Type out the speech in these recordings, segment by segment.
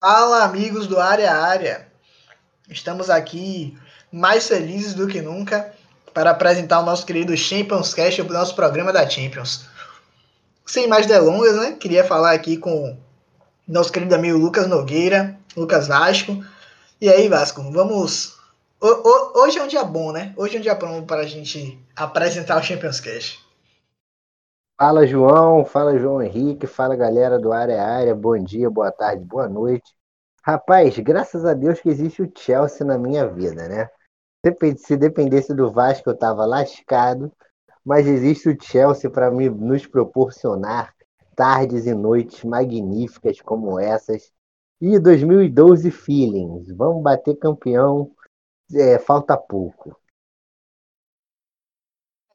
Fala, amigos do Área Área. Estamos aqui mais felizes do que nunca para apresentar o nosso querido Champions Cast, o nosso programa da Champions. Sem mais delongas, né? Queria falar aqui com nosso querido amigo Lucas Nogueira, Lucas Vasco. E aí, Vasco, vamos. hoje é um dia bom, né? Hoje é um dia bom para a gente apresentar o Champions Cast. Fala João, fala João Henrique, fala galera do Área Área, bom dia, boa tarde, boa noite. Rapaz, graças a Deus que existe o Chelsea na minha vida, né? Se dependesse do Vasco eu tava lascado, mas existe o Chelsea para nos proporcionar tardes e noites magníficas como essas. E 2012 feelings, vamos bater campeão, é, falta pouco.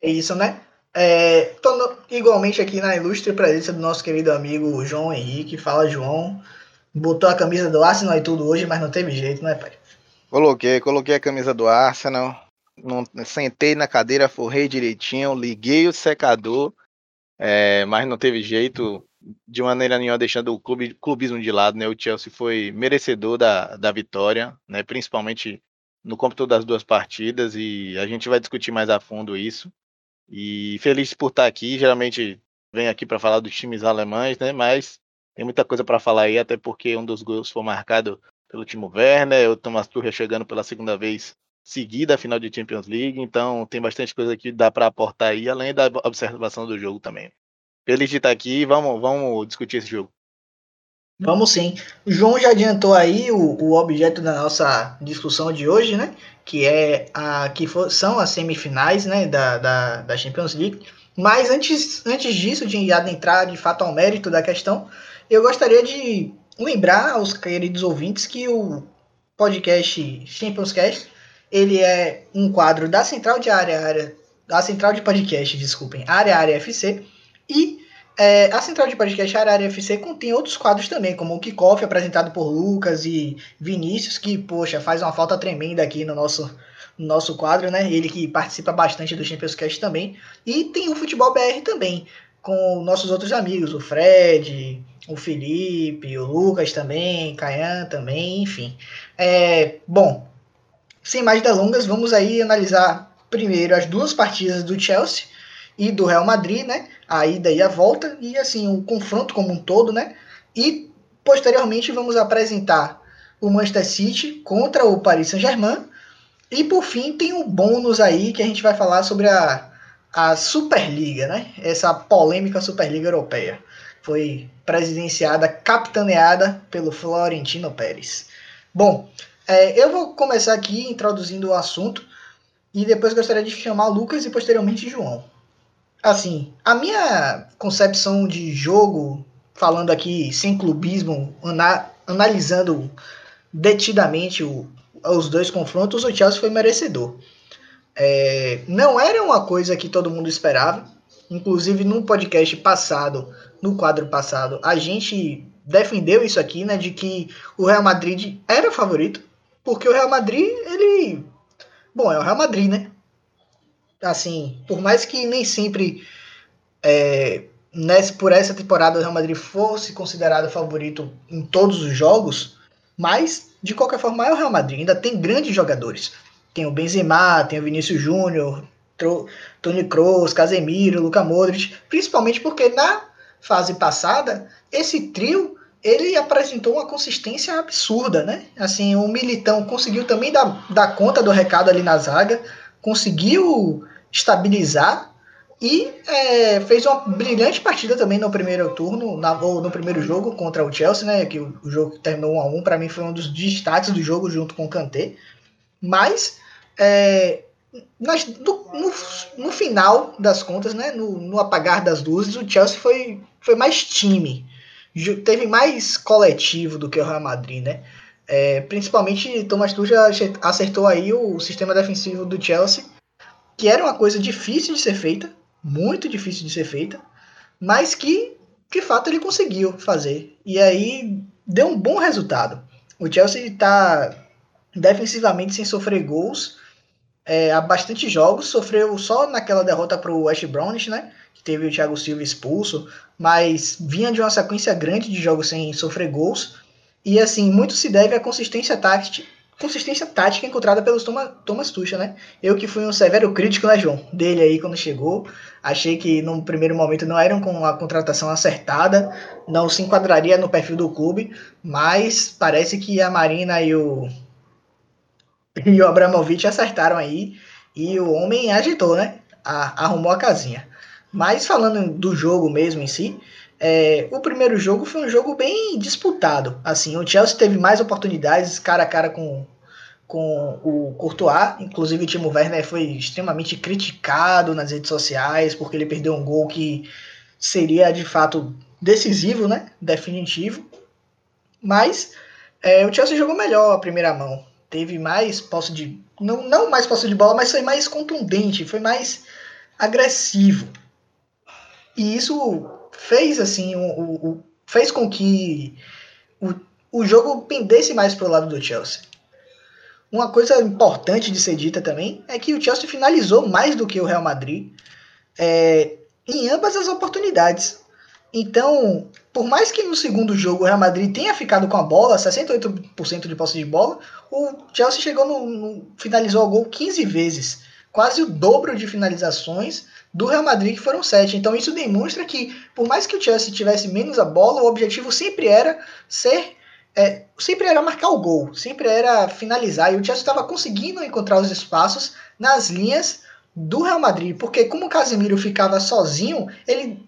É isso, né? É, tô igualmente aqui na ilustre presença do nosso querido amigo João Henrique. Fala, João. Botou a camisa do Arsenal e tudo hoje, mas não teve jeito, né, pai? Coloquei, coloquei a camisa do Arsenal. Não, sentei na cadeira, forrei direitinho, liguei o secador, é, mas não teve jeito. De maneira nenhuma, deixando o clube, clubismo de lado, né? O Chelsea foi merecedor da, da vitória, né? Principalmente no cômputo das duas partidas, e a gente vai discutir mais a fundo isso. E feliz por estar aqui. Geralmente venho aqui para falar dos times alemães, né? Mas tem muita coisa para falar aí, até porque um dos gols foi marcado pelo Timo Werner, o Thomas Tuchel chegando pela segunda vez seguida a final de Champions League, então tem bastante coisa que dá para aportar aí, além da observação do jogo também. Feliz de estar aqui, vamos, vamos discutir esse jogo. Vamos sim. O João já adiantou aí o, o objeto da nossa discussão de hoje, né? Que é a que for, são as semifinais, né? Da, da, da Champions League. Mas antes, antes disso, de adentrar de fato ao mérito da questão, eu gostaria de lembrar aos queridos ouvintes que o podcast Champions Cast ele é um quadro da Central de Área Área, da Central de Podcast, desculpem, Área Área FC e é, a Central de Podcast Arara FC contém outros quadros também, como o Kickoff, apresentado por Lucas e Vinícius, que, poxa, faz uma falta tremenda aqui no nosso, no nosso quadro, né? Ele que participa bastante do Champions Cast também. E tem o Futebol BR também, com nossos outros amigos, o Fred, o Felipe, o Lucas também, Caian também, enfim. É, bom, sem mais delongas, vamos aí analisar primeiro as duas partidas do Chelsea e do Real Madrid, né? A ida e a volta, e assim, o confronto como um todo, né? E posteriormente vamos apresentar o Manchester City contra o Paris Saint-Germain. E por fim tem um bônus aí que a gente vai falar sobre a, a Superliga, né? Essa polêmica Superliga Europeia. Foi presidenciada, capitaneada pelo Florentino Pérez. Bom, é, eu vou começar aqui introduzindo o assunto e depois gostaria de chamar o Lucas e posteriormente João assim, a minha concepção de jogo, falando aqui sem clubismo, ana analisando detidamente o, os dois confrontos, o Chelsea foi merecedor. É, não era uma coisa que todo mundo esperava. Inclusive, no podcast passado, no quadro passado, a gente defendeu isso aqui, né? De que o Real Madrid era favorito. Porque o Real Madrid, ele. Bom, é o Real Madrid, né? Assim, por mais que nem sempre é, por essa temporada o Real Madrid fosse considerado favorito em todos os jogos, mas de qualquer forma é o Real Madrid, ainda tem grandes jogadores. Tem o Benzema, tem o Vinícius Júnior, Toni Kroos, Casemiro, Luka Modric, principalmente porque na fase passada esse trio ele apresentou uma consistência absurda, né? Assim, o Militão conseguiu também dar, dar conta do recado ali na zaga, conseguiu estabilizar e é, fez uma brilhante partida também no primeiro turno, na, ou no primeiro jogo contra o Chelsea, né? Que o, o jogo terminou 1 a 1 para mim foi um dos destaques do jogo junto com o Kanté. Mas é, nas, no, no, no, final das contas, né? No, no, apagar das luzes, o Chelsea foi, foi mais time. Teve mais coletivo do que o Real Madrid, né? É, principalmente Thomas Tuchel acertou aí o sistema defensivo do Chelsea que era uma coisa difícil de ser feita, muito difícil de ser feita, mas que, de fato, ele conseguiu fazer. E aí deu um bom resultado. O Chelsea está defensivamente sem sofrer gols é, há bastante jogos, sofreu só naquela derrota para o West Brownish, né? Que teve o Thiago Silva expulso, mas vinha de uma sequência grande de jogos sem sofrer gols. E assim, muito se deve à consistência consistência tática encontrada pelos Thomas, Tuchel, né? Eu que fui um severo crítico, né, João? Dele aí quando chegou. Achei que no primeiro momento não eram com a contratação acertada, não se enquadraria no perfil do clube, mas parece que a Marina e o e o Abramovich acertaram aí e o homem agitou, né? A, arrumou a casinha. Mas falando do jogo mesmo em si, é, o primeiro jogo foi um jogo bem disputado. Assim, o Chelsea teve mais oportunidades cara a cara com, com o Courtois. Inclusive, o Timo Werner foi extremamente criticado nas redes sociais porque ele perdeu um gol que seria de fato decisivo, né? Definitivo. Mas é, o Chelsea jogou melhor a primeira mão. Teve mais posse de. Não, não mais posse de bola, mas foi mais contundente, foi mais agressivo. E isso fez assim, o, o, fez com que o, o jogo pendesse mais para o lado do Chelsea. Uma coisa importante de ser dita também é que o Chelsea finalizou mais do que o Real Madrid é, em ambas as oportunidades. Então, por mais que no segundo jogo o Real Madrid tenha ficado com a bola, 68% de posse de bola, o Chelsea chegou no, no, finalizou o gol 15 vezes, quase o dobro de finalizações do Real Madrid, que foram sete. Então isso demonstra que, por mais que o Chelsea tivesse menos a bola, o objetivo sempre era ser. É, sempre era marcar o gol, sempre era finalizar. E o Chelsea estava conseguindo encontrar os espaços nas linhas do Real Madrid, porque como o Casemiro ficava sozinho, ele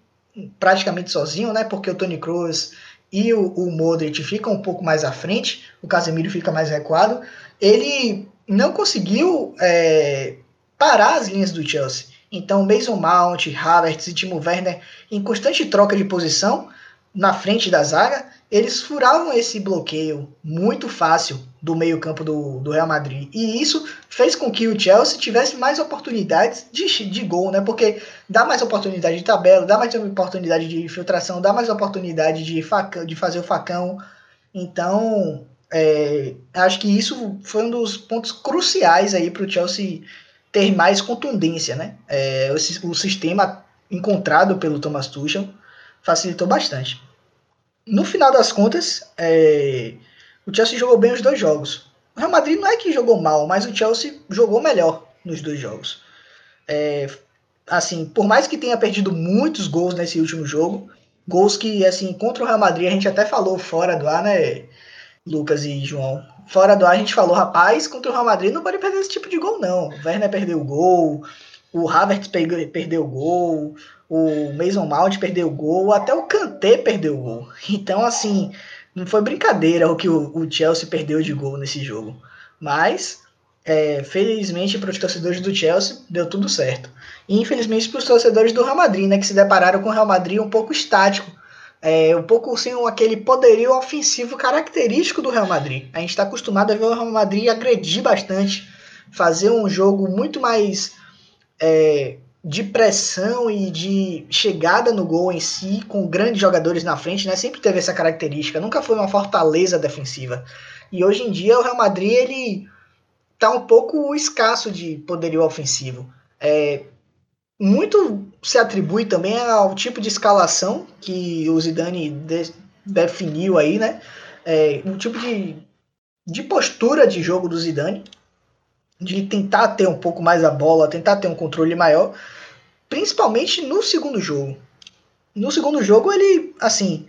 praticamente sozinho, né? Porque o Tony Kroos e o, o Modric ficam um pouco mais à frente, o Casemiro fica mais recuado. Ele não conseguiu é, parar as linhas do Chelsea. Então, Mason Mount, Havertz e Timo Werner, em constante troca de posição na frente da zaga, eles furavam esse bloqueio muito fácil do meio-campo do, do Real Madrid. E isso fez com que o Chelsea tivesse mais oportunidades de, de gol, né? Porque dá mais oportunidade de tabela, dá mais oportunidade de infiltração, dá mais oportunidade de, faca, de fazer o facão. Então, é, acho que isso foi um dos pontos cruciais aí para o Chelsea ter mais contundência, né? É, o, o, sistema encontrado pelo Thomas Tuchel facilitou bastante. No final das contas, é, o Chelsea jogou bem os dois jogos. O Real Madrid não é que jogou mal, mas o Chelsea jogou melhor nos dois jogos. É, assim, por mais que tenha perdido muitos gols nesse último jogo, gols que, assim, contra o Real Madrid a gente até falou fora do ar, né, Lucas e João? Fora do ar a gente falou, rapaz, contra o Real Madrid não pode perder esse tipo de gol, não. O Werner perdeu o gol, o Havertz perdeu o gol, o Mason Mount perdeu o gol, até o Kanté perdeu o gol. Então, assim, não foi brincadeira o que o, Chelsea perdeu de gol nesse jogo. Mas, é, felizmente para os torcedores do Chelsea, deu tudo certo. E infelizmente para os torcedores do Real Madrid, né, que se depararam com o Real Madrid um pouco estático é, um pouco sem aquele poderio ofensivo característico do Real Madrid. A gente está acostumado a ver o Real Madrid agredir bastante, fazer um jogo muito mais é, de pressão e de chegada no gol em si, com grandes jogadores na frente, né? Sempre teve essa característica, nunca foi uma fortaleza defensiva. E hoje em dia o Real Madrid ele tá um pouco escasso de poderio ofensivo. É, muito se atribui também ao tipo de escalação que o Zidane de, definiu aí, né? É, um tipo de, de postura de jogo do Zidane, de tentar ter um pouco mais a bola, tentar ter um controle maior, principalmente no segundo jogo. No segundo jogo ele, assim,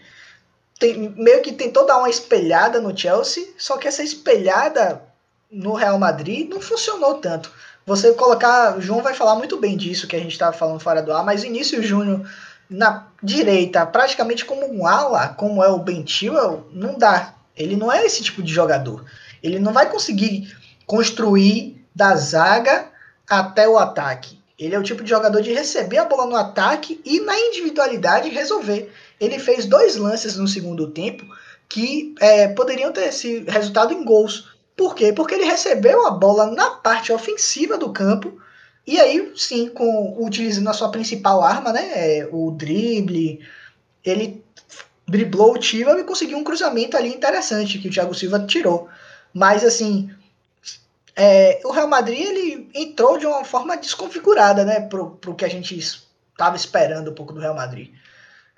tem, meio que tentou dar uma espelhada no Chelsea, só que essa espelhada no Real Madrid não funcionou tanto. Você colocar. O João vai falar muito bem disso que a gente estava falando fora do ar, mas início Júnior na direita, praticamente como um ala, como é o Ben Chilwell, não dá. Ele não é esse tipo de jogador. Ele não vai conseguir construir da zaga até o ataque. Ele é o tipo de jogador de receber a bola no ataque e na individualidade resolver. Ele fez dois lances no segundo tempo que é, poderiam ter esse resultado em gols. Por quê? Porque ele recebeu a bola na parte ofensiva do campo e aí sim, com utilizando a sua principal arma, né, é, o drible, ele driblou o Tiva e conseguiu um cruzamento ali interessante que o Thiago Silva tirou. Mas assim, é, o Real Madrid ele entrou de uma forma desconfigurada, né, pro, pro que a gente estava esperando um pouco do Real Madrid.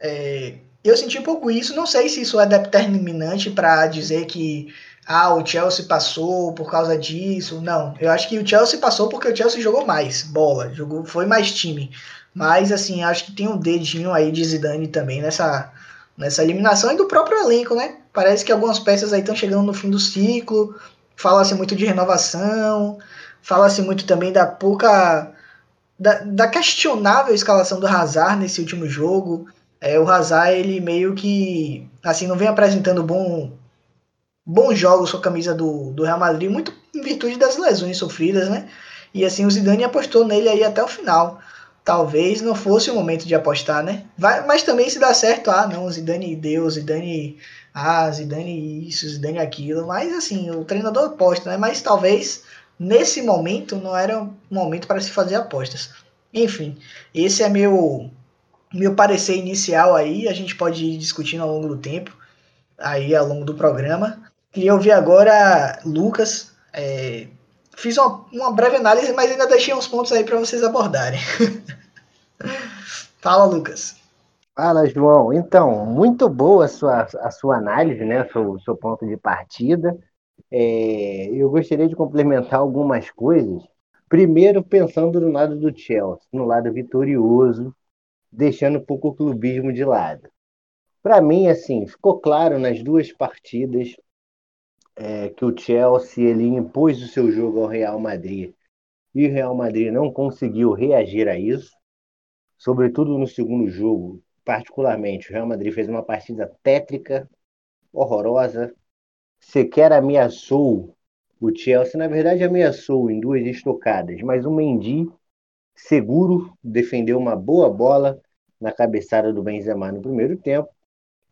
É, Eu senti um pouco isso, não sei se isso é determinante para dizer que ah, o Chelsea passou por causa disso. Não, eu acho que o Chelsea passou porque o Chelsea jogou mais bola, jogou, foi mais time. Mas assim, acho que tem um dedinho aí de Zidane também nessa nessa eliminação e do próprio elenco, né? Parece que algumas peças aí estão chegando no fim do ciclo. Fala-se muito de renovação, fala-se muito também da pouca da, da, questionável escalação do Hazard nesse último jogo. É, o Hazard, ele meio que assim não vem apresentando bom bons jogos com a camisa do, do Real Madrid, muito em virtude das lesões sofridas, né? E assim o Zidane apostou nele aí até o final. Talvez não fosse o momento de apostar, né? Vai, mas também se dá certo, ah, não, Zidane deu, Zidane, ah, Zidane isso, Zidane aquilo. Mas assim, o treinador aposta, né? Mas talvez nesse momento não era um momento para se fazer apostas. Enfim, esse é meu meu parecer inicial aí, a gente pode ir discutindo ao longo do tempo, aí ao longo do programa. Queria ouvir agora Lucas. É, fiz uma, uma, breve análise, mas ainda deixei uns pontos aí para vocês abordarem. Fala, Lucas. Fala, João. Então, muito boa a sua, a sua análise, né? O seu, seu ponto de partida. É, eu gostaria de complementar algumas coisas. Primeiro, pensando no lado do Chelsea, no lado vitorioso, deixando um pouco o clubismo de lado. Para mim, assim, ficou claro nas duas partidas é, que o Chelsea ele impôs o seu jogo ao Real Madrid e o Real Madrid não conseguiu reagir a isso, sobretudo no segundo jogo, particularmente. O Real Madrid fez uma partida tétrica, horrorosa, sequer ameaçou o Chelsea. Na verdade, ameaçou em duas estocadas, mas o Mendy, seguro, defendeu uma boa bola na cabeçada do Benzema no primeiro tempo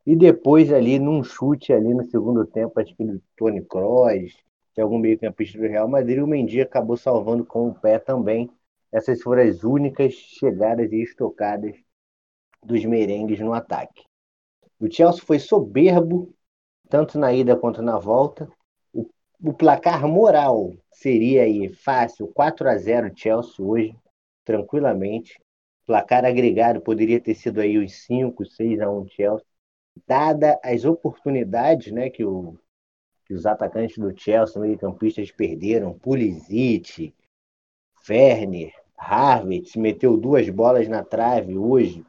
e depois ali, num chute ali no segundo tempo, acho que do Tony Kroos, que é algum meio campista do Real Madrid, o Mendy acabou salvando com o pé também. Essas foram as únicas chegadas e estocadas dos merengues no ataque. O Chelsea foi soberbo, tanto na ida quanto na volta. O, o placar moral seria aí fácil, 4 a 0 Chelsea hoje, tranquilamente. Placar agregado poderia ter sido aí os 5, 6 a 1 Chelsea dada as oportunidades né, que, o, que os atacantes do Chelsea, meio-campistas, perderam, Pulisic, Werner, Harvey, meteu duas bolas na trave hoje.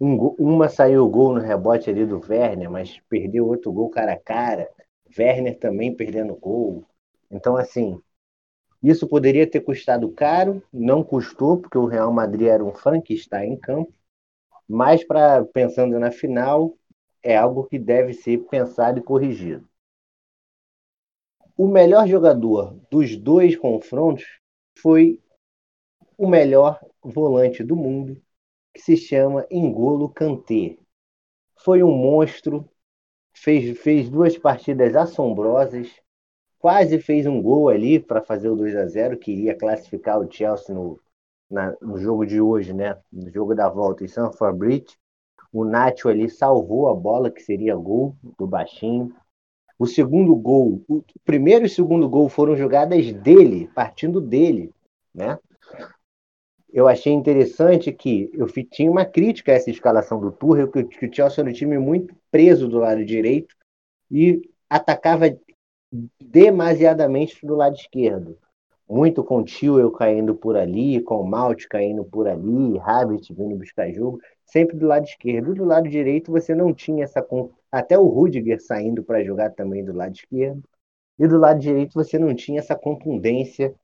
Um, uma saiu o gol no rebote ali do Werner, mas perdeu outro gol cara a cara. Werner também perdendo gol. Então, assim, isso poderia ter custado caro, não custou, porque o Real Madrid era um Frankenstein em campo. Mas para pensando na final, é algo que deve ser pensado e corrigido. O melhor jogador dos dois confrontos foi o melhor volante do mundo, que se chama Engolo Kanté. Foi um monstro, fez, fez duas partidas assombrosas, quase fez um gol ali para fazer o 2 a 0 que iria classificar o Chelsea no, na, no jogo de hoje, né? No jogo da volta em San Bridge, o Nacho ali salvou a bola, que seria gol do baixinho. O segundo gol, o primeiro e o segundo gol foram jogadas dele, partindo dele, né? Eu achei interessante que eu tinha uma crítica a essa escalação do que, que o Chelsea era um time muito preso do lado direito e atacava demasiadamente do lado esquerdo muito com Tio caindo por ali, com o Malte caindo por ali, Rabbit vindo buscar jogo, sempre do lado esquerdo. Do lado direito você não tinha essa. Até o Rudiger saindo para jogar também do lado esquerdo. E do lado direito você não tinha essa contundência,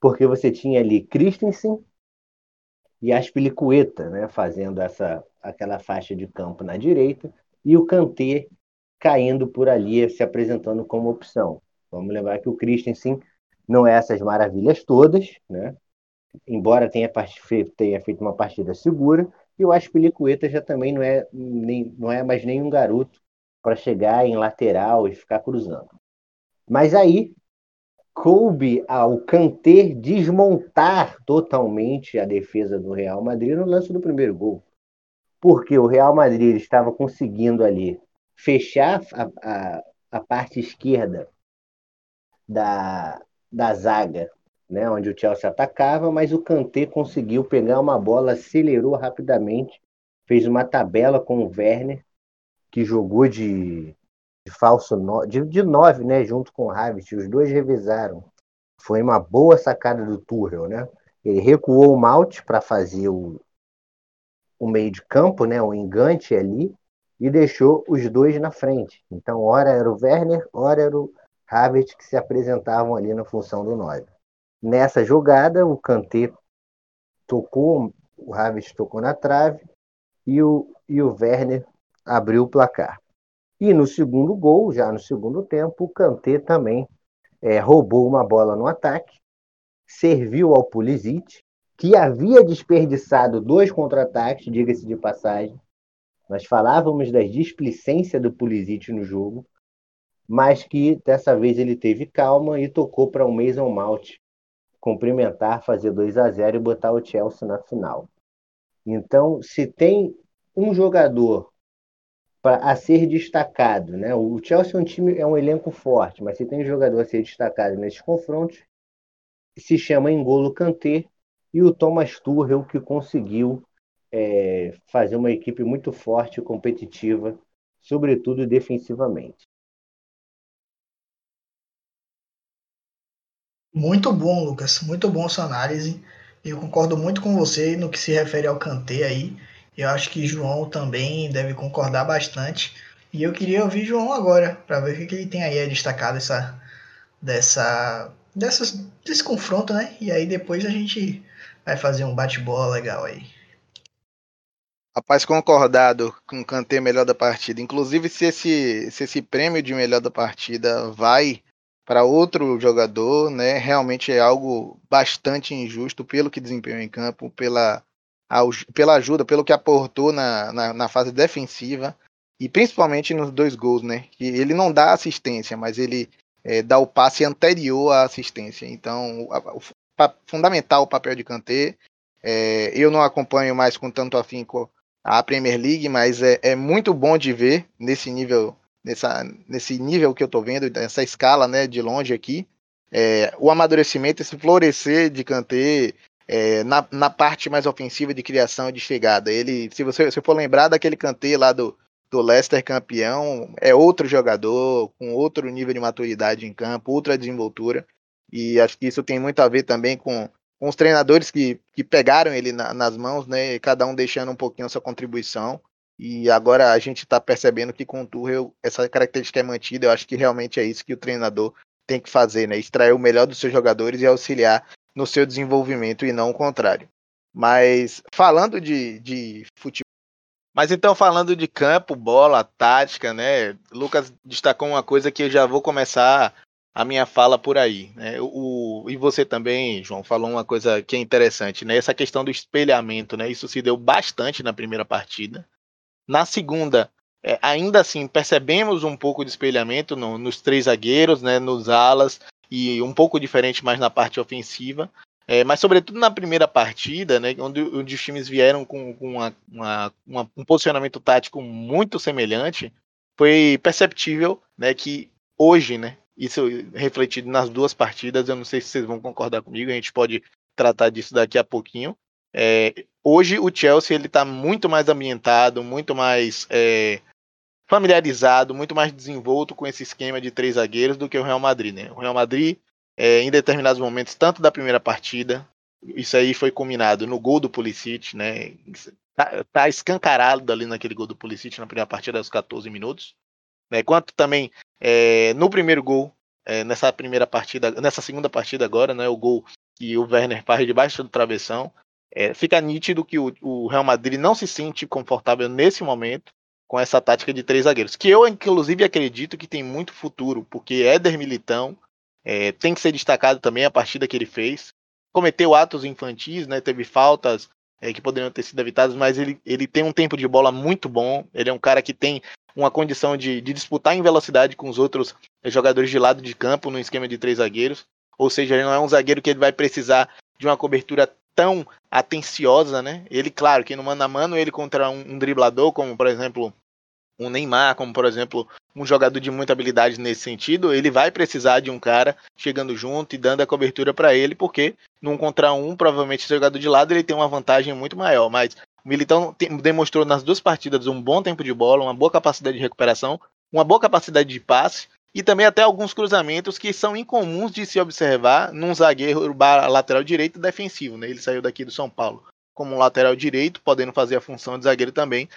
porque você tinha ali Christensen e Aspilicueta, né, fazendo essa aquela faixa de campo na direita, e o Kanté caindo por ali, se apresentando como opção. Vamos lembrar que o Christensen não é essas maravilhas todas, né? embora tenha, tenha feito uma partida segura, e o Aspilicueta já também não é, nem, não é mais nenhum garoto para chegar em lateral e ficar cruzando. Mas aí coube ao Kanté desmontar totalmente a defesa do Real Madrid no lance do primeiro gol. Porque o Real Madrid estava conseguindo ali fechar a, a, a parte esquerda da, da zaga, né, onde o Chelsea atacava, mas o Kanté conseguiu pegar uma bola, acelerou rapidamente fez uma tabela com o Werner, que jogou de, de falso no, de, de nove, né, junto com o Havertz, os dois revisaram. Foi uma boa sacada do Tuchel, né? Ele recuou o Malte para fazer o, o meio de campo, né, o engante ali, e deixou os dois na frente. Então, ora era o Werner, ora era o Havertz que se apresentavam ali na função do 9. Nessa jogada, o Kanté tocou, o Havertz tocou na trave e o, e o Werner abriu o placar. E no segundo gol, já no segundo tempo, o Kanté também é, roubou uma bola no ataque, serviu ao Pulisic, que havia desperdiçado dois contra-ataques, diga-se de passagem. Nós falávamos da displicência do Pulisic no jogo, mas que dessa vez ele teve calma e tocou para o Mason Mount cumprimentar, fazer 2 a 0 e botar o Chelsea na final. Então, se tem um jogador para a ser destacado, né? O Chelsea é um time é um elenco forte, mas se tem um jogador a ser destacado nesses confrontos, se chama Engolo Kanté e o Thomas Tuchel que conseguiu é, fazer uma equipe muito forte e competitiva, sobretudo defensivamente. Muito bom, Lucas. Muito bom sua análise. Eu concordo muito com você no que se refere ao Kanté aí. Eu acho que João também deve concordar bastante. E eu queria ouvir João agora, para ver o que ele tem aí a destacar dessa, dessa, desse confronto, né? E aí depois a gente vai fazer um bate-bola legal aí. Rapaz, concordado com o Kanté melhor da partida. Inclusive, se esse, se esse prêmio de melhor da partida vai para outro jogador, né? Realmente é algo bastante injusto pelo que desempenhou em campo, pela, pela ajuda, pelo que aportou na, na, na, fase defensiva e principalmente nos dois gols, né? Que ele não dá assistência, mas ele é, dá o passe anterior à assistência. Então, a, fundamental o papel de Kanté. É, eu não acompanho mais com tanto afinco a Premier League, mas é, é muito bom de ver nesse nível nessa, nesse nível que eu tô vendo, nessa escala, né, de longe aqui, é, o amadurecimento, esse florescer de Kanté é, na, na parte mais ofensiva de criação e de chegada. Ele, se você se for lembrar daquele Kanté lá do, do Leicester campeão, é outro jogador, com outro nível de maturidade em campo, outra desenvoltura, e acho que isso tem muito a ver também com, com os treinadores que, que pegaram ele na, nas mãos, né, cada um deixando um pouquinho a sua contribuição. E agora a gente está percebendo que com o Tuchel essa característica é mantida. Eu acho que realmente é isso que o treinador tem que fazer, né? Extrair o melhor dos seus jogadores e auxiliar no seu desenvolvimento e não o contrário. Mas falando de, de futebol. Mas então, falando de campo, bola, tática, né? Lucas destacou uma coisa que eu já vou começar a minha fala por aí. Né? O, e você também, João, falou uma coisa que é interessante, né? Essa questão do espelhamento, né? Isso se deu bastante na primeira partida. Na segunda, é, ainda assim, percebemos um pouco de espelhamento no, nos três zagueiros, né, nos alas, e um pouco diferente mais na parte ofensiva. É, mas, sobretudo, na primeira partida, né, onde, onde os times vieram com, com uma, uma, uma, um posicionamento tático muito semelhante, foi perceptível né, que hoje, né, isso refletido nas duas partidas, eu não sei se vocês vão concordar comigo, a gente pode tratar disso daqui a pouquinho. É, hoje o Chelsea ele está muito mais ambientado, muito mais é, familiarizado, muito mais desenvolto com esse esquema de três zagueiros do que o Real Madrid. Né? O Real Madrid, é, em determinados momentos, tanto da primeira partida, isso aí foi combinado no gol do Pulisic, né? Tá, tá escancarado ali naquele gol do Pulisic na primeira partida aos 14 minutos. Né? Quanto também é, no primeiro gol, é, nessa primeira partida, nessa segunda partida agora, né? O gol que o Werner faz debaixo do travessão. É, fica nítido que o, o, Real Madrid não se sente confortável nesse momento com essa tática de três zagueiros, que eu inclusive acredito que tem muito futuro, porque Éder Militão é, tem que ser destacado também a partida que ele fez. Cometeu atos infantis, né, teve faltas é, que poderiam ter sido evitadas, mas ele, ele tem um tempo de bola muito bom. Ele é um cara que tem uma condição de, de disputar em velocidade com os outros jogadores de lado de campo no esquema de três zagueiros. Ou seja, ele não é um zagueiro que ele vai precisar de uma cobertura tão atenciosa, né? Ele, claro, que no mano a mano, ele contra um, um driblador, como por exemplo um Neymar, como por exemplo um jogador de muita habilidade nesse sentido, ele vai precisar de um cara chegando junto e dando a cobertura para ele, porque num contra um, provavelmente esse jogador de lado ele tem uma vantagem muito maior, mas O Militão demonstrou nas duas partidas um bom tempo de bola, uma boa capacidade de recuperação, uma boa capacidade de passe e também até alguns cruzamentos que são incomuns de se observar num zagueiro lateral direito defensivo. Né? Ele saiu daqui do São Paulo como lateral direito, podendo fazer a função de zagueiro também.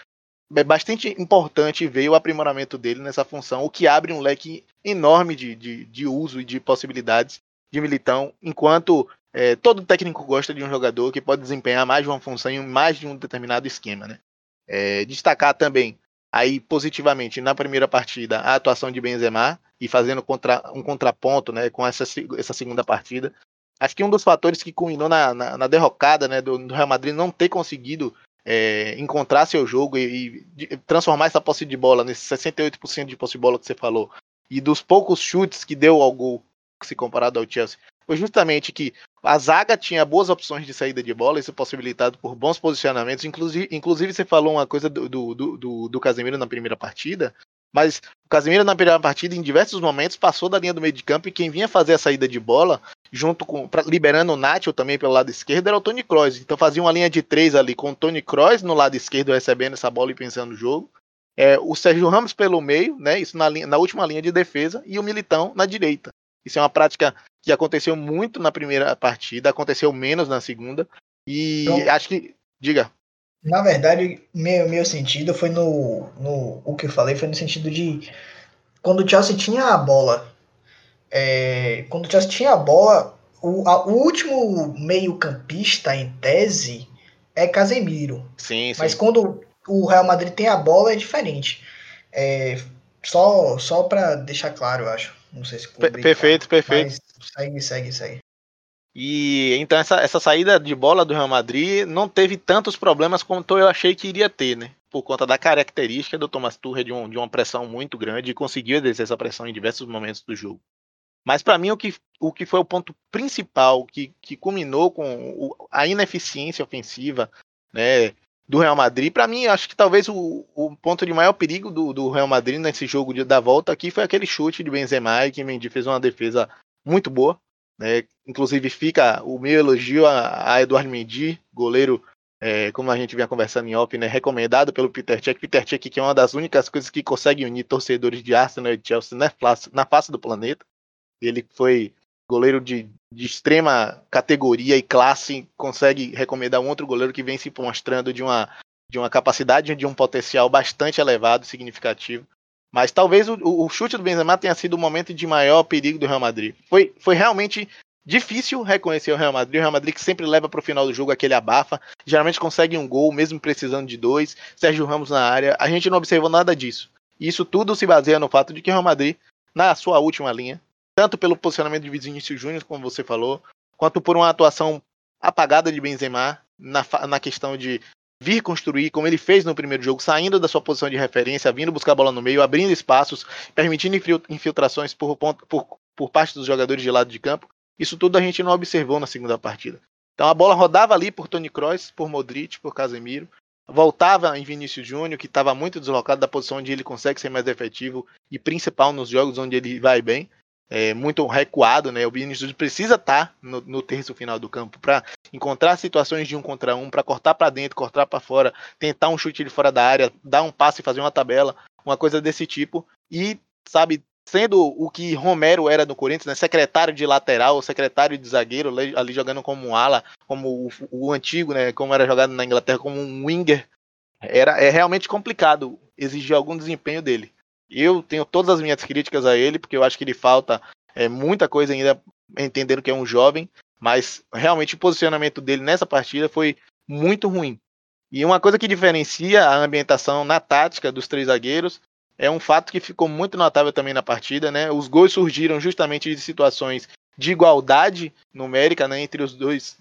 É bastante importante ver o aprimoramento dele nessa função, o que abre um leque enorme de, de, de uso e de possibilidades de Militão, enquanto é, todo técnico gosta de um jogador que pode desempenhar mais de uma função em mais de um determinado esquema. Né? É, destacar também aí positivamente na primeira partida a atuação de Benzema e fazendo contra, um contraponto né, com essa, essa segunda partida. Acho que um dos fatores que culminou na, na, na derrocada né, do, do, Real Madrid não ter conseguido é, encontrar seu jogo e, e, transformar essa posse de bola nesse 68% de posse de bola que você falou e dos poucos chutes que deu ao gol se comparado ao Chelsea foi justamente que a zaga tinha boas opções de saída de bola, isso possibilitado por bons posicionamentos. Inclusive, inclusive você falou uma coisa do, do, do, do Casemiro na primeira partida, mas o Casemiro na primeira partida, em diversos momentos, passou da linha do meio de campo e quem vinha fazer a saída de bola, junto com pra, liberando o Nacho também pelo lado esquerdo, era o Tony Kroos. Então fazia uma linha de três ali com o Tony Kroos no lado esquerdo recebendo essa bola e pensando no jogo. É, o Sérgio Ramos pelo meio, né? Isso na, linha, na última linha de defesa, e o Militão na direita. Isso é uma prática que aconteceu muito na primeira partida, aconteceu menos na segunda. E então, acho que. Diga. Na verdade, meu, meu sentido foi no, no. O que eu falei foi no sentido de. Quando o Chelsea tinha a bola. É, quando o Chelsea tinha a bola, o, a, o último meio-campista, em tese, é Casemiro. Sim, sim. Mas quando o Real Madrid tem a bola, é diferente. É, só só para deixar claro, eu acho. Não sei se. Perfeito, perfeito. Segue, segue, segue. E então essa, essa saída de bola do Real Madrid não teve tantos problemas quanto eu achei que iria ter, né? Por conta da característica do Thomas Tuchel de, um, de uma pressão muito grande e conseguiu exercer essa pressão em diversos momentos do jogo. Mas para mim o que, o que foi o ponto principal que, que culminou com o, a ineficiência ofensiva, né, do Real Madrid. Para mim, acho que talvez o, o, ponto de maior perigo do, do Real Madrid nesse jogo de, da volta aqui foi aquele chute de Benzema que Mendy fez uma defesa muito boa. Né? Inclusive fica o meu elogio a, a Eduardo Mendy, goleiro, é, como a gente vinha conversando em off, né? recomendado pelo Peter Cech. Peter Cech que é uma das únicas coisas que consegue unir torcedores de Arsenal e Chelsea na face, na face do planeta. Ele foi goleiro de, de, extrema categoria e classe consegue recomendar um outro goleiro que vem se mostrando de uma, de uma capacidade de um potencial bastante elevado, significativo. Mas talvez o, o chute do Benzema tenha sido o momento de maior perigo do Real Madrid. Foi, foi realmente difícil reconhecer o Real Madrid. O Real Madrid que sempre leva para o final do jogo aquele abafa, geralmente consegue um gol, mesmo precisando de dois. Sérgio Ramos na área. A gente não observou nada disso. E isso tudo se baseia no fato de que o Real Madrid, na sua última linha, tanto pelo posicionamento de Vinícius Júnior, como você falou, quanto por uma atuação apagada de Benzema na, na questão de vir construir, como ele fez no primeiro jogo, saindo da sua posição de referência, vindo buscar a bola no meio, abrindo espaços, permitindo infiltrações por, por, por parte dos jogadores de lado de campo. Isso tudo a gente não observou na segunda partida. Então a bola rodava ali por Tony Kroos, por Modric, por Casemiro, voltava em Vinícius Júnior, que estava muito deslocado da posição onde ele consegue ser mais efetivo e principal nos jogos onde ele vai bem é, muito recuado, né? O Vinícius precisa estar tá no, no terço final do campo para encontrar situações de um contra um, para cortar para dentro, cortar para fora, tentar um chute de fora da área, dar um passe e fazer uma tabela, uma coisa desse tipo. E, sabe, sendo o que Romero era no Corinthians, né? Secretário de lateral, secretário de zagueiro, ali jogando como um ala, como o, o antigo, né? Como era jogado na Inglaterra, como um winger. Era, é realmente complicado exigir algum desempenho dele. Eu tenho todas as minhas críticas a ele, porque eu acho que ele falta é, muita coisa ainda, entendendo que é um jovem, mas realmente o posicionamento dele nessa partida foi muito ruim. E uma coisa que diferencia a ambientação na tática dos três zagueiros é um fato que ficou muito notável também na partida, né? Os gols surgiram justamente de situações de igualdade numérica né, entre os dois,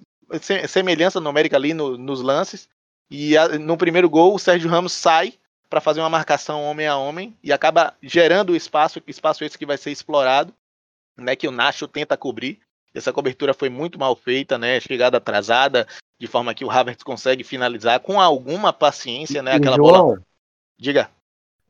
semelhança numérica ali no, nos lances. E a, no primeiro gol, o Sérgio Ramos sai para fazer uma marcação homem a homem e acaba gerando o espaço, espaço esse que vai ser explorado, né, que o Nacho tenta cobrir. Essa cobertura foi muito mal feita, né, chegada atrasada, de forma que o Havertz consegue finalizar com alguma paciência, né, aquela João, bola. Diga.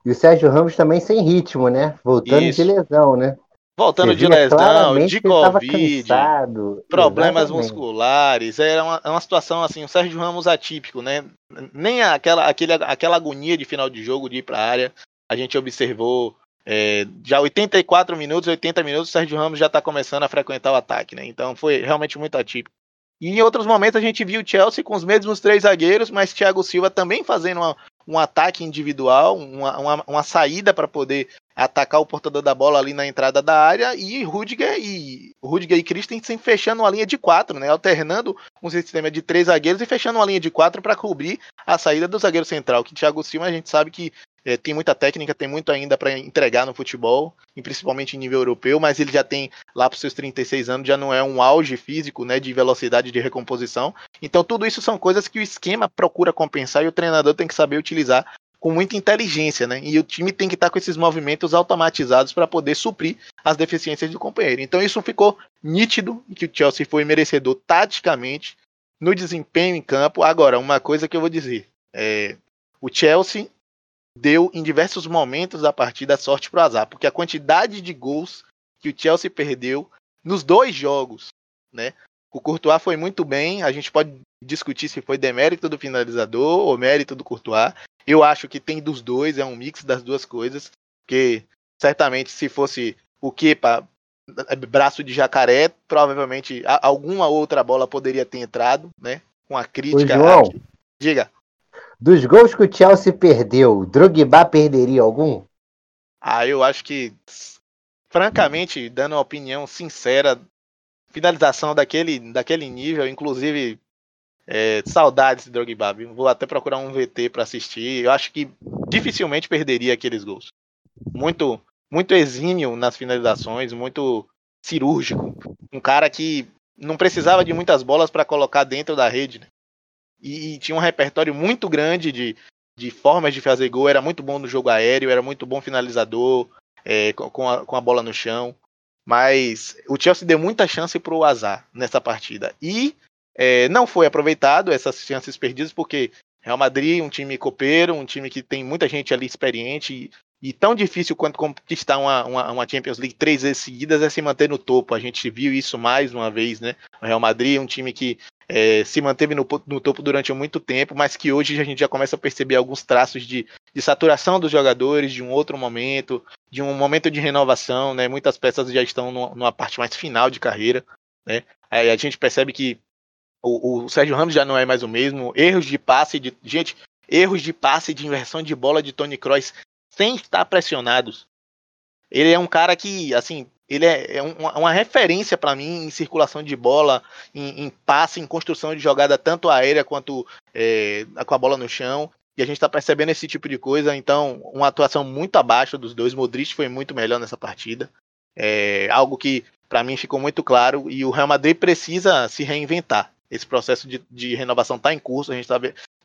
E o Sérgio Ramos também sem ritmo, né? Voltando Isso. de lesão, né? Voltando de lesão, de Covid, cansado. problemas Exatamente. musculares, era uma, é uma situação assim, o Sérgio Ramos atípico, né? Nem aquela, aquele, aquela agonia de final de jogo de ir para a área, a gente observou é, já 84 minutos, 80 minutos, o Sérgio Ramos já está começando a frequentar o ataque, né? Então foi realmente muito atípico. E em outros momentos a gente viu o Chelsea com os mesmos três zagueiros, mas Thiago Silva também fazendo uma, um ataque individual, uma, uma, uma saída para poder atacar o portador da bola ali na entrada da área e Rudiger e Rudiger e Christensen fechando uma linha de quatro, né, alternando um sistema de três zagueiros e fechando uma linha de quatro para cobrir a saída do zagueiro central, que Thiago Silva a gente sabe que é, tem muita técnica, tem muito ainda para entregar no futebol, e principalmente em nível europeu, mas ele já tem lá para seus 36 anos, já não é um auge físico, né, de velocidade de recomposição. Então tudo isso são coisas que o esquema procura compensar e o treinador tem que saber utilizar com muita inteligência, né? E o time tem que estar tá com esses movimentos automatizados para poder suprir as deficiências do companheiro. Então isso ficou nítido que o Chelsea foi merecedor taticamente no desempenho em campo. Agora, uma coisa que eu vou dizer, é, o Chelsea deu em diversos momentos da partida sorte pro azar, porque a quantidade de gols que o Chelsea perdeu nos dois jogos, né? O Courtois foi muito bem, a gente pode discutir se foi demérito do finalizador ou mérito do Courtois. Eu acho que tem dos dois, é um mix das duas coisas, porque certamente se fosse o Kepa braço de jacaré, provavelmente alguma outra bola poderia ter entrado, né? Com a crítica. João, Diga. Dos gols que o Chelsea perdeu, Drogba perderia algum? Ah, eu acho que, francamente, dando uma opinião sincera, finalização daquele, daquele nível, inclusive é, saudades de Drogba. Vou até procurar um VT para assistir. Eu acho que dificilmente perderia aqueles gols. Muito, muito exímio nas finalizações, muito cirúrgico. Um cara que não precisava de muitas bolas para colocar dentro da rede. Né? e, e, tinha um repertório muito grande de, de formas de fazer gol. Era muito bom no jogo aéreo, era muito bom finalizador, é, com, a, com a bola no chão. Mas o Chelsea deu muita chance para o azar nessa partida. E é, não foi aproveitado essas chances perdidas, porque Real Madrid, um time copeiro, um time que tem muita gente ali experiente. E, e tão difícil quanto conquistar uma, uma, uma, Champions League três vezes seguidas é se manter no topo. A gente viu isso mais uma vez, né? O Real Madrid, um time que é, se manteve no, no, topo durante muito tempo, mas que hoje a gente já começa a perceber alguns traços de, de, saturação dos jogadores, de um outro momento, de um momento de renovação, né? Muitas peças já estão no, numa parte mais final de carreira, né? Aí a gente percebe que o, o, Sérgio Ramos já não é mais o mesmo, erros de passe, de gente, erros de passe de inversão de bola de Tony Kroos sem estar pressionados. Ele é um cara que, assim, ele é, é uma, uma referência para mim em circulação de bola, em, em, passe, em construção de jogada tanto aérea quanto é, com a bola no chão. E a gente está percebendo esse tipo de coisa. Então, uma atuação muito abaixo dos dois. Modric foi muito melhor nessa partida. É algo que para mim ficou muito claro. E o Real Madrid precisa se reinventar. Esse processo de, de renovação está em curso. A gente, tá,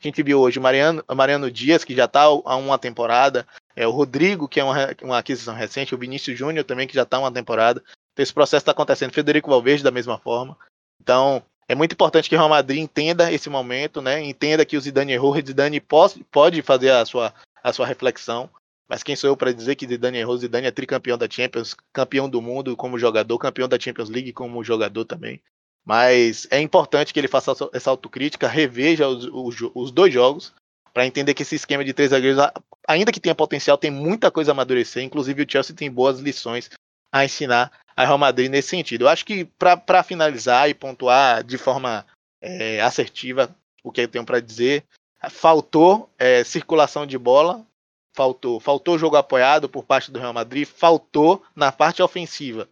a gente viu hoje o Mariano, Mariano Dias, que já está há uma temporada. É, o Rodrigo, que é uma, uma aquisição recente, o Vinícius Júnior também, que já está uma temporada. Então esse processo está acontecendo. Federico Valverde da mesma forma. Então é muito importante que o Real Madrid entenda esse momento, né? Entenda que o Zidane errou, o Zidane pode, pode fazer a sua, a sua reflexão. Mas quem sou eu para dizer que Zidane errou? Zidane é tricampeão da Champions, campeão do mundo como jogador, campeão da Champions League como jogador também. Mas é importante que ele faça essa autocrítica, reveja os, os, os dois jogos, para entender que esse esquema de três zagueiros, ainda que tenha potencial, tem muita coisa a amadurecer. Inclusive, o Chelsea tem boas lições a ensinar a Real Madrid nesse sentido. Eu acho que, para finalizar e pontuar de forma é, assertiva o que eu tenho para dizer, faltou é, circulação de bola, faltou, faltou jogo apoiado por parte do Real Madrid, faltou na parte ofensiva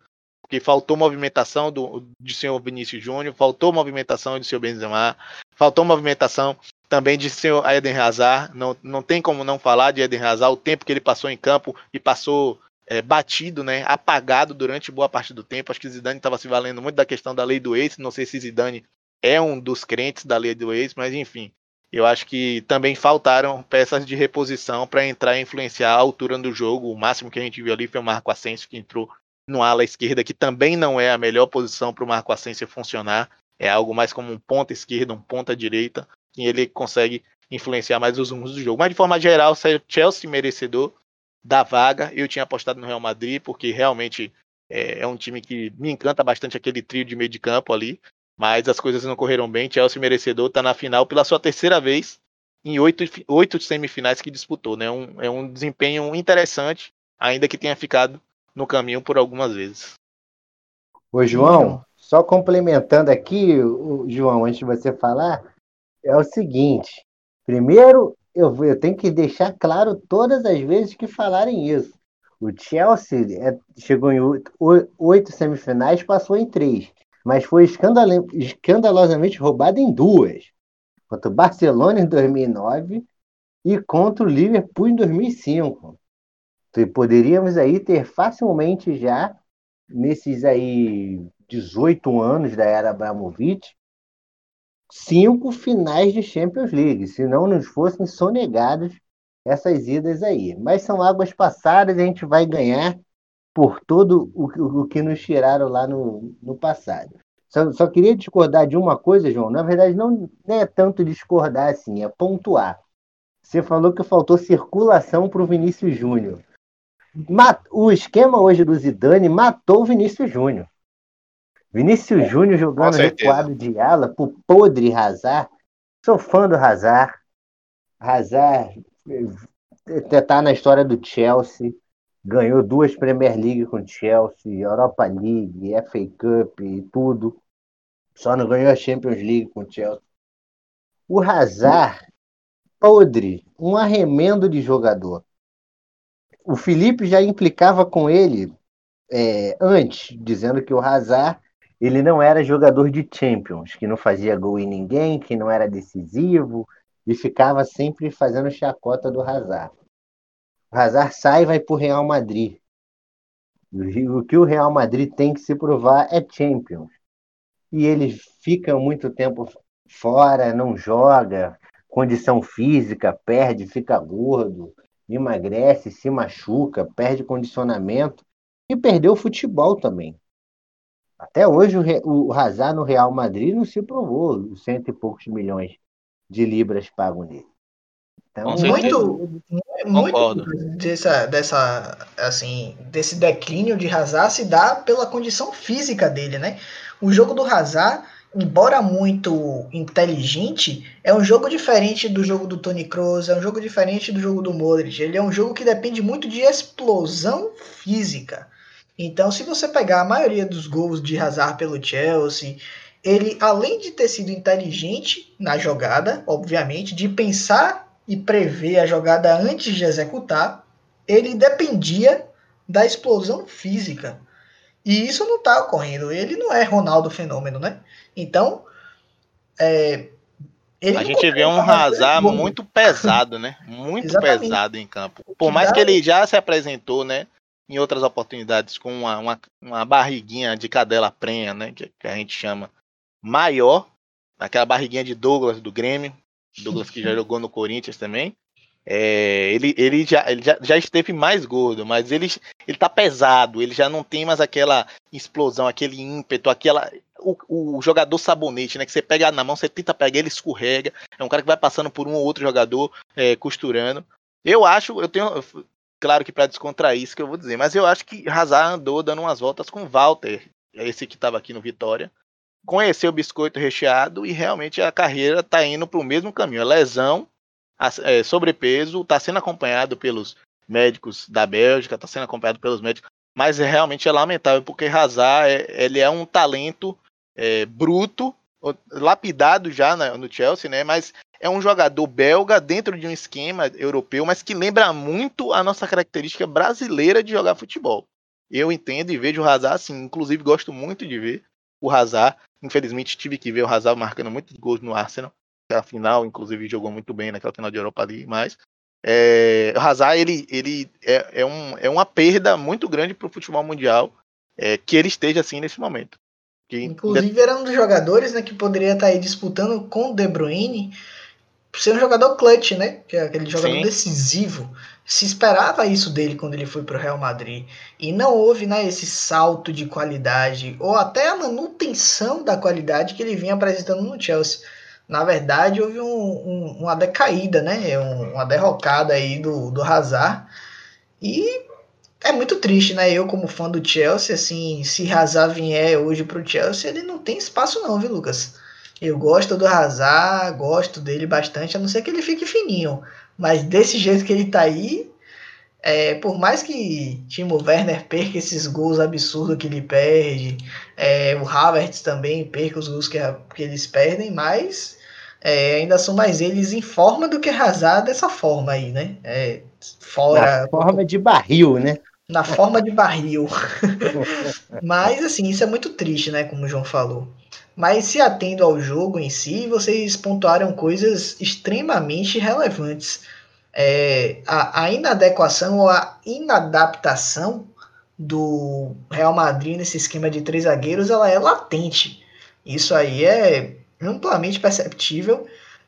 porque faltou movimentação do, do senhor Vinícius Júnior, faltou movimentação do senhor Benzema, faltou movimentação também de senhor Eden Hazard, não, não tem como não falar de Eden Hazard, o tempo que ele passou em campo e passou é, batido, né, apagado durante boa parte do tempo, acho que Zidane estava se valendo muito da questão da lei do ex, não sei se Zidane é um dos crentes da lei do ex, mas enfim, eu acho que também faltaram peças de reposição para entrar e influenciar a altura do jogo. O máximo que a gente viu ali foi o Marco Asensio que entrou no ala esquerda, que também não é a melhor posição para o Marco Asensio funcionar. É algo mais como um ponta esquerda, um ponta direita que ele consegue influenciar mais os rumos do jogo. Mas de forma geral, Chelsea merecedor da vaga. Eu tinha apostado no Real Madrid porque realmente É, é, um time que me encanta bastante aquele trio de meio de campo ali, mas as coisas não correram bem. Chelsea merecedor está na final pela sua terceira vez em oito, oito semifinais que disputou, né? Um, é um desempenho interessante, ainda que tenha ficado no caminho por algumas vezes. Ô, João, só complementando aqui, João, antes de você falar, é o seguinte: primeiro, eu, eu tenho que deixar claro todas as vezes que falarem isso. O Chelsea é, chegou em oito, oito semifinais, passou em três, mas foi escandalosamente roubado em duas contra o Barcelona em 2009 e contra o Liverpool em 2005. Poderíamos aí ter facilmente já, nesses aí 18 anos da era Abramovich, cinco finais de Champions League, se não nos fossem sonegadas essas idas aí. Mas são águas passadas a gente vai ganhar por todo o, o, o que nos tiraram lá no, no passado. Só, só, queria discordar de uma coisa, João. Na verdade, não é tanto discordar assim, é pontuar. Você falou que faltou circulação para o Vinícius Júnior. O esquema hoje do Zidane matou o Vinícius Júnior. Vinícius é, Júnior jogando recuado de ala pro podre Hazard. Sou fã do Hazard. Hazard eh, tá na história do Chelsea ganhou duas Premier League com Chelsea, Europa League, FA Cup e tudo. Só não ganhou a Champions League com Chelsea. O Hazard, podre, um arremendo de jogador. O Felipe já implicava com ele é, antes, dizendo que o Hazard ele não era jogador de Champions, que não fazia gol em ninguém, que não era decisivo e ficava sempre fazendo chacota do Hazard. O Hazard sai e vai para o Real Madrid. O que o Real Madrid tem que se provar é Champions. E ele fica muito tempo fora, não joga, condição física, perde, fica gordo, emagrece, se machuca, perde condicionamento e perdeu o futebol também. Até hoje o Hazard no Real Madrid não se provou os cento e poucos milhões de libras pagos nele. Então, muito, muito dessa, dessa, assim, desse declínio de Hazard se dá pela condição física dele, né? O jogo do Hazard, embora muito inteligente, é um jogo diferente do jogo do Tony Kroos, é um jogo diferente do jogo do Modric. Ele é um jogo que depende muito de explosão física. Então, se você pegar a maioria dos gols de Hazard pelo Chelsea, ele, além de ter sido inteligente na jogada, obviamente, de pensar e prever a jogada antes de executar, ele dependia da explosão física. E isso não está ocorrendo. Ele não é Ronaldo Fenômeno, né? Então, é, a gente vê um Hazard muito pesado, né? Muito Exatamente. pesado em campo. Por mais que ele já se apresentou, né? Em outras oportunidades com uma, uma, uma barriguinha de cadela prenha, né? Que, que, a gente chama maior. Aquela barriguinha de Douglas do Grêmio. Douglas que já jogou no Corinthians também. É, ele ele, já, ele já, já esteve mais gordo, mas ele, ele tá pesado, ele já não tem mais aquela explosão, aquele ímpeto, aquela. O, o jogador sabonete, né? Que você pega na mão, você tenta pegar, ele escorrega. É um cara que vai passando por um ou outro jogador, é, costurando. Eu acho, eu tenho. Claro que para descontrair isso que eu vou dizer, mas eu acho que Hazard andou dando umas voltas com Walter, esse que estava aqui no Vitória, conheceu o biscoito recheado e realmente a carreira está indo para o mesmo caminho. A lesão, é, sobrepeso, está sendo acompanhado pelos médicos da Bélgica, está sendo acompanhado pelos médicos, mas é realmente é lamentável porque Hazard é, ele é um talento é, bruto, lapidado já no Chelsea, né? Mas é um jogador belga dentro de um esquema europeu, mas que lembra muito a nossa característica brasileira de jogar futebol. Eu entendo e vejo o Hazard assim, inclusive gosto muito de ver o Hazard. Infelizmente tive que ver o Hazard marcando muitos gols no Arsenal. A final, inclusive, jogou muito bem naquela final de Europa ali, mas é, o Hazard ele, ele é, é, um, é uma perda muito grande para o futebol mundial é, que ele esteja assim nesse momento. Que, Inclusive era um dos jogadores né, que poderia estar aí disputando com o De Bruyne ser um jogador clutch, né? Que é aquele jogador Sim. decisivo. Se esperava isso dele quando ele foi para o Real Madrid. E não houve né, esse salto de qualidade, ou até a manutenção da qualidade que ele vinha apresentando no Chelsea. Na verdade, houve um, um, uma decaída, né? uma derrocada aí do, do Hazard. E é muito triste, né? Eu, como fã do Chelsea, assim, se Hazard vier hoje pro Chelsea, ele não tem espaço, não, viu, Lucas? Eu gosto do Hazard, gosto dele bastante, a não ser que ele fique fininho. Mas desse jeito que ele tá aí, é, por mais que Timo Werner perca esses gols absurdos que ele perde, é, o Havertz também perca os gols que, que eles perdem, mas é, ainda são mais eles em forma do que Hazard dessa forma aí, né? É, fora. Na forma de barril, né? Na forma de barril. mas assim, isso é muito triste, né? Como o João falou. Mas se atendo ao jogo em si, vocês pontuaram coisas extremamente relevantes é, a, a inadequação ou a inadaptação do Real Madrid nesse esquema de três zagueiros ela é latente. Isso aí é amplamente perceptível.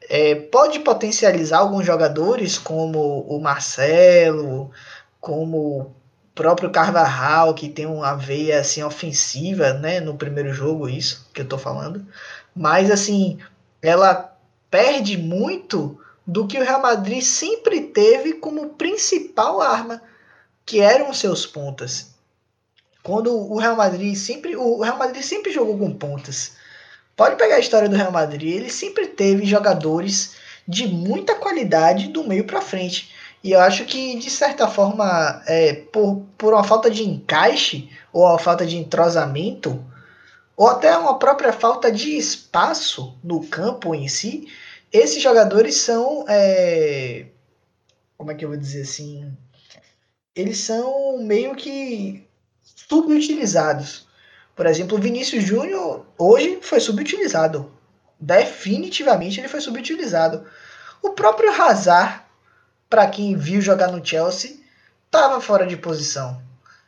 É, pode potencializar alguns jogadores, como o Marcelo, como o próprio Carvajal, que tem uma veia assim, ofensiva né, no primeiro jogo, isso que eu estou falando. Mas assim, ela perde muito do que o Real Madrid sempre teve como principal arma, que eram os seus pontas. Quando o Real Madrid sempre, o Real Madrid sempre jogou com pontas. Pode pegar a história do Real Madrid, ele sempre teve jogadores de muita qualidade do meio para frente. E eu acho que, de certa forma, é, por, por uma falta de encaixe ou uma falta de entrosamento, ou até uma própria falta de espaço no campo em si, esses jogadores são. É, como é que eu vou dizer assim? Eles são meio que subutilizados. Por exemplo, o Vinícius Júnior hoje foi subutilizado. Definitivamente ele foi subutilizado. O próprio Hazard, para quem viu jogar no Chelsea, estava fora de posição.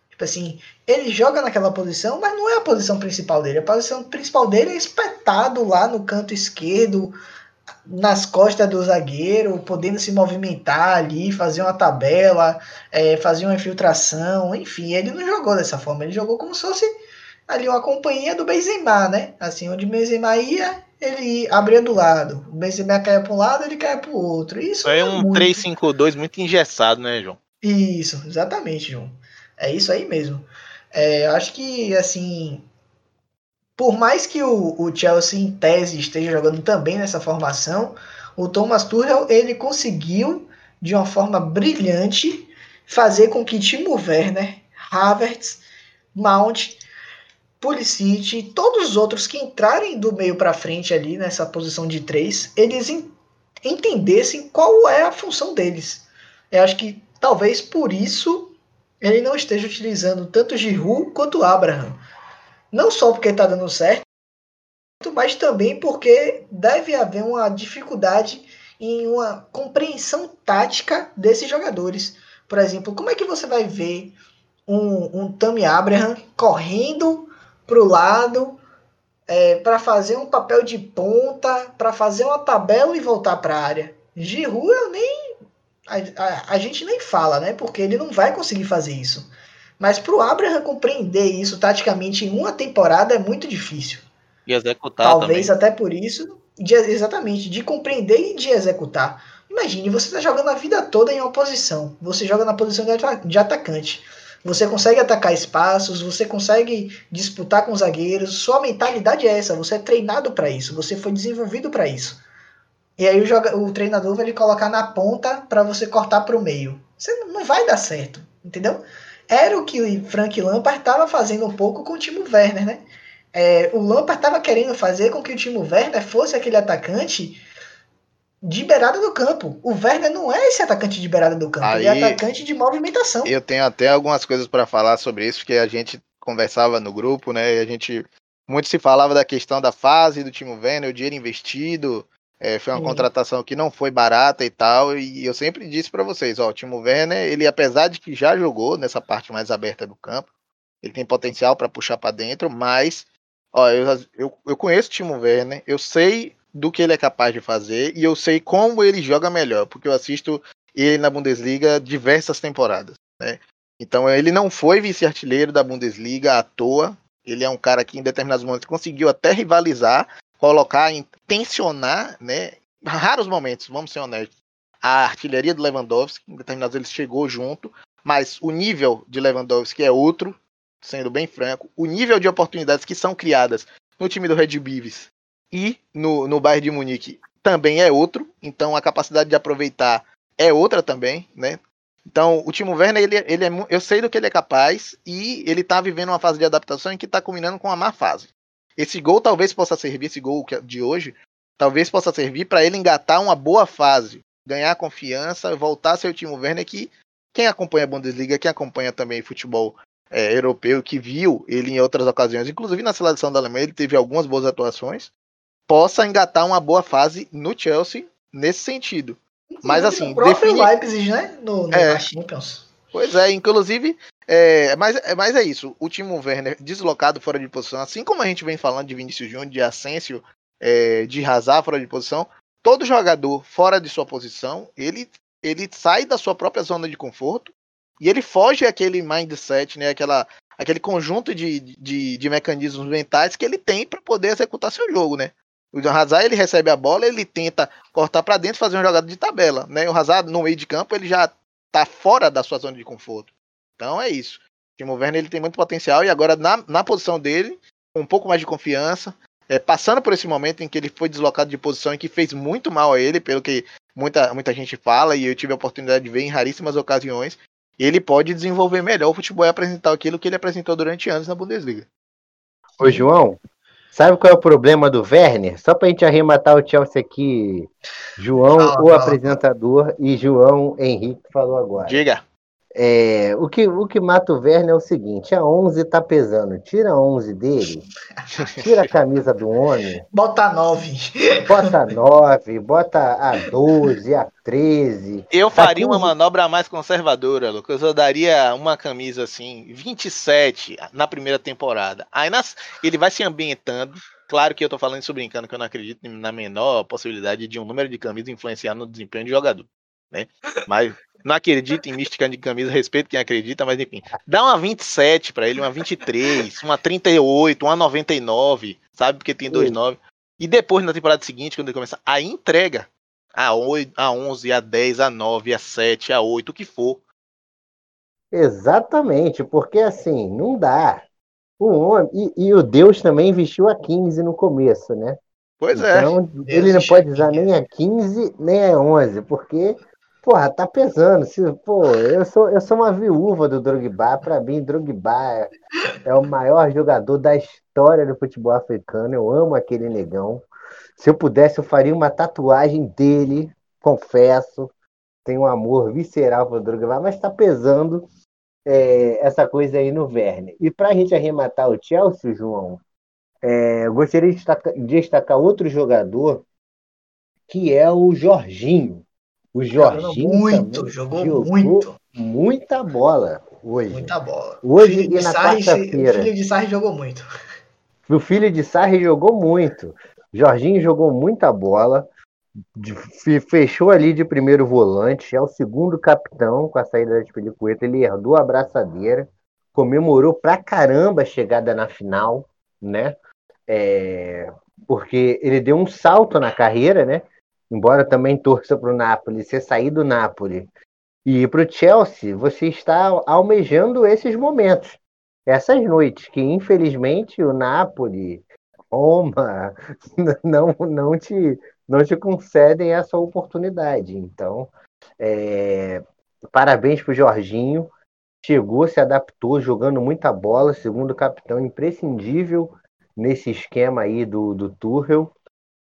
Tipo assim, ele joga naquela posição, mas não é a posição principal dele. A posição principal dele é espetado lá no canto esquerdo, nas costas do zagueiro, podendo se movimentar ali, fazer uma tabela, é, fazer uma infiltração, enfim, ele não jogou dessa forma, ele jogou como se fosse ali uma companhia do Benzema, né? Assim, onde o Benzema ia, ele abria do lado, o Benzema caia para um lado, ele caia para o outro. Isso é um muito... 3-5-2 muito engessado, né, João? Isso, exatamente, João. É isso aí mesmo. É, acho que, assim, por mais que o, o, Chelsea em tese esteja jogando também nessa formação, o Thomas Tuchel ele conseguiu de uma forma brilhante fazer com que Timo Werner, Havertz, Mount, Pulisic e todos os outros que entrarem do meio para frente ali nessa posição de três, eles entendessem qual é a função deles. Eu acho que talvez por isso ele não esteja utilizando tanto Giroud quanto Abraham não só porque está dando certo, mas também porque deve haver uma dificuldade em uma compreensão tática desses jogadores. Por exemplo, como é que você vai ver um, um Tammy Abraham correndo para o lado é, para fazer um papel de ponta, para fazer uma tabela e voltar para a área? Giroud eu nem a, a, a, gente nem fala, né? Porque ele não vai conseguir fazer isso. Mas para o Abraham compreender isso taticamente em uma temporada é muito difícil. E executar Talvez também. até por isso, de, exatamente, de compreender e de executar. Imagine, você está jogando a vida toda em uma posição. Você joga na posição de atacante. Você consegue atacar espaços, você consegue disputar com os zagueiros. Sua mentalidade é essa, você é treinado para isso, você foi desenvolvido para isso. E aí o, joga, o treinador vai lhe colocar na ponta para você cortar para o meio. Você não vai dar certo, entendeu? era o que o Frank Lampard estava fazendo um pouco com o Timo Werner, né? É, o Lampard estava querendo fazer com que o Timo Werner fosse aquele atacante de beirada do campo. O Werner não é esse atacante de beirada do campo, Aí, ele é atacante de movimentação. Eu tenho até algumas coisas para falar sobre isso, que a gente conversava no grupo, né? E a gente muito se falava da questão da fase do Timo Werner, o dinheiro investido, é, foi uma Sim. contratação que não foi barata e tal, e eu sempre disse para vocês, ó, o Timo Werner, ele apesar de que já jogou nessa parte mais aberta do campo, ele tem potencial para puxar para dentro, mas ó, eu, eu, eu conheço o Timo Werner, eu sei do que ele é capaz de fazer e eu sei como ele joga melhor, porque eu assisto ele na Bundesliga diversas temporadas, né? Então ele não foi vice-artilheiro da Bundesliga à toa. Ele é um cara que em determinados momentos conseguiu até rivalizar colocar, tensionar, né? Raros momentos, vamos ser honestos. A artilharia do Lewandowski, em determinados ele chegou junto, mas o nível de Lewandowski é outro, sendo bem franco. O nível de oportunidades que são criadas no time do Red Beavis e no, no Bayern de Munique também é outro, então a capacidade de aproveitar é outra também, né? Então, o Timo Werner, ele, ele é, eu sei do que ele é capaz e ele tá vivendo uma fase de adaptação em que tá combinando com uma má fase. Esse gol talvez possa servir, esse gol de hoje, talvez possa servir para ele engatar uma boa fase, ganhar confiança, voltar a ser o Timo Werner que quem acompanha a Bundesliga, quem acompanha também futebol é, europeu, que viu ele em outras ocasiões, inclusive na seleção da Alemanha, ele teve algumas boas atuações, possa engatar uma boa fase no Chelsea nesse sentido. Mas assim, o próprio. Leipzig, né? No, no é, Champions. Pois é, inclusive, é, mas, é, mas é isso. O Timo Werner deslocado fora de posição, assim como a gente vem falando de Vinícius Júnior, de Asensio, é, de Hazard fora de posição, todo jogador fora de sua posição, ele, ele sai da sua própria zona de conforto e ele foge aquele mindset, né? Aquela, aquele conjunto de, de, de mecanismos mentais que ele tem para poder executar seu jogo, né? O Hazard ele recebe a bola, ele tenta cortar para dentro, fazer uma jogada de tabela, né? O Hazard no meio de campo ele já tá fora da sua zona de conforto. Então é isso. O Timo Werner ele tem muito potencial e agora na, na posição dele, com um pouco mais de confiança, é, passando por esse momento em que ele foi deslocado de posição e que fez muito mal a ele, pelo que muita, muita gente fala e eu tive a oportunidade de ver em raríssimas ocasiões, ele pode desenvolver melhor o futebol e apresentar aquilo que ele apresentou durante anos na Bundesliga. Ô João, Sabe qual é o problema do Werner? Só para a gente arrematar o Chelsea aqui, João, o apresentador, e João Henrique falou agora. Diga. É, o, que, o que mata o Werner é o seguinte: a 11 tá pesando. Tira a 11 dele, tira a camisa do homem. Bota a 9. Bota a 9, bota a 12, a 13. Eu faria 15... uma manobra mais conservadora, Lucas. Eu daria uma camisa assim, 27 na primeira temporada. Aí nas, ele vai se ambientando. Claro que eu tô falando isso brincando, que eu não acredito na menor possibilidade de um número de camisas influenciar no desempenho do jogador. Né? Mas não acredito em mística de camisa, respeito quem acredita, mas enfim. Dá uma 27 para ele, uma 23, uma 38, uma 99, sabe? Porque tem 2,9. E depois, na temporada seguinte, quando ele começa, a entrega a, 8, a 11, a 10, a 9, a 7, a 8, o que for. Exatamente, porque assim, não dá. O homem, e, e o Deus também investiu a 15 no começo, né? Pois é. então, é. Ele não pode usar nem a 15 nem a 11, porque Porra, tá pesando. Se, pô, eu sou, eu sou uma viúva do Drogba. Para mim, Drogba é o maior jogador da história do futebol africano. Eu amo aquele negão. Se eu pudesse, eu faria uma tatuagem dele, confesso. Tenho um amor visceral pro Drogba, mas tá pesando é, essa coisa aí no Verne. E para a gente arrematar o Chelsea, João, é, eu gostaria de destacar, de destacar outro jogador que é o Jorginho. O Jorginho muito, jogou, jogou muito. Muita bola hoje. Muita bola. Hoje e na quarta-feira. O filho de Sarri jogou muito. O filho de Sarri jogou muito. Jorginho jogou muita bola. Fechou ali de primeiro volante. É o segundo capitão com a saída de Pelicueta. Ele herdou a braçadeira. Comemorou pra caramba a chegada na final, né? É, porque ele deu um salto na carreira, né? Embora também torça para o Napoli, você sair do Napoli e ir para o Chelsea, você está almejando esses momentos, essas noites, que infelizmente o Napoli, Roma, não, não, te, não te concedem essa oportunidade. Então, é, parabéns para o Jorginho, chegou, se adaptou, jogando muita bola, segundo capitão imprescindível nesse esquema aí do, do Tuchel.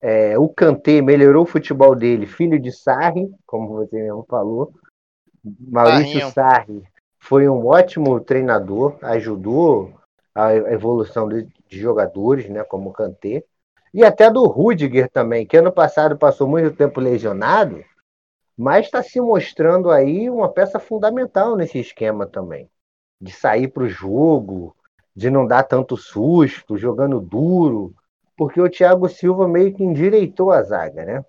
É, o Kanté melhorou o futebol dele, filho de Sarri, como você mesmo falou. Maurício Sarri foi um ótimo treinador, ajudou a evolução de, de jogadores, né, como o Kanté. E até do Rudiger também, que ano passado passou muito tempo lesionado, mas está se mostrando aí uma peça fundamental nesse esquema também. De sair para o jogo, de não dar tanto susto, jogando duro, porque o Thiago Silva meio que endireitou a zaga, né?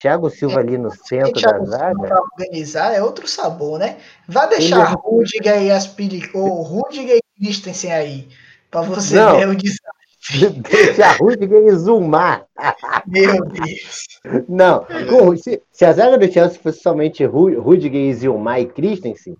Thiago Silva ali no centro da zaga. Para organizar é outro sabor, né? Vai deixar Ele... Rudiger e Aspiri, ou Rudiger e Christensen aí, para você Não. ver o desastre. Deixa Rudiger e Zumar. Meu Deus. Não, se, se, a zaga do Chelsea fosse somente Rudiger, Zilmar e Christensen,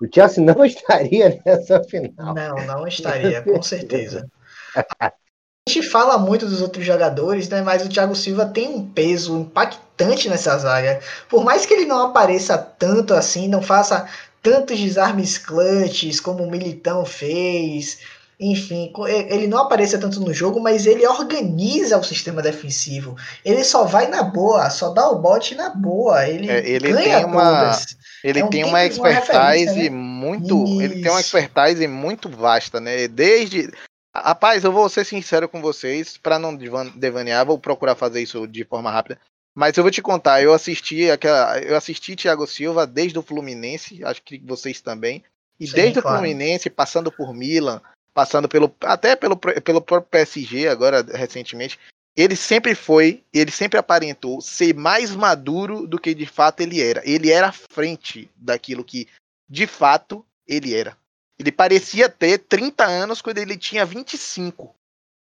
o Chelsea não estaria nessa final. Não, não estaria, com certeza. A gente fala muito dos outros jogadores, né? Mas o Thiago Silva tem um peso impactante nessa zaga. Por mais que ele não apareça tanto assim, não faça tantos desarmes clutches como o Militão fez, enfim, ele não apareça tanto no jogo, mas ele organiza o sistema defensivo. Ele só vai na boa, só dá o bote na boa. Ele, é, ele ganha tem uma, todas. Ele é um tem uma expertise uma né? muito, Isso. ele tem uma expertise muito vasta, né? Desde Rapaz, eu vou ser sincero com vocês, para não devanear, vou procurar fazer isso de forma rápida. Mas eu vou te contar, eu assisti aquela, eu assisti Thiago Silva desde o Fluminense, acho que vocês também. E Sim, desde claro. o Fluminense, passando por Milan, passando pelo até pelo, pelo próprio PSG agora recentemente, ele sempre foi, ele sempre aparentou ser mais maduro do que de fato ele era. Ele era à frente daquilo que de fato ele era. Ele parecia ter 30 anos quando ele tinha 25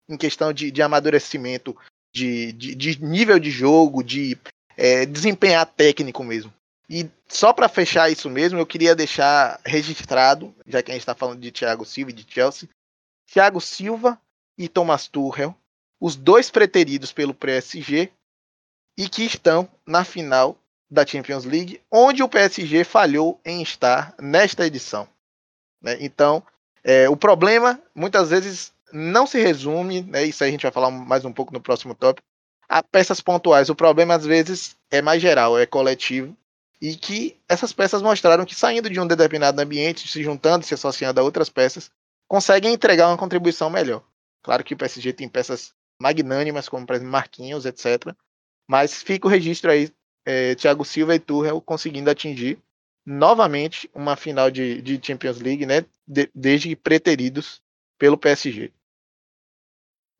em questão de, de amadurecimento, de, de, de, nível de jogo, de é, desempenhar técnico mesmo. E só para fechar isso mesmo, eu queria deixar registrado, já que a gente está falando de Thiago Silva e de Chelsea, Thiago Silva e Thomas Tuchel, os dois preteridos pelo PSG e que estão na final da Champions League, onde o PSG falhou em estar nesta edição. Né? Então, é, o problema muitas vezes não se resume, né, isso aí a gente vai falar mais um pouco no próximo tópico, a peças pontuais. O problema às vezes é mais geral, é coletivo. E que essas peças mostraram que saindo de um determinado ambiente, se juntando, se associando a outras peças, conseguem entregar uma contribuição melhor. Claro que o PSG tem peças magnânimas, como por exemplo Marquinhos, etc. Mas fica o registro aí, é, Thiago Silva e Tuchel conseguindo atingir novamente uma final de, de Champions League, né? De, desde preteridos pelo PSG.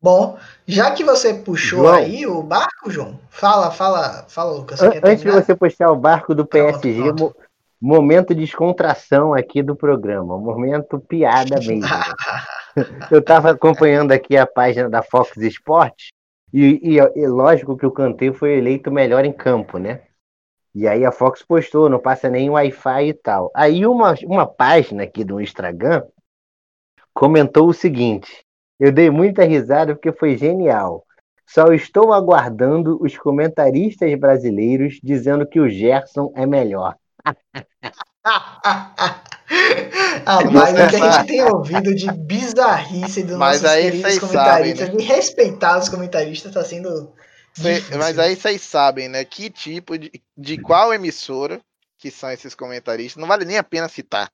Bom, já que você puxou João, aí o barco, João, fala, fala, fala, Lucas. antes de você puxar o barco do PSG, pronto, pronto. momento de descontração aqui do programa, momento piada mesmo. Eu estava acompanhando aqui a página da Fox Sports e, e, e, lógico que o Canteiro foi eleito melhor em campo, né? E aí a Fox postou, não passa nem Wi-Fi e tal. Aí uma, uma página aqui do Instagram comentou o seguinte: eu dei muita risada porque foi genial. Só estou aguardando os comentaristas brasileiros dizendo que o Gerson é melhor. ah, mas o que a gente tem ouvido de bizarrice dos mas nossos queridos comentaristas, sabem, né? de respeitar os comentaristas, está sendo. Cê, mas aí vocês sabem, né? Que tipo de, de qual emissora que são esses comentaristas. Não vale nem a pena citar.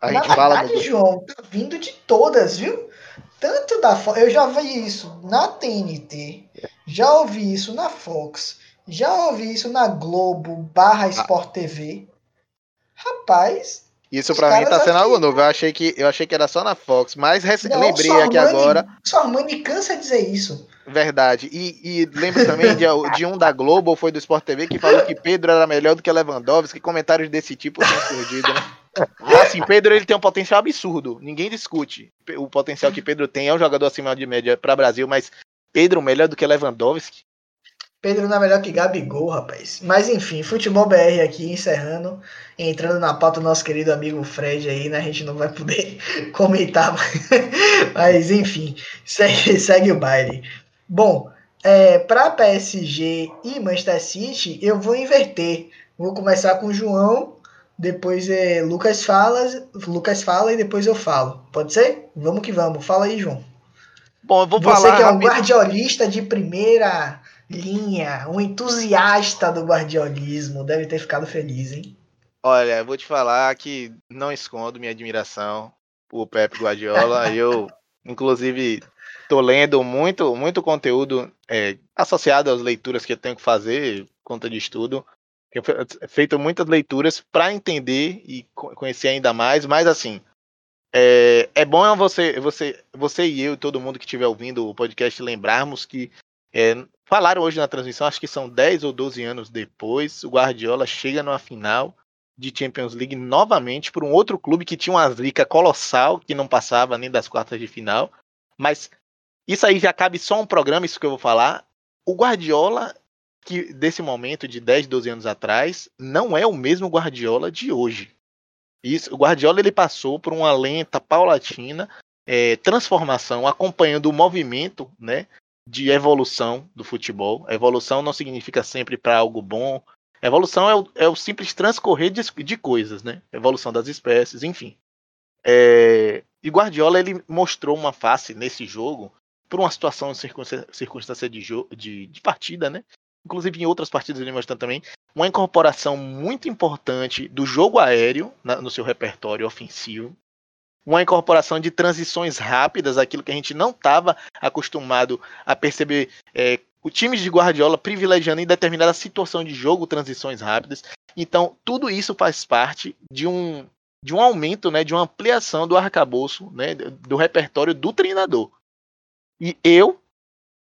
A Na gente verdade, fala. João, tá vindo de todas, viu? Tanto da Fox, eu já vi isso na TNT, já ouvi isso na Fox, já ouvi isso na Globo barra ah. Sport TV. Rapaz. Isso pra mim tá sendo algo novo. Eu achei, que, eu achei que era só na Fox, mas Não, lembrei aqui agora. Sua mãe me cansa de dizer isso. Verdade. E, e lembro também de, de, um da Globo, ou foi do Sport TV, que falou que Pedro era melhor do que Lewandowski. Comentários desse tipo tinham surgido, né? Assim, Pedro ele tem um potencial absurdo. Ninguém discute o potencial que Pedro tem. É um jogador acima de média para Brasil, mas Pedro melhor do que Lewandowski. Pedro não é melhor que Gabigol, rapaz. Mas enfim, futebol BR aqui encerrando, entrando na pauta do nosso querido amigo Fred aí, né? A gente não vai poder comentar, mas, mas enfim, segue, segue o baile. Bom, é, para PSG e Manchester City, eu vou inverter. Vou começar com o João depois é Lucas fala, Lucas fala e depois eu falo. Pode ser? Vamos que vamos. Fala aí, João. Bom, eu vou Você falar. Você que é um guardiolista de primeira linha, um entusiasta do guardiolismo, deve ter ficado feliz, hein? Olha, eu vou te falar que não escondo minha admiração por Pepe Guardiola. eu, inclusive, tô lendo muito, muito conteúdo é, associado às leituras que eu tenho que fazer, conta de estudo. Tenho feito muitas leituras para entender e conhecer ainda mais, mas assim, é, é bom você, você, você e eu e todo mundo que estiver ouvindo o podcast lembrarmos que é, falaram hoje na transmissão, acho que são 10 ou 12 anos depois, o Guardiola chega numa final de Champions League novamente por um outro clube que tinha uma zica colossal, que não passava nem das quartas de final. Mas isso aí já cabe só um programa, isso que eu vou falar. O Guardiola que desse momento de 10, 12 anos atrás não é o mesmo Guardiola de hoje. Isso, o Guardiola ele passou por uma lenta, paulatina é, transformação, acompanhando o movimento, né, de evolução do futebol. evolução não significa sempre para algo bom. evolução é o, é o simples transcorrer de, de, coisas, né? Evolução das espécies, enfim. É, e Guardiola ele mostrou uma face nesse jogo por uma situação circunstância, circunstância de, de, de, partida, né? Inclusive em outras partidas ele mostrou também uma incorporação muito importante do jogo aéreo na, no seu repertório ofensivo uma incorporação de transições rápidas, aquilo que a gente não estava acostumado a perceber é, o time de Guardiola privilegiando em determinada situação de jogo transições rápidas. Então, tudo isso faz parte de um, de um aumento, né, de uma ampliação do arcabouço, né, do repertório do treinador. E eu,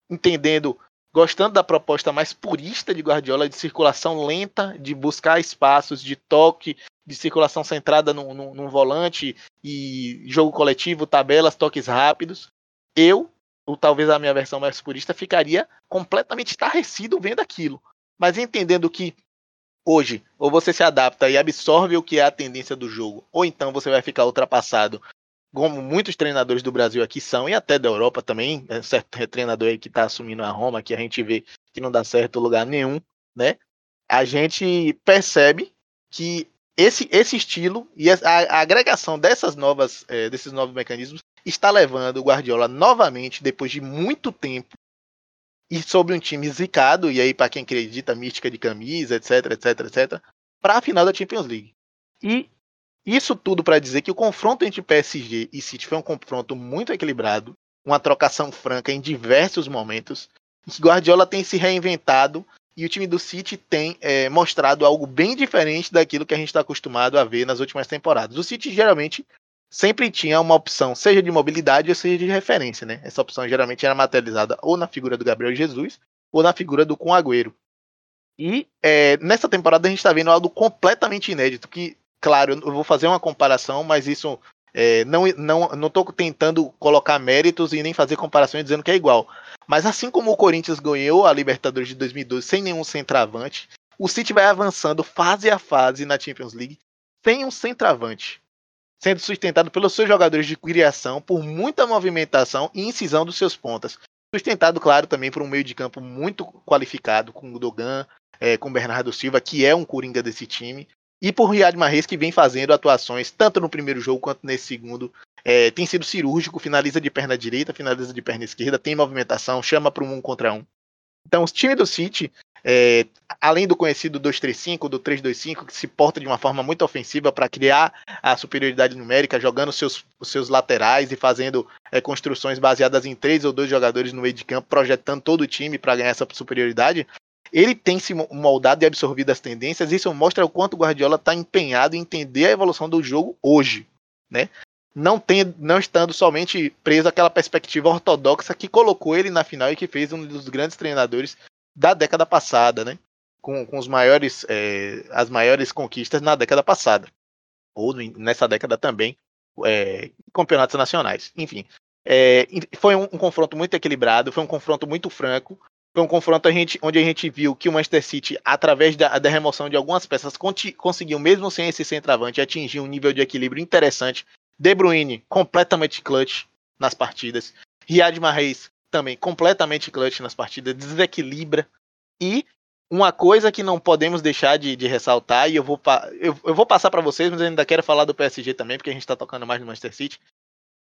entendendo, gostando da proposta mais purista de Guardiola, de circulação lenta, de buscar espaços, de toque, de circulação centrada num, num, num, volante e jogo coletivo, tabelas, toques rápidos. Eu, ou talvez a minha versão mais purista, ficaria completamente estarrecido vendo aquilo. Mas entendendo que hoje, ou você se adapta e absorve o que é a tendência do jogo, ou então você vai ficar ultrapassado, como muitos treinadores do Brasil aqui são, e até da Europa também, é certo treinador aí que está assumindo a Roma, que a gente vê que não dá certo lugar nenhum, né? A gente percebe que esse, esse estilo e a, a agregação dessas novas, é, desses novos mecanismos está levando o Guardiola novamente, depois de muito tempo, e sobre um time zicado, e aí para quem acredita, mística de camisa, etc, etc, etc, para a final da Champions League. E isso tudo para dizer que o confronto entre PSG e City foi um confronto muito equilibrado, uma trocação franca em diversos momentos, que Guardiola tem se reinventado e o time do City tem é, mostrado algo bem diferente daquilo que a gente está acostumado a ver nas últimas temporadas. O City geralmente sempre tinha uma opção, seja de mobilidade ou seja de referência, né? Essa opção geralmente era materializada ou na figura do Gabriel Jesus ou na figura do Kun Agüero. E é, nessa temporada a gente está vendo algo completamente inédito, que, claro, eu vou fazer uma comparação, mas isso é, não não não estou tentando colocar méritos e nem fazer comparações dizendo que é igual. Mas assim como o Corinthians ganhou a Libertadores de 2012 sem nenhum centroavante, o City vai avançando fase a fase na Champions League sem um centroavante, sendo sustentado pelos seus jogadores de criação, por muita movimentação e incisão dos seus pontas. Sustentado, claro, também por um meio de campo muito qualificado, com o Dogan, é, com o Bernardo Silva, que é um coringa desse time, e por Riyad Mahrez, que vem fazendo atuações tanto no primeiro jogo quanto nesse segundo, é, tem sido cirúrgico, finaliza de perna direita, finaliza de perna esquerda, tem movimentação, chama para um um contra um. Então, os times do City, é, além do conhecido 2-3-5, do 3-2-5, que se porta de uma forma muito ofensiva para criar a superioridade numérica, jogando seus, os seus laterais e fazendo é, construções baseadas em três ou dois jogadores no meio de campo, projetando todo o time para ganhar essa superioridade. Ele tem se moldado e absorvido as tendências, isso mostra o quanto o Guardiola está empenhado em entender a evolução do jogo hoje. Né? não, tem, não estando somente preso àquela perspectiva ortodoxa que colocou ele na final e que fez um dos grandes treinadores da década passada, né? Com, com os maiores, é, as maiores conquistas na década passada. Ou nessa década também, é, campeonatos nacionais. Enfim, é, foi um, um, confronto muito equilibrado, foi um confronto muito franco. Foi um confronto a gente, onde a gente viu que o Manchester City, através da, da remoção de algumas peças, conseguiu, mesmo sem esse centroavante, atingir um nível de equilíbrio interessante de Bruyne, completamente clutch nas partidas. Riyad Mahrez, também completamente clutch nas partidas, desequilibra. E uma coisa que não podemos deixar de, de ressaltar, e eu vou, eu, eu vou passar para vocês, mas ainda quero falar do PSG também, porque a gente está tocando mais no Manchester City.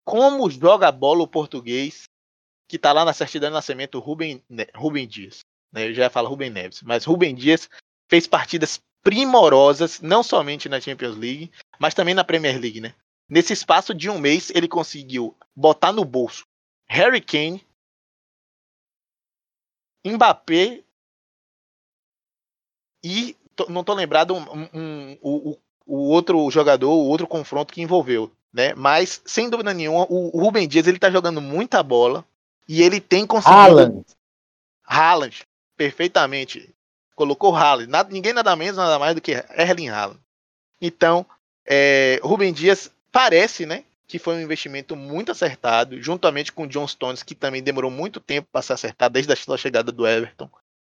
Como joga bola o português, que está lá na certidão de nascimento, Rubem, Rubem Dias. Né? Eu já falo Rubem Neves, mas Rubem Dias fez partidas primorosas, não somente na Champions League, mas também na Premier League, né? Nesse espaço de um mês, ele conseguiu botar no bolso Harry Kane, Mbappé e não tô lembrado um, um, o, o outro jogador, o outro confronto que envolveu, né? Mas sem dúvida nenhuma, o, o Rubem Dias ele tá jogando muita bola e ele tem conseguido. Haaland. Haaland, perfeitamente. Colocou Haaland, nada, ninguém nada menos nada mais do que Erling Haaland. Então, é, Rubem Dias parece, né, que foi um investimento muito acertado, juntamente com o John Stones, que também demorou muito tempo para se acertar desde a chegada do Everton.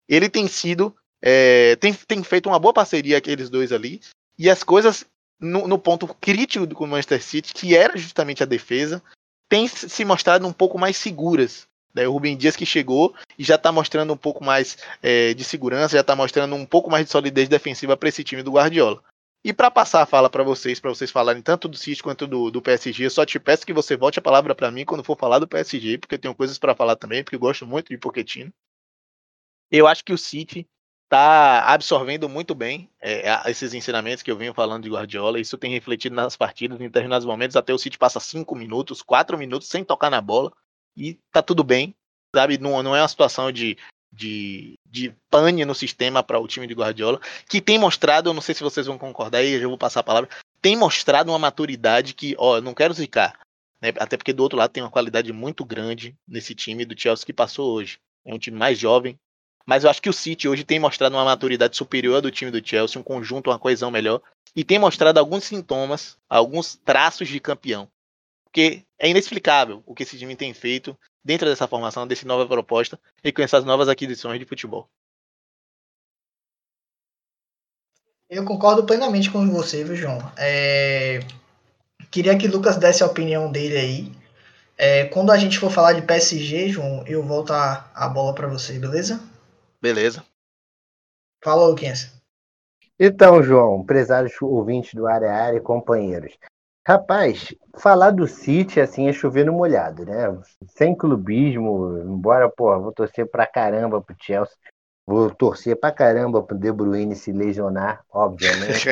Ele tem sido, é, tem, tem feito uma boa parceria aqueles dois ali, e as coisas no, no ponto crítico do Manchester City, que era justamente a defesa, tem se mostrado um pouco mais seguras. Né? O Rubem Dias que chegou e já está mostrando um pouco mais é, de segurança, já está mostrando um pouco mais de solidez defensiva para esse time do Guardiola. E para passar a fala para vocês, para vocês falarem tanto do City quanto do, do PSG, eu só te peço que você volte a palavra para mim quando for falar do PSG, porque eu tenho coisas para falar também, porque eu gosto muito de Pochettino. Eu acho que o City está absorvendo muito bem é, esses ensinamentos que eu venho falando de Guardiola. Isso tem refletido nas partidas, em determinados momentos. Até o City passa cinco minutos, quatro minutos sem tocar na bola e tá tudo bem, sabe? Não, não é uma situação de, de, de pane no sistema para o time de Guardiola, que tem mostrado, eu não sei se vocês vão concordar aí, eu já vou passar a palavra, tem mostrado uma maturidade que, ó, eu não quero zicar, né? Até porque do outro lado tem uma qualidade muito grande nesse time do Chelsea que passou hoje. É um time mais jovem, mas eu acho que o City hoje tem mostrado uma maturidade superior do time do Chelsea, um conjunto, uma coesão melhor, e tem mostrado alguns sintomas, alguns traços de campeão. Porque é inexplicável o que esse time tem feito dentro dessa formação, dessa nova proposta e com essas novas aquisições de futebol. Eu concordo plenamente com você, viu, João? É... Queria que Lucas desse a opinião dele aí. É, quando a gente for falar de PSG, João, eu volto a, a bola para você, beleza? Beleza. Fala, Luquinhas. Então, João, empresários ouvintes do Área Área e companheiros. Rapaz, falar do City assim é chover no molhado, né? Sem clubismo, embora, pô, vou torcer pra caramba pro Chelsea, vou torcer pra caramba pro De Bruyne se lesionar, obviamente.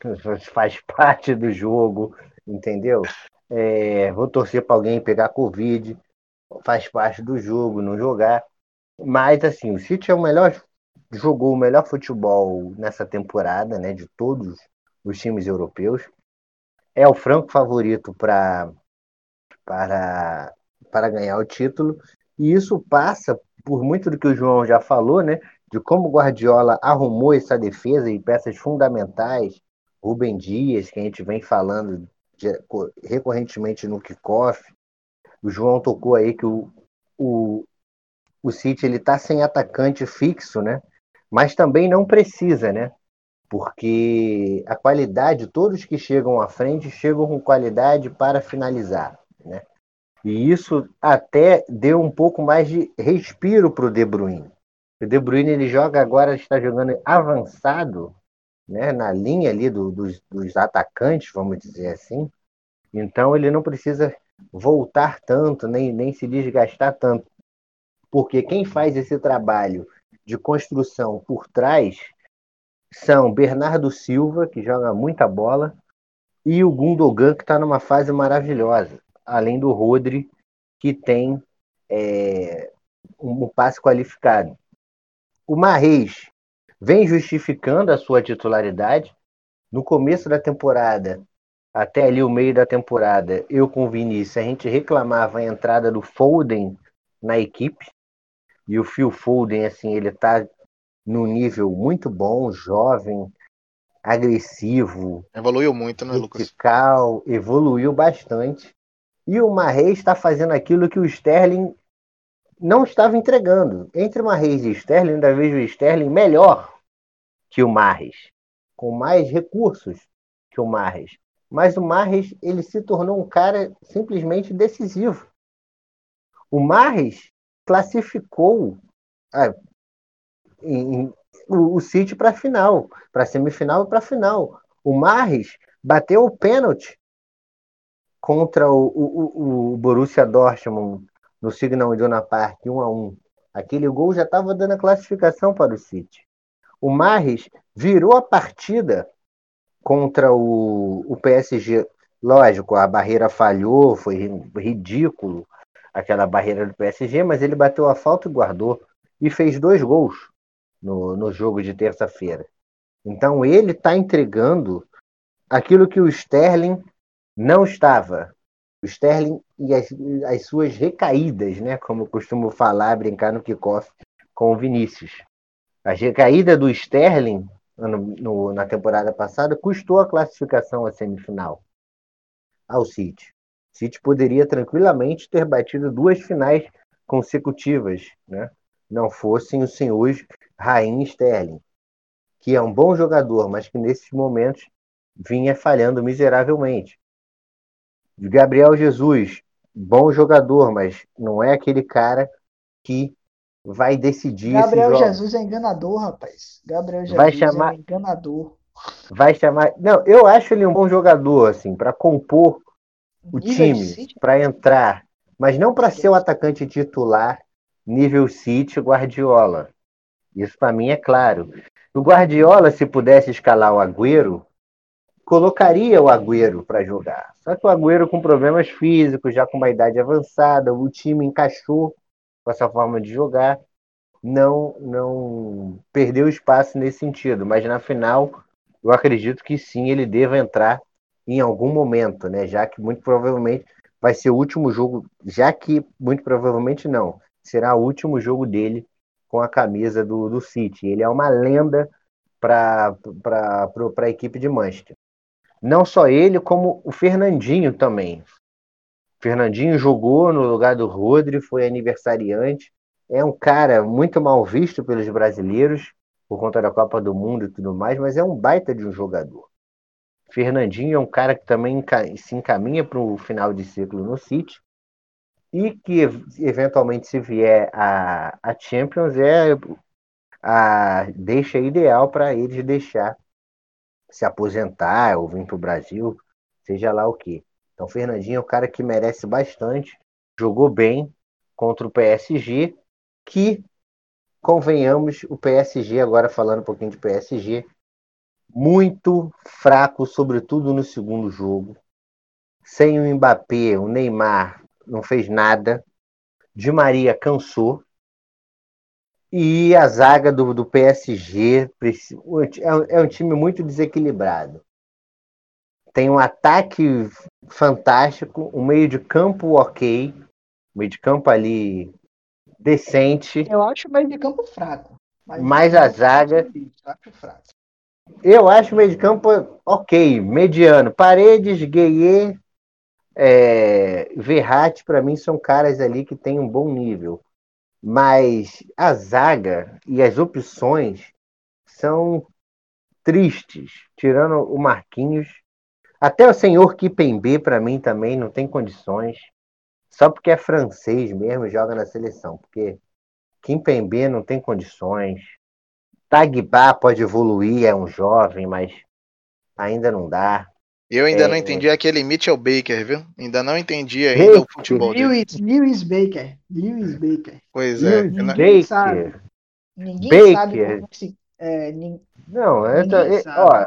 Faz parte do jogo, entendeu? É, vou torcer para alguém pegar Covid, faz parte do jogo, não jogar. Mas, assim, o City é o melhor, jogou o melhor futebol nessa temporada, né, de todos os times europeus. É o franco favorito pra, para, para ganhar o título. E isso passa por muito do que o João já falou, né, de como o Guardiola arrumou essa defesa e peças fundamentais. Rubem Dias, que a gente vem falando de, recorrentemente no kickoff. O João tocou aí que o, o, o City ele está sem atacante fixo, né? Mas também não precisa, né? Porque a qualidade, todos que chegam à frente chegam com qualidade para finalizar, né? E isso até deu um pouco mais de respiro para o De Bruyne. O De Bruyne ele joga agora, está jogando avançado, né? Na linha ali do, dos, dos atacantes, vamos dizer assim. Então ele não precisa voltar tanto, nem, nem se desgastar tanto porque quem faz esse trabalho de construção por trás são Bernardo Silva, que joga muita bola, e o Gundogan, que está numa fase maravilhosa, além do Rodri, que tem é, um passe qualificado. O Marreis vem justificando a sua titularidade. No começo da temporada, até ali o meio da temporada, eu com o Vinícius, a gente reclamava a entrada do Foden na equipe. E o Phil Foden, assim, ele tá num nível muito bom, jovem, agressivo. Evoluiu muito, né, vertical, Lucas? Evoluiu bastante. E o Marreis está fazendo aquilo que o Sterling não estava entregando. Entre o Marreis e o Sterling, ainda vejo o Sterling melhor que o Marres, com mais recursos que o Marres. Mas o Marres ele se tornou um cara simplesmente decisivo. O Marres classificou ah, em, em, o, o City para a final, para a semifinal e para a final. O Marres bateu o pênalti contra o, o, o, Borussia Dortmund no Signal Iduna Park 1 a 1. Aquele gol já estava dando a classificação para o City. O Marres virou a partida contra o, o PSG. Lógico, a barreira falhou, foi ridículo aquela barreira do PSG, mas ele bateu a falta e guardou e fez dois gols no, no jogo de terça-feira. Então ele está entregando aquilo que o Sterling não estava. O Sterling e as, as suas recaídas, né? Como eu costumo falar, brincar no kickoff com o Vinícius. A recaída do Sterling no, no, na temporada passada custou a classificação à semifinal ao City. City poderia tranquilamente ter batido duas finais consecutivas, né? não fossem os senhores Rain e Sterling, que é um bom jogador, mas que nesses momentos vinha falhando miseravelmente. Gabriel Jesus, bom jogador, mas não é aquele cara que vai decidir Gabriel Jesus é enganador, rapaz. Gabriel Jesus vai chamar... é enganador. Vai chamar. Não, eu acho ele um bom jogador, assim, para compor o nível time, para entrar, mas não para ser o atacante titular nível City Guardiola. Isso para mim é claro. O Guardiola, se pudesse escalar o Agüero, colocaria o Agüero para jogar. Só que o Agüero com problemas físicos, já com uma idade avançada, o time encaixou com essa forma de jogar, não não perdeu espaço nesse sentido, mas na final eu acredito que sim, ele deva entrar em algum momento, né? Já que muito provavelmente vai ser o último jogo, já que muito provavelmente não, será o último jogo dele com a camisa do, do City. Ele é uma lenda para a equipe de Manchester. Não só ele, como o Fernandinho também. Fernandinho jogou no lugar do Rodri, foi aniversariante. É um cara muito mal visto pelos brasileiros por conta da Copa do Mundo e tudo mais, mas é um baita de um jogador. Fernandinho é um cara que também se encaminha para o final de ciclo no City e que eventualmente se vier a, a Champions é a deixa ideal para eles deixar se aposentar ou vir para o Brasil, seja lá o que. Então, Fernandinho é um cara que merece bastante, jogou bem contra o PSG, que, convenhamos, o PSG, agora falando um pouquinho de PSG, muito fraco, sobretudo no segundo jogo. Sem o Mbappé, o Neymar não fez nada. Di Maria cansou. E a zaga do, do PSG é, é um time muito desequilibrado. Tem um ataque fantástico, um meio de campo ok, um meio de campo ali decente. Eu acho o meio de campo fraco. Mas, mas a zaga. Eu acho o meio de campo ok, mediano. Paredes, Gueye, é, Verratti, para mim, são caras ali que têm um bom nível mas a zaga e as opções são tristes, tirando o Marquinhos. Até o senhor Kipembe, para mim, também não tem condições. Só porque é francês mesmo, joga na seleção. Porque Kimpembe não tem condições. Tagba pode evoluir, é um jovem, mas ainda não dá. Eu ainda é... não entendi aquele Mitchell Baker, viu? Ainda não entendi ainda o futebol Lewis, dele. Lewis Baker. Lewis Baker. Pois é. Lewis Ninguém Baker. sabe. Ninguém Baker. sabe como se... É, nin... Não, é, ó,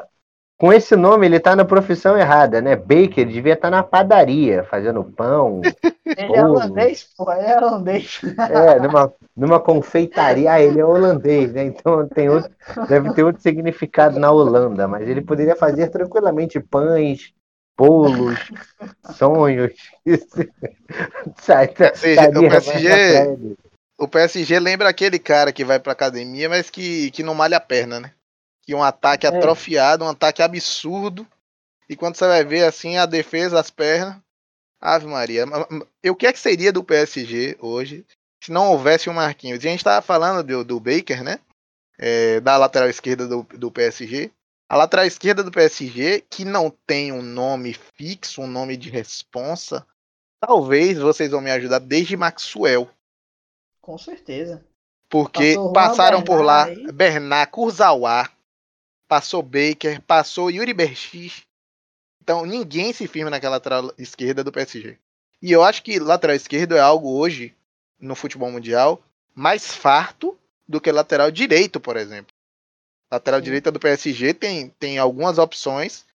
com esse nome ele tá na profissão errada, né? Baker devia estar tá na padaria, fazendo pão. ele é holandês, pô, é holandês. É, numa, numa confeitaria. Ah, ele é holandês, né? Então tem outro, deve ter outro significado na Holanda, mas ele poderia fazer tranquilamente pães, bolos, sonhos. Sai, o, PSG, o PSG lembra aquele cara que vai pra academia, mas que, que não malha a perna, né? Que um ataque é. atrofiado, um ataque absurdo. E quando você vai ver assim a defesa, as pernas, Ave Maria. O que é que seria do PSG hoje se não houvesse o um Marquinhos? A gente estava falando do, do, Baker, né? É, da lateral esquerda do, do PSG. A lateral esquerda do PSG, que não tem um nome fixo, um nome de responsa, talvez vocês vão me ajudar desde Maxwell. Com certeza. Porque passaram por lá aí. Bernard Kurzawa, passou Baker, passou Yuri Berchis. Então ninguém se firma naquela lateral esquerda do PSG. E eu acho que lateral esquerdo é algo hoje, no futebol mundial, mais farto do que lateral direito, por exemplo. Lateral Sim. direita do PSG tem, tem algumas opções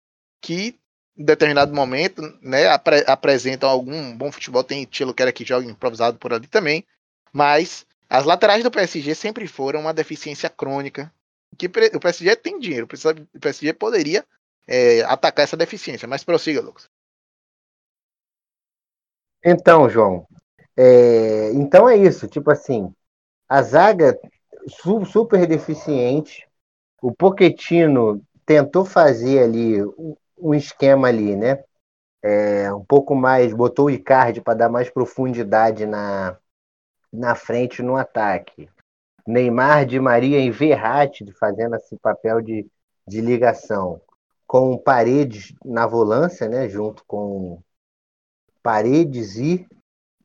que, em determinado momento, né, apre, apresentam algum bom futebol. Tem Tilo que era que joga improvisado por ali também. Mas as laterais do PSG sempre foram uma deficiência crônica que o PSG tem dinheiro, o PSG poderia é, atacar essa deficiência, mas prossiga, Lucas. Então, João, é, então é isso, tipo assim, a zaga super deficiente, o Poquetino tentou fazer ali um esquema ali, né? É, um pouco mais, botou o Icardi para dar mais profundidade na, na frente no ataque. Neymar, de Maria e Verratti fazendo esse papel de, de ligação. com Paredes na volância, né? Junto com Paredes e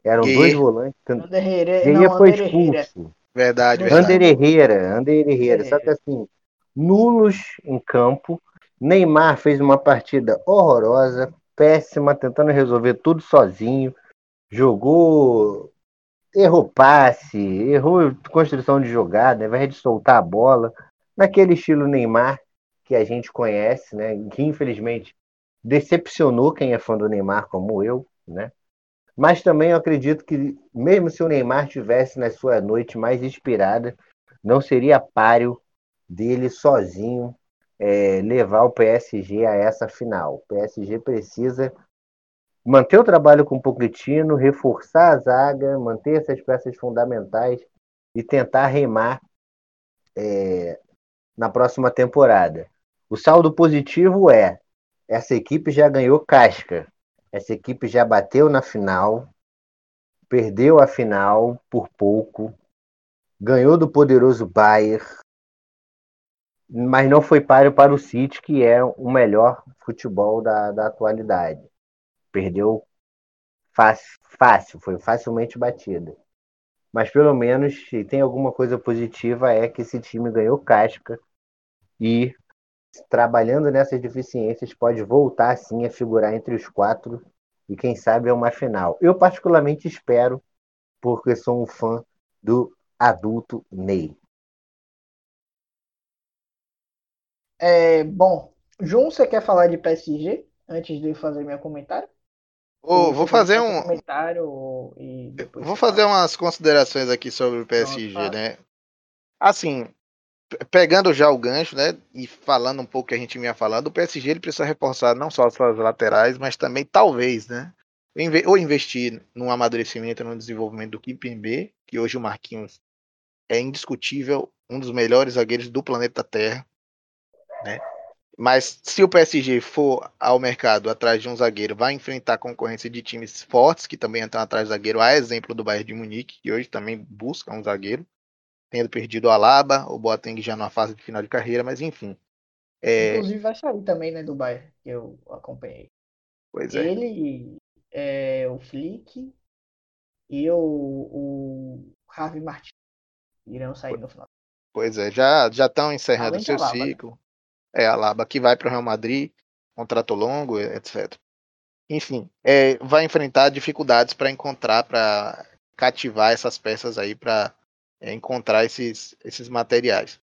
eram Guerre. dois volantes. Ander Herrera, foi Ander expulso. Verdade, verdade. Ander Herrera, Ander Herrera. Só que assim, nulos em campo. Neymar fez uma partida horrorosa, péssima, tentando resolver tudo sozinho. Jogou, errou passe, errou construção de jogada, ao invés de soltar a bola, naquele estilo Neymar que a gente conhece, né? Que infelizmente decepcionou quem é fã do Neymar como eu, né? Mas também eu acredito que mesmo se o Neymar tivesse na sua noite mais inspirada, não seria páreo dele sozinho é, levar o PSG a essa final. O PSG precisa manter o trabalho com o Pochettino, reforçar a zaga, manter essas peças fundamentais e tentar remar é, na próxima temporada. O saldo positivo é essa equipe já ganhou casca, essa equipe já bateu na final, perdeu a final por pouco, ganhou do poderoso Bayern, mas não foi páreo para o City, que é o melhor futebol da, da atualidade. Perdeu fácil, foi facilmente batida. Mas pelo menos, se tem alguma coisa positiva, é que esse time ganhou casca e, trabalhando nessas deficiências, pode voltar sim a figurar entre os quatro e, quem sabe, é uma final. Eu, particularmente, espero, porque sou um fã do adulto Ney. É, bom, João, você quer falar de PSG antes de eu fazer meu comentário? Vou fazer um. comentário e depois Vou fazer umas considerações aqui sobre o PSG, né? Assim, pe- pegando já o gancho, né? E falando um pouco que a gente vinha falando, o PSG ele precisa reforçar não só as suas laterais, mas também, talvez, né? Ou investir num amadurecimento, no desenvolvimento do Kimpembe, que hoje o Marquinhos é indiscutível um dos melhores zagueiros do planeta Terra, né? Mas se o PSG for ao mercado atrás de um zagueiro, vai enfrentar concorrência de times fortes que também estão atrás do zagueiro, a exemplo do Bayern de Munique, que hoje também busca um zagueiro, tendo perdido o Alaba, o Boateng já numa fase de final de carreira, mas enfim. É, Inclusive vai sair também, né, do Bayern, que eu acompanhei. pois é. Ele, é, o Flick e o, o Harvey Martins irão sair no final. Pois é, já já estão encerrando de seu Alaba, né? É Alaba que vai para o Real Madrid, contrato longo, etc. Enfim, é, vai enfrentar dificuldades para encontrar, para cativar essas peças aí, para encontrar esses, esses materiais.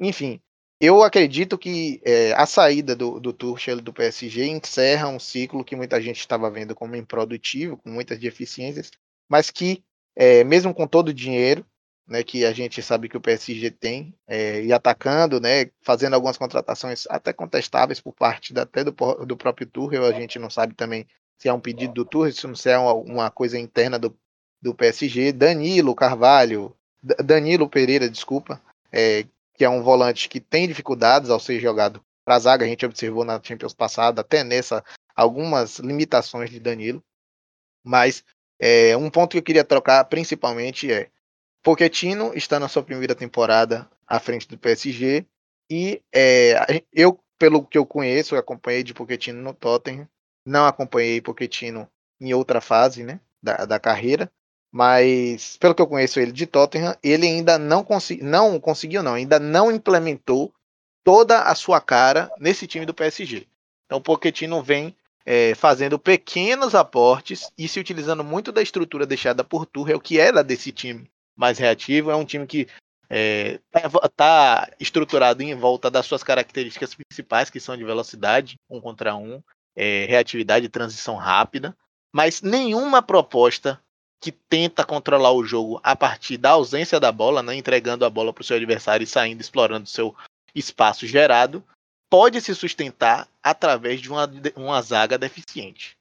Enfim, eu acredito que é, a saída do, do Tuchel do PSG encerra um ciclo que muita gente estava vendo como improdutivo, com muitas deficiências, mas que, é, mesmo com todo o dinheiro, né, que a gente sabe que o PSG tem, é, e atacando, né, fazendo algumas contratações até contestáveis por parte da, até do, do próprio Tuchel, a gente não sabe também se é um pedido do Tuchel, se é uma, uma coisa interna do, do PSG, Danilo Carvalho, D- Danilo Pereira, desculpa, é, que é um volante que tem dificuldades ao ser jogado para a zaga, a gente observou na Champions passada, até nessa, algumas limitações de Danilo, mas é, um ponto que eu queria trocar principalmente é Pochettino está na sua primeira temporada à frente do PSG e é, eu, pelo que eu conheço, acompanhei de Pochettino no Tottenham, não acompanhei Pochettino em outra fase, né, da, da carreira, mas pelo que eu conheço ele de Tottenham, ele ainda não, não conseguiu, não, ainda não implementou toda a sua cara nesse time do PSG. Então o Pochettino vem é, fazendo pequenos aportes e se utilizando muito da estrutura deixada por Tuchel, que era desse time mais reativo. É um time que está estruturado em volta das suas características principais, que são de velocidade, um contra um, é, reatividade e transição rápida, mas nenhuma proposta que tenta controlar o jogo a partir da ausência da bola, né, entregando a bola para o seu adversário e saindo explorando o seu espaço gerado, pode se sustentar através de uma, uma zaga deficiente.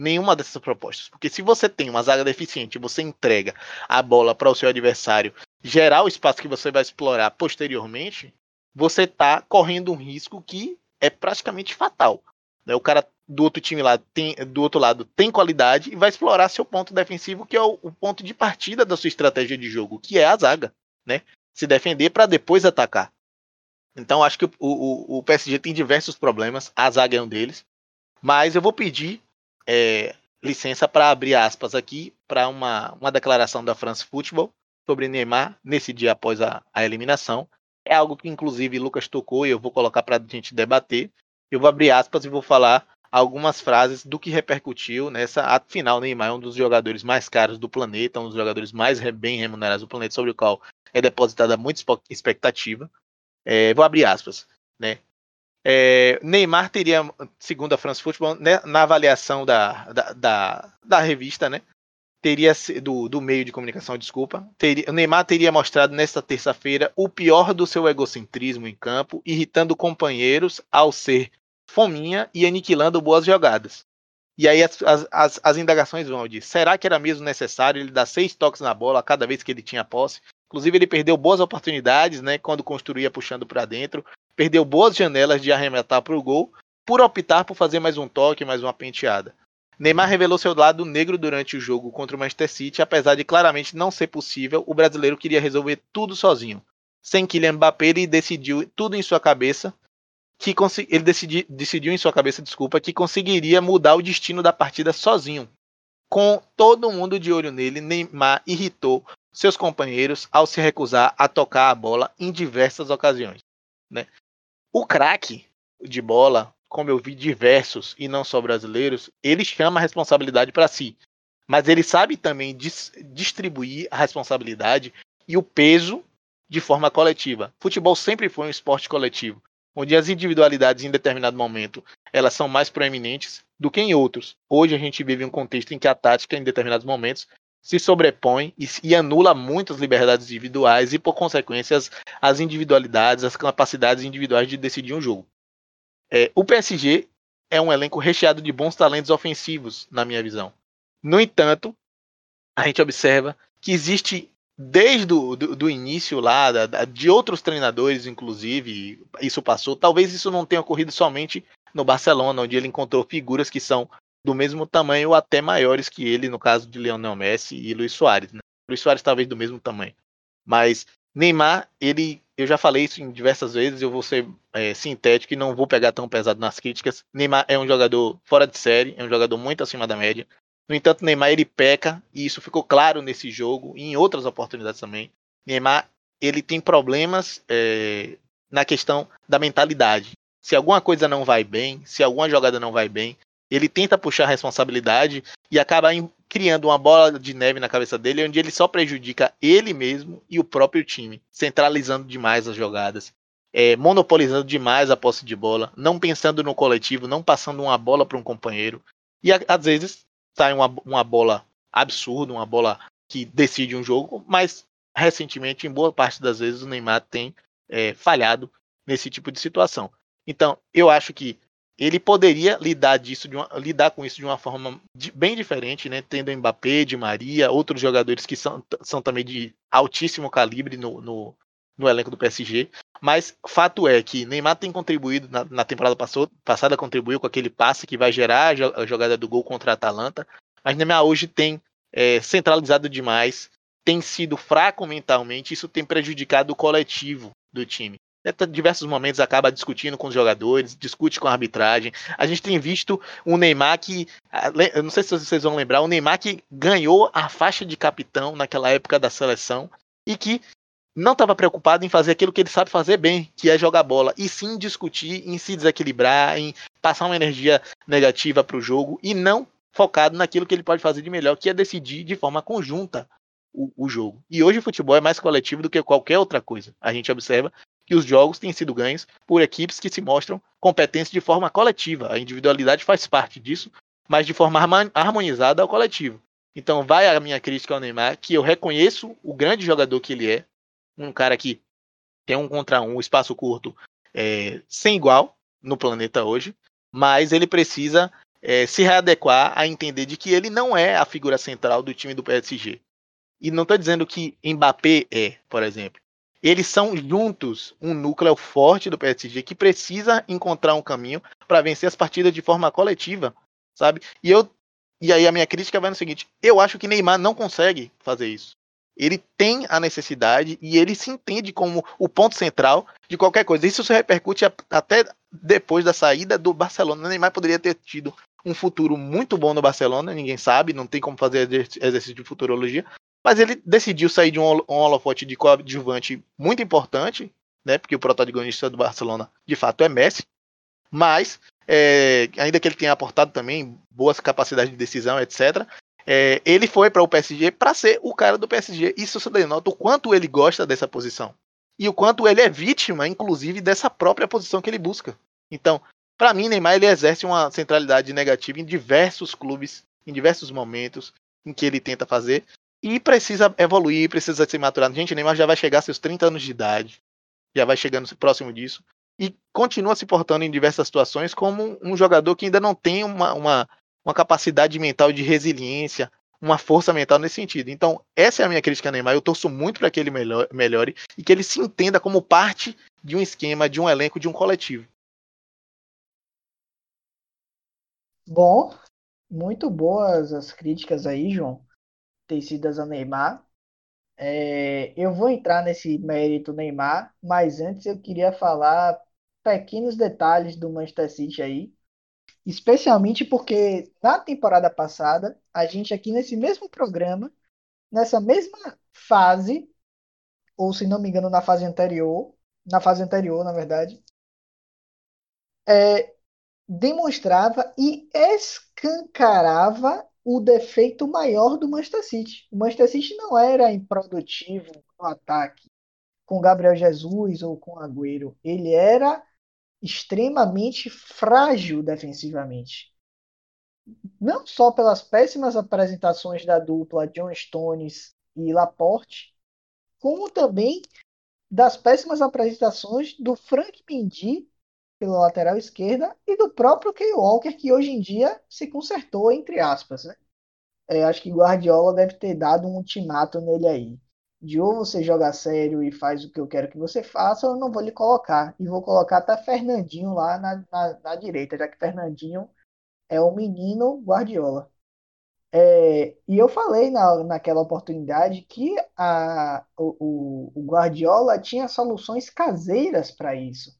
Nenhuma dessas propostas. Porque se você tem uma zaga deficiente você entrega a bola para o seu adversário gerar o espaço que você vai explorar posteriormente, você está correndo um risco que é praticamente fatal. Né? O cara do outro time lá tem, do outro lado tem qualidade e vai explorar seu ponto defensivo, que é o, o ponto de partida da sua estratégia de jogo, que é a zaga, né? Se defender para depois atacar. Então acho que o, o, o, PSG tem diversos problemas, a zaga é um deles. Mas eu vou pedir é, licença para abrir aspas aqui para uma, uma declaração da France Football sobre Neymar nesse dia após a, a eliminação. É algo que inclusive Lucas tocou e eu vou colocar para a gente debater. Eu vou abrir aspas e vou falar algumas frases do que repercutiu nessa final. Neymar é um dos jogadores mais caros do planeta, um dos jogadores mais bem remunerados do planeta, sobre o qual é depositada muita expectativa. É, vou abrir aspas, né? É, Neymar teria, segundo a France Football, né, na avaliação da, da, da, da, revista, né, teria do, do meio de comunicação, desculpa, teria, Neymar teria mostrado nesta terça-feira o pior do seu egocentrismo em campo, irritando companheiros ao ser fominha e aniquilando boas jogadas. E aí as, as, as indagações vão de será que era mesmo necessário ele dar seis toques na bola cada vez que ele tinha posse? Inclusive ele perdeu boas oportunidades, né, quando construía puxando para dentro, perdeu boas janelas de arrematar para o gol, por optar por fazer mais um toque, mais uma penteada. Neymar revelou seu lado negro durante o jogo contra o Manchester City, apesar de claramente não ser possível, o brasileiro queria resolver tudo sozinho. Sem Kylian Mbappé, ele decidiu tudo em sua cabeça que ele decidi, decidiu em sua cabeça, desculpa, que conseguiria mudar o destino da partida sozinho. Com todo mundo de olho nele, Neymar irritou seus companheiros ao se recusar a tocar a bola em diversas ocasiões. Né? O craque de bola, como eu vi diversos e não só brasileiros, ele chama a responsabilidade para si, mas ele sabe também dis distribuir a responsabilidade e o peso de forma coletiva. Futebol sempre foi um esporte coletivo onde as individualidades em determinado momento elas são mais proeminentes do que em outros. Hoje a gente vive um contexto em que a tática em determinados momentos se sobrepõe e, e anula muitas liberdades individuais e por consequência as, as individualidades, as capacidades individuais de decidir um jogo. É, o PSG é um elenco recheado de bons talentos ofensivos, na minha visão. No entanto, a gente observa que existe desde o do, do início lá, da, da, de outros treinadores, inclusive, isso passou. Talvez isso não tenha ocorrido somente no Barcelona, onde ele encontrou figuras que são do mesmo tamanho ou até maiores que ele, no caso de Lionel Messi e Luiz Soares. Né? Luiz Soares talvez do mesmo tamanho. Mas Neymar, ele, eu já falei isso em diversas vezes, eu vou ser é, sintético e não vou pegar tão pesado nas críticas. Neymar é um jogador fora de série, é um jogador muito acima da média. No entanto, Neymar ele peca e isso ficou claro nesse jogo e em outras oportunidades também. Neymar ele tem problemas é, na questão da mentalidade. Se alguma coisa não vai bem, se alguma jogada não vai bem, ele tenta puxar a responsabilidade e acaba criando uma bola de neve na cabeça dele, onde ele só prejudica ele mesmo e o próprio time, centralizando demais as jogadas, é, monopolizando demais a posse de bola, não pensando no coletivo, não passando uma bola para um companheiro. E às vezes sai uma, uma bola absurda, uma bola que decide um jogo, mas recentemente, em boa parte das vezes, o Neymar tem é, falhado nesse tipo de situação. Então, eu acho que ele poderia lidar disso uma, lidar com isso de uma forma de, bem diferente, né? Tendo Mbappé, Di Maria, outros jogadores que são, são também de altíssimo calibre no, no, no elenco do PSG. Mas fato é que Neymar tem contribuído na, na temporada passou, passada, contribuiu com aquele passe que vai gerar a, jogada do gol contra a Atalanta. Mas Neymar hoje tem é, centralizado demais, tem sido fraco mentalmente, isso tem prejudicado o coletivo do time. Em diversos momentos acaba discutindo com os jogadores, discute com a arbitragem. A gente tem visto um Neymar que, eu não sei se vocês vão lembrar, o Neymar que ganhou a faixa de capitão naquela época da seleção e que não estava preocupado em fazer aquilo que ele sabe fazer bem, que é jogar bola, e sim discutir, em se desequilibrar, em passar uma energia negativa para o jogo e não focado naquilo que ele pode fazer de melhor, que é decidir de forma conjunta o, o, jogo. E hoje o futebol é mais coletivo do que qualquer outra coisa. A gente observa que os jogos têm sido ganhos por equipes que se mostram competentes de forma coletiva. A individualidade faz parte disso, mas de forma harmonizada ao coletivo. Então vai a minha crítica ao Neymar, que eu reconheço o grande jogador que ele é, um cara que tem um contra um, espaço curto, é, sem igual no planeta hoje, mas ele precisa é, se readequar a entender de que ele não é a figura central do time do PSG. E não estou dizendo que Mbappé é, por exemplo. Eles são juntos um núcleo forte do PSG que precisa encontrar um caminho para vencer as partidas de forma coletiva, sabe? E eu e aí a minha crítica vai no seguinte: eu acho que Neymar não consegue fazer isso. Ele tem a necessidade e ele se entende como o ponto central de qualquer coisa. Isso se repercute até depois da saída do Barcelona. Neymar poderia ter tido um futuro muito bom no Barcelona, ninguém sabe, não tem como fazer exercício de futurologia. Mas ele decidiu sair de um, holofote de coadjuvante muito importante, né? Porque o protagonista do Barcelona, de fato, é Messi. Mas, é, ainda que ele tenha aportado também boas capacidades de decisão, etc., é, ele foi para o PSG para ser o cara do PSG. Isso só denota o quanto ele gosta dessa posição. E o quanto ele é vítima, inclusive, dessa própria posição que ele busca. Então, para mim, Neymar ele exerce uma centralidade negativa em diversos clubes, em diversos momentos em que ele tenta fazer. E precisa evoluir, precisa ser maturado. Gente, Neymar já vai chegar aos seus 30 anos de idade. Já vai chegando próximo disso e continua se portando em diversas situações como um jogador que ainda não tem uma, uma, uma capacidade mental de resiliência, uma força mental nesse sentido. Então, essa é a minha crítica a Neymar. Eu torço muito para que ele melhore e que ele se entenda como parte de um esquema, de um elenco, de um coletivo. Bom, muito boas as críticas aí, João, tecidas a Neymar. É, eu vou entrar nesse mérito Neymar, mas antes eu queria falar pequenos detalhes do Manchester City aí, especialmente porque na temporada passada, a gente aqui nesse mesmo programa, nessa mesma fase, ou se não me engano, na fase anterior, na fase anterior, na verdade, é, demonstrava e escancarava o defeito maior do Manchester City. O Manchester City não era improdutivo no ataque com Gabriel Jesus ou com Agüero. Ele era extremamente frágil defensivamente. Não só pelas péssimas apresentações da dupla John Stones e Laporte, como também das péssimas apresentações do Frank Mendy pela lateral esquerda e do próprio Kay Walker, que hoje em dia se consertou, entre aspas. Né? É, acho que Guardiola deve ter dado um ultimato nele aí de ou você joga sério e faz o que eu quero que você faça, ou eu não vou lhe colocar. E vou colocar até Fernandinho lá na, na, na direita, já que Fernandinho é o menino Guardiola. É, e eu falei na, naquela oportunidade que a, o, o Guardiola tinha soluções caseiras para isso.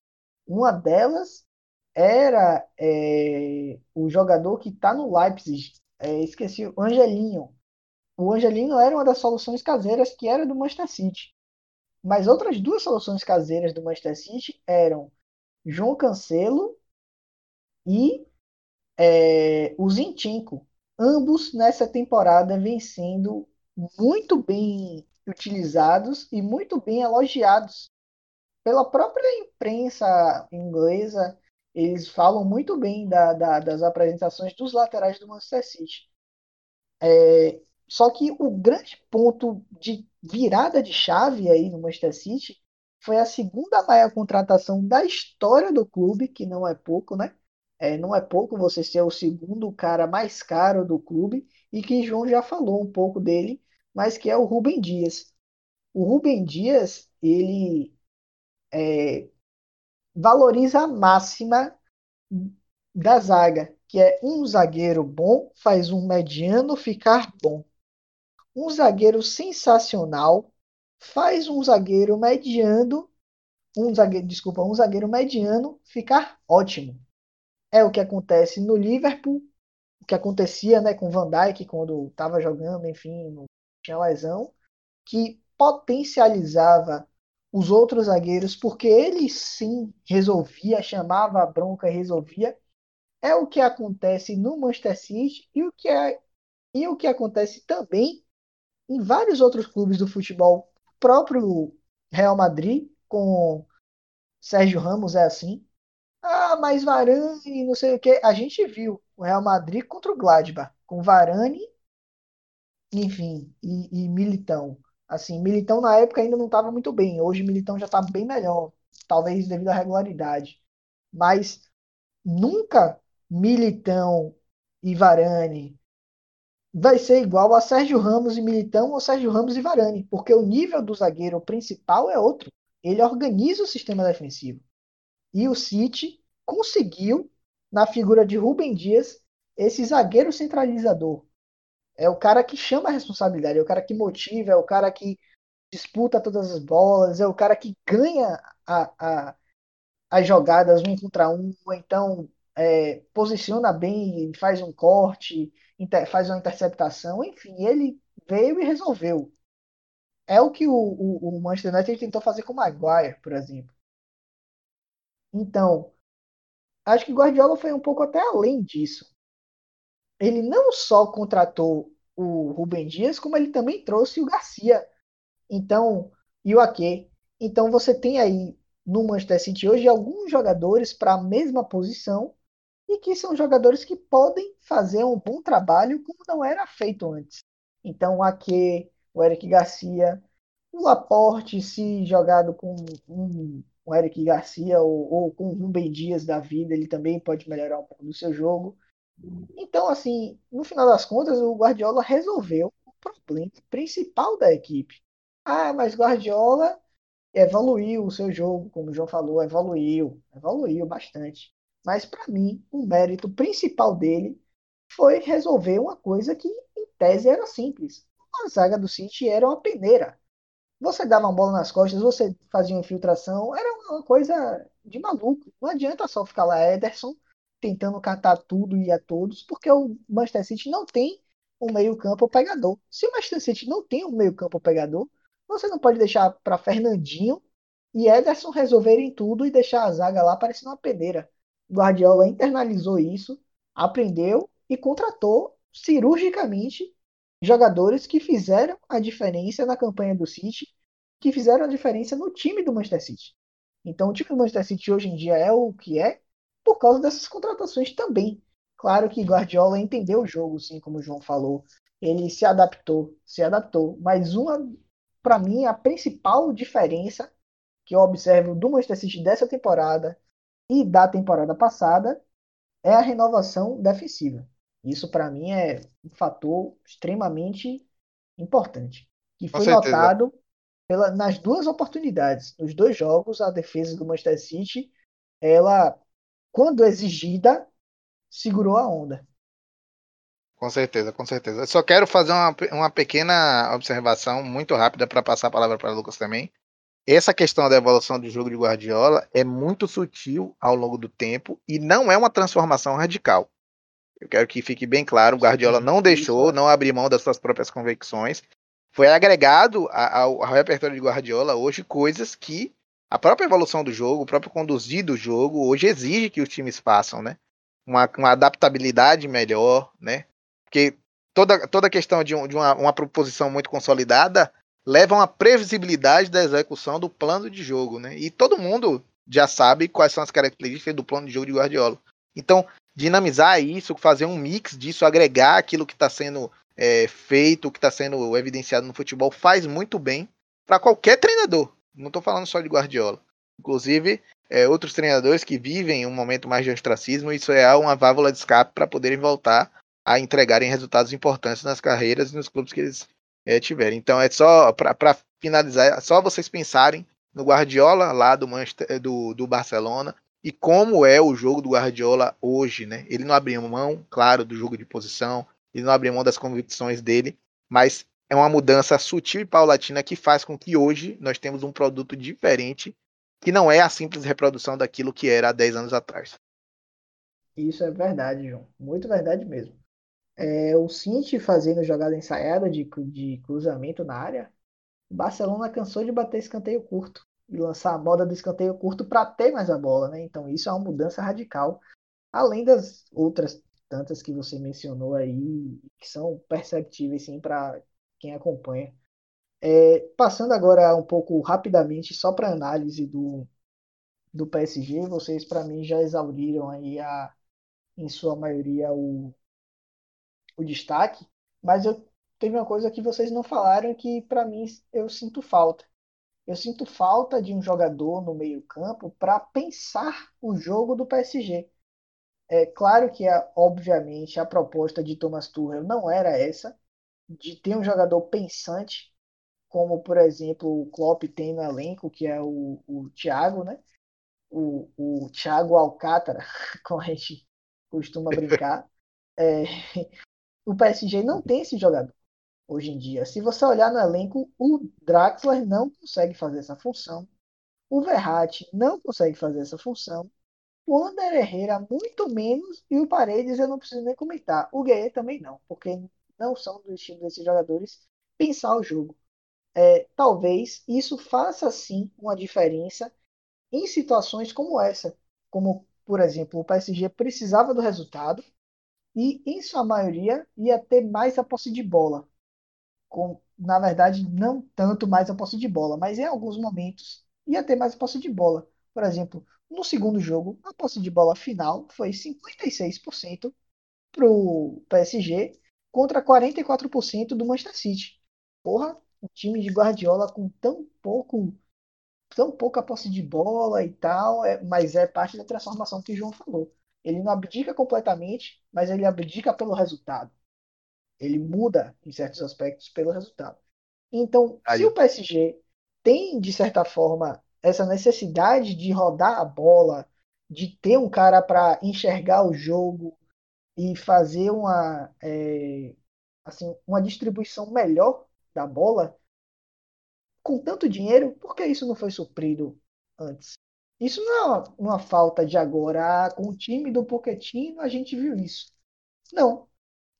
Uma delas era é, o jogador que está no Leipzig, é, esqueci, o Angelinho, o Angelino era uma das soluções caseiras que era do Manchester City. Mas outras duas soluções caseiras do Manchester City eram João Cancelo e é, o Zinchenko. Ambos nessa temporada vêm sendo muito bem utilizados e muito bem elogiados pela própria imprensa inglesa. Eles falam muito bem da, da, das apresentações dos laterais do Manchester City. É, só que o grande ponto de virada de chave aí no Manchester City foi a segunda maior contratação da história do clube, que não é pouco, né? É, não é pouco você ser o segundo cara mais caro do clube e que João já falou um pouco dele, mas que é o Rubem Dias. O Rubem Dias, ele é, valoriza a máxima da zaga, que é um zagueiro bom faz um mediano ficar bom um zagueiro sensacional faz um zagueiro mediano, um zagueiro, desculpa, um zagueiro mediano ficar ótimo. É o que acontece no Liverpool, o que acontecia, né, com Van Dijk quando estava jogando, enfim, tinha lesão, que potencializava os outros zagueiros porque ele sim resolvia, chamava a bronca resolvia. É o que acontece no Manchester City e o que é e o que acontece também em vários outros clubes do futebol, o próprio Real Madrid, com Sérgio Ramos é assim. Ah, mas Varane, não sei o que. A gente viu o Real Madrid contra o Gladbach, com Varane, enfim, e, e Militão. Assim, Militão na época ainda não estava muito bem. Hoje Militão já está bem melhor, talvez devido à regularidade. Mas nunca Militão e Varane vai ser igual a Sérgio Ramos e Militão ou Sérgio Ramos e Varane, porque o nível do zagueiro principal é outro. Ele organiza o sistema defensivo. E o City conseguiu, na figura de Rubem Dias, esse zagueiro centralizador. É o cara que chama a responsabilidade, é o cara que motiva, é o cara que disputa todas as bolas, é o cara que ganha a, a, as jogadas um contra um, ou então é, posiciona bem, faz um corte, inter, faz uma interceptação, enfim, ele veio e resolveu. É o que o, o, o Manchester United tentou fazer com o Maguire, por exemplo. Então, acho que Guardiola foi um pouco até além disso. Ele não só contratou o Rubem Dias, como ele também trouxe o Garcia. Então, e o Ake. Então você tem aí no Manchester City hoje alguns jogadores para a mesma posição e que são jogadores que podem fazer um bom trabalho como não era feito antes. Então, o Ake, o Eric Garcia, o Laporte, se jogado com um, um Eric Garcia ou, ou com um Ben Dias da vida, ele também pode melhorar um pouco do seu jogo. Então, assim, no final das contas, o Guardiola resolveu o problema principal da equipe. Ah, mas Guardiola evoluiu o seu jogo, como o João falou, evoluiu, evoluiu bastante. Mas para mim, o mérito principal dele foi resolver uma coisa que em tese era simples. A zaga do City era uma peneira. Você dava uma bola nas costas, você fazia infiltração, era uma coisa de maluco. Não adianta só ficar lá Ederson tentando catar tudo e a todos, porque o Manchester City não tem um meio-campo pegador. Se o Manchester City não tem um meio-campo pegador, você não pode deixar para Fernandinho e Ederson resolverem tudo e deixar a zaga lá parecendo uma peneira. Guardiola internalizou isso, aprendeu e contratou cirurgicamente jogadores que fizeram a diferença na campanha do City, que fizeram a diferença no time do Manchester City. Então, o time do Manchester City hoje em dia é o que é por causa dessas contratações também. Claro que Guardiola entendeu o jogo, sim, como o João falou. Ele se adaptou, se adaptou. Mas uma, para mim, a principal diferença que eu observo do Manchester City dessa temporada e da temporada passada é a renovação defensiva. Isso para mim é um fator extremamente importante, que foi notado pela, nas duas oportunidades, nos dois jogos, a defesa do Manchester City, ela, quando exigida, segurou a onda. Com certeza, com certeza. Eu só quero fazer uma, uma pequena observação muito rápida para passar a palavra para o Lucas também. Essa questão da evolução do jogo de Guardiola é muito sutil ao longo do tempo e não é uma transformação radical. Eu quero que fique bem claro, o Guardiola não deixou, não abriu mão das suas próprias convicções. Foi agregado ao, ao repertório de Guardiola hoje coisas que a própria evolução do jogo, o próprio conduzir do jogo, hoje exige que os times façam, né? Uma, uma adaptabilidade melhor, né? Porque toda, toda questão de, um, de uma, uma proposição muito consolidada leva a uma previsibilidade da execução do plano de jogo, né? E todo mundo já sabe quais são as características do plano de jogo de Guardiola. Então, dinamizar isso, fazer um mix disso, agregar aquilo que está sendo é, feito, que está sendo evidenciado no futebol, faz muito bem para qualquer treinador. Não estou falando só de Guardiola. Inclusive, é, outros treinadores que vivem um momento mais de ostracismo, isso é uma válvula de escape para poderem voltar a entregarem resultados importantes nas carreiras e nos clubes que eles é, tiverem. Então, é só para finalizar, é só vocês pensarem no Guardiola lá do, Manchester, do, do Barcelona, e como é o jogo do Guardiola hoje, né? Ele não abriu mão, claro, do jogo de posição, ele não abriu mão das convicções dele, mas é uma mudança sutil e paulatina que faz com que hoje nós temos um produto diferente, que não é a simples reprodução daquilo que era há 10 anos atrás. Isso é verdade, João. Muito verdade mesmo. É, o Cinti fazendo jogada ensaiada de, de cruzamento na área, o Barcelona cansou de bater escanteio curto e lançar a moda do escanteio curto para ter mais a bola, né? Então isso é uma mudança radical, além das outras tantas que você mencionou aí, que são perceptíveis sim para quem acompanha. É, passando agora um pouco rapidamente só para análise do, do PSG, vocês para mim já exauriram aí a, em sua maioria o, o destaque, mas eu teve uma coisa que vocês não falaram que para mim eu sinto falta eu sinto falta de um jogador no meio-campo para pensar o jogo do PSG. É claro que, obviamente, a proposta de Thomas Tuchel não era essa, de ter um jogador pensante, como, por exemplo, o Klopp tem no elenco, que é o, o Thiago, né? O, o Thiago Alcátara, como a gente costuma brincar. É, o PSG não tem esse jogador hoje em dia. Se você olhar no elenco, o Draxler não consegue fazer essa função. O Verratti não consegue fazer essa função. O Ander Herrera, muito menos. E o Paredes, eu não preciso nem comentar. O Gueye também não, porque não são do estilo desses jogadores pensar o jogo. É, talvez isso faça sim uma diferença em situações como essa. Como, por exemplo, o PSG precisava do resultado e, em sua maioria, ia ter mais a posse de bola. Com, na verdade, não tanto mais a posse de bola, mas em alguns momentos ia ter mais a posse de bola. Por exemplo, no segundo jogo, a posse de bola final foi 56% para o PSG contra 44% do Manchester City. Porra, um time de Guardiola com tão pouco tão pouca posse de bola e tal, é, mas é parte da transformação que o João falou. Ele não abdica completamente, mas ele abdica pelo resultado. Ele muda em certos aspectos pelo resultado. Então, Aí. se o PSG tem, de certa forma, essa necessidade de rodar a bola, de ter um cara para enxergar o jogo e fazer uma, é, assim, uma distribuição melhor da bola, com tanto dinheiro, por que isso não foi suprido antes? Isso não é uma, uma falta de agora. Ah, com o time do Pochettino a gente viu isso. Não.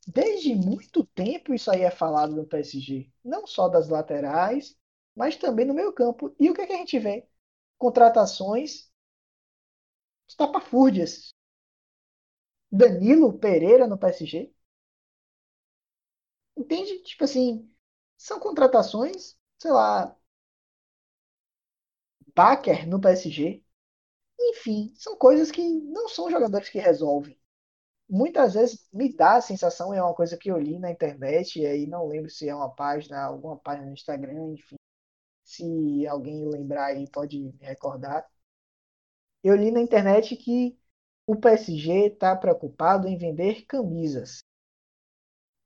Desde muito tempo isso aí é falado no PSG. Não só das laterais, mas também no meio campo. E o que, é que a gente vê? Contratações estapafúrdias. Danilo Pereira no PSG. Entende? Tipo assim, são contratações, sei lá, Baker no PSG. Enfim, são coisas que não são jogadores que resolvem. Muitas vezes me dá a sensação, é uma coisa que eu li na internet, e aí não lembro se é uma página, alguma página no Instagram, enfim. Se alguém lembrar aí, pode me recordar. Eu li na internet que o PSG está preocupado em vender camisas.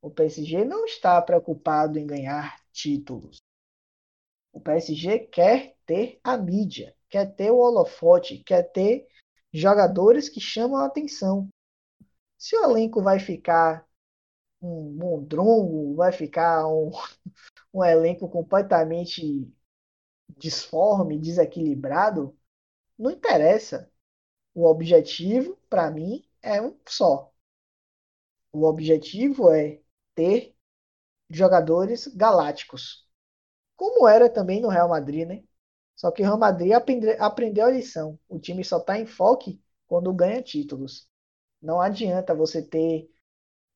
O PSG não está preocupado em ganhar títulos. O PSG quer ter a mídia, quer ter o holofote, quer ter jogadores que chamam a atenção. Se o elenco vai ficar um mondrongo, vai ficar um, um elenco completamente disforme, desequilibrado, não interessa. O objetivo, para mim, é um só. O objetivo é ter jogadores galácticos, como era também no Real Madrid, né? Só que o Real Madrid aprende, aprendeu a lição. O time só está em foco quando ganha títulos. Não adianta você ter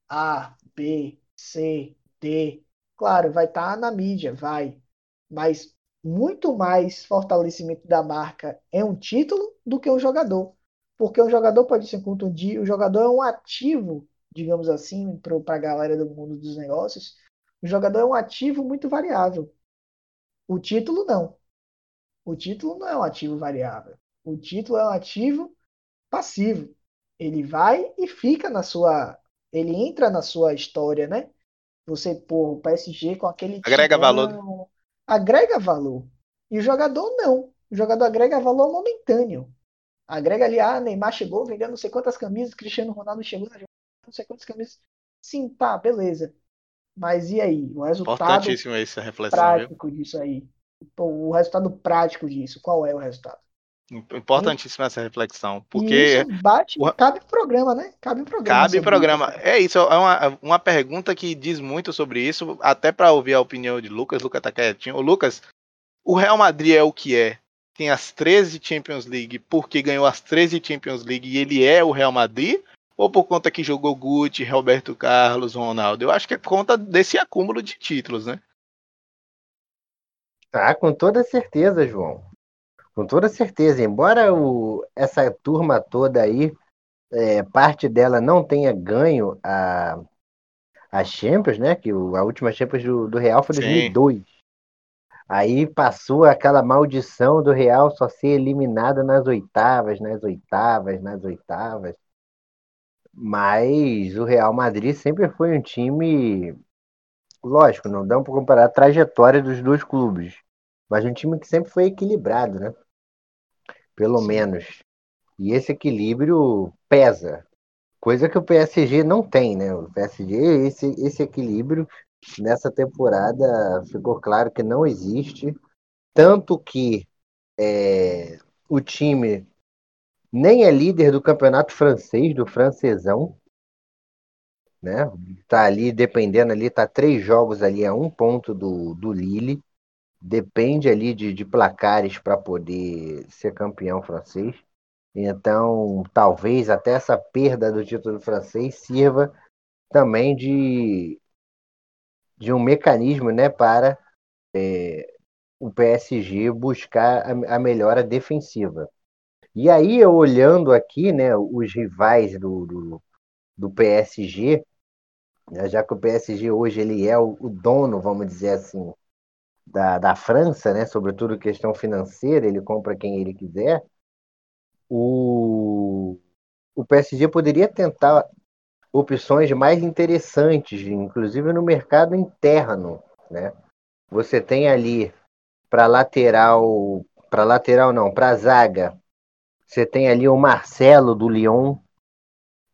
A, B, C, D. Claro, vai estar tá na mídia, vai. Mas muito mais fortalecimento da marca é um título do que um jogador. Porque um jogador pode se contundir, o jogador é um ativo, digamos assim, para a galera do mundo dos negócios. O jogador é um ativo muito variável. O título não. O título não é um ativo variável. O título é um ativo passivo. Ele vai e fica na sua. Ele entra na sua história, né? Você, pô, o PSG com aquele. Agrega valor. Agrega valor. E o jogador não. O jogador agrega valor momentâneo. Agrega ali, ah, Neymar chegou vendendo não sei quantas camisas, Cristiano Ronaldo chegou não sei quantas camisas. Sim, tá, beleza. Mas e aí? O resultado Importantíssimo essa reflexão, prático viu? disso aí. O resultado prático disso, qual é o resultado? Importantíssima essa reflexão, porque isso bate, cabe programa, né? Cabe programa. Cabe programa. Isso. É isso, é uma, uma pergunta que diz muito sobre isso, até para ouvir a opinião de Lucas. Lucas tá quietinho. O Lucas, o Real Madrid é o que é. Tem as 13 Champions League porque ganhou as 13 Champions League e ele é o Real Madrid? ou por conta que jogou Guti, Roberto Carlos, Ronaldo? Eu acho que é conta desse acúmulo de títulos, né? Ah, com toda certeza, João. Com toda certeza. Embora o, essa turma toda aí, é, parte dela não tenha ganho a, a Champions, né? Que o, a última Champions do, do Real foi em 2002. Aí passou aquela maldição do Real só ser eliminado nas oitavas, nas oitavas, nas oitavas. Mas o Real Madrid sempre foi um time. Lógico, não dá para comparar a trajetória dos dois clubes. Mas um time que sempre foi equilibrado, né? Pelo menos. E esse equilíbrio pesa. Coisa que o PSG não tem, né? O PSG, esse, esse equilíbrio nessa temporada ficou claro que não existe. Tanto que é, o time nem é líder do campeonato francês, do francesão. Né? Tá ali dependendo ali, tá três jogos ali a um ponto do, do Lille. Depende ali de, de placares para poder ser campeão francês. Então, talvez até essa perda do título francês sirva também de, de um mecanismo né, para é, o PSG buscar a, a, melhora defensiva. E aí, eu olhando aqui né, os rivais do, do, do PSG, né, já que o PSG hoje ele é o, o dono, vamos dizer assim, da, da França, né, sobretudo questão financeira, ele compra quem ele quiser o, o PSG poderia tentar opções mais interessantes, inclusive no mercado interno, né? Você tem ali para lateral, para lateral não, para zaga, você tem ali o Marcelo do Lyon,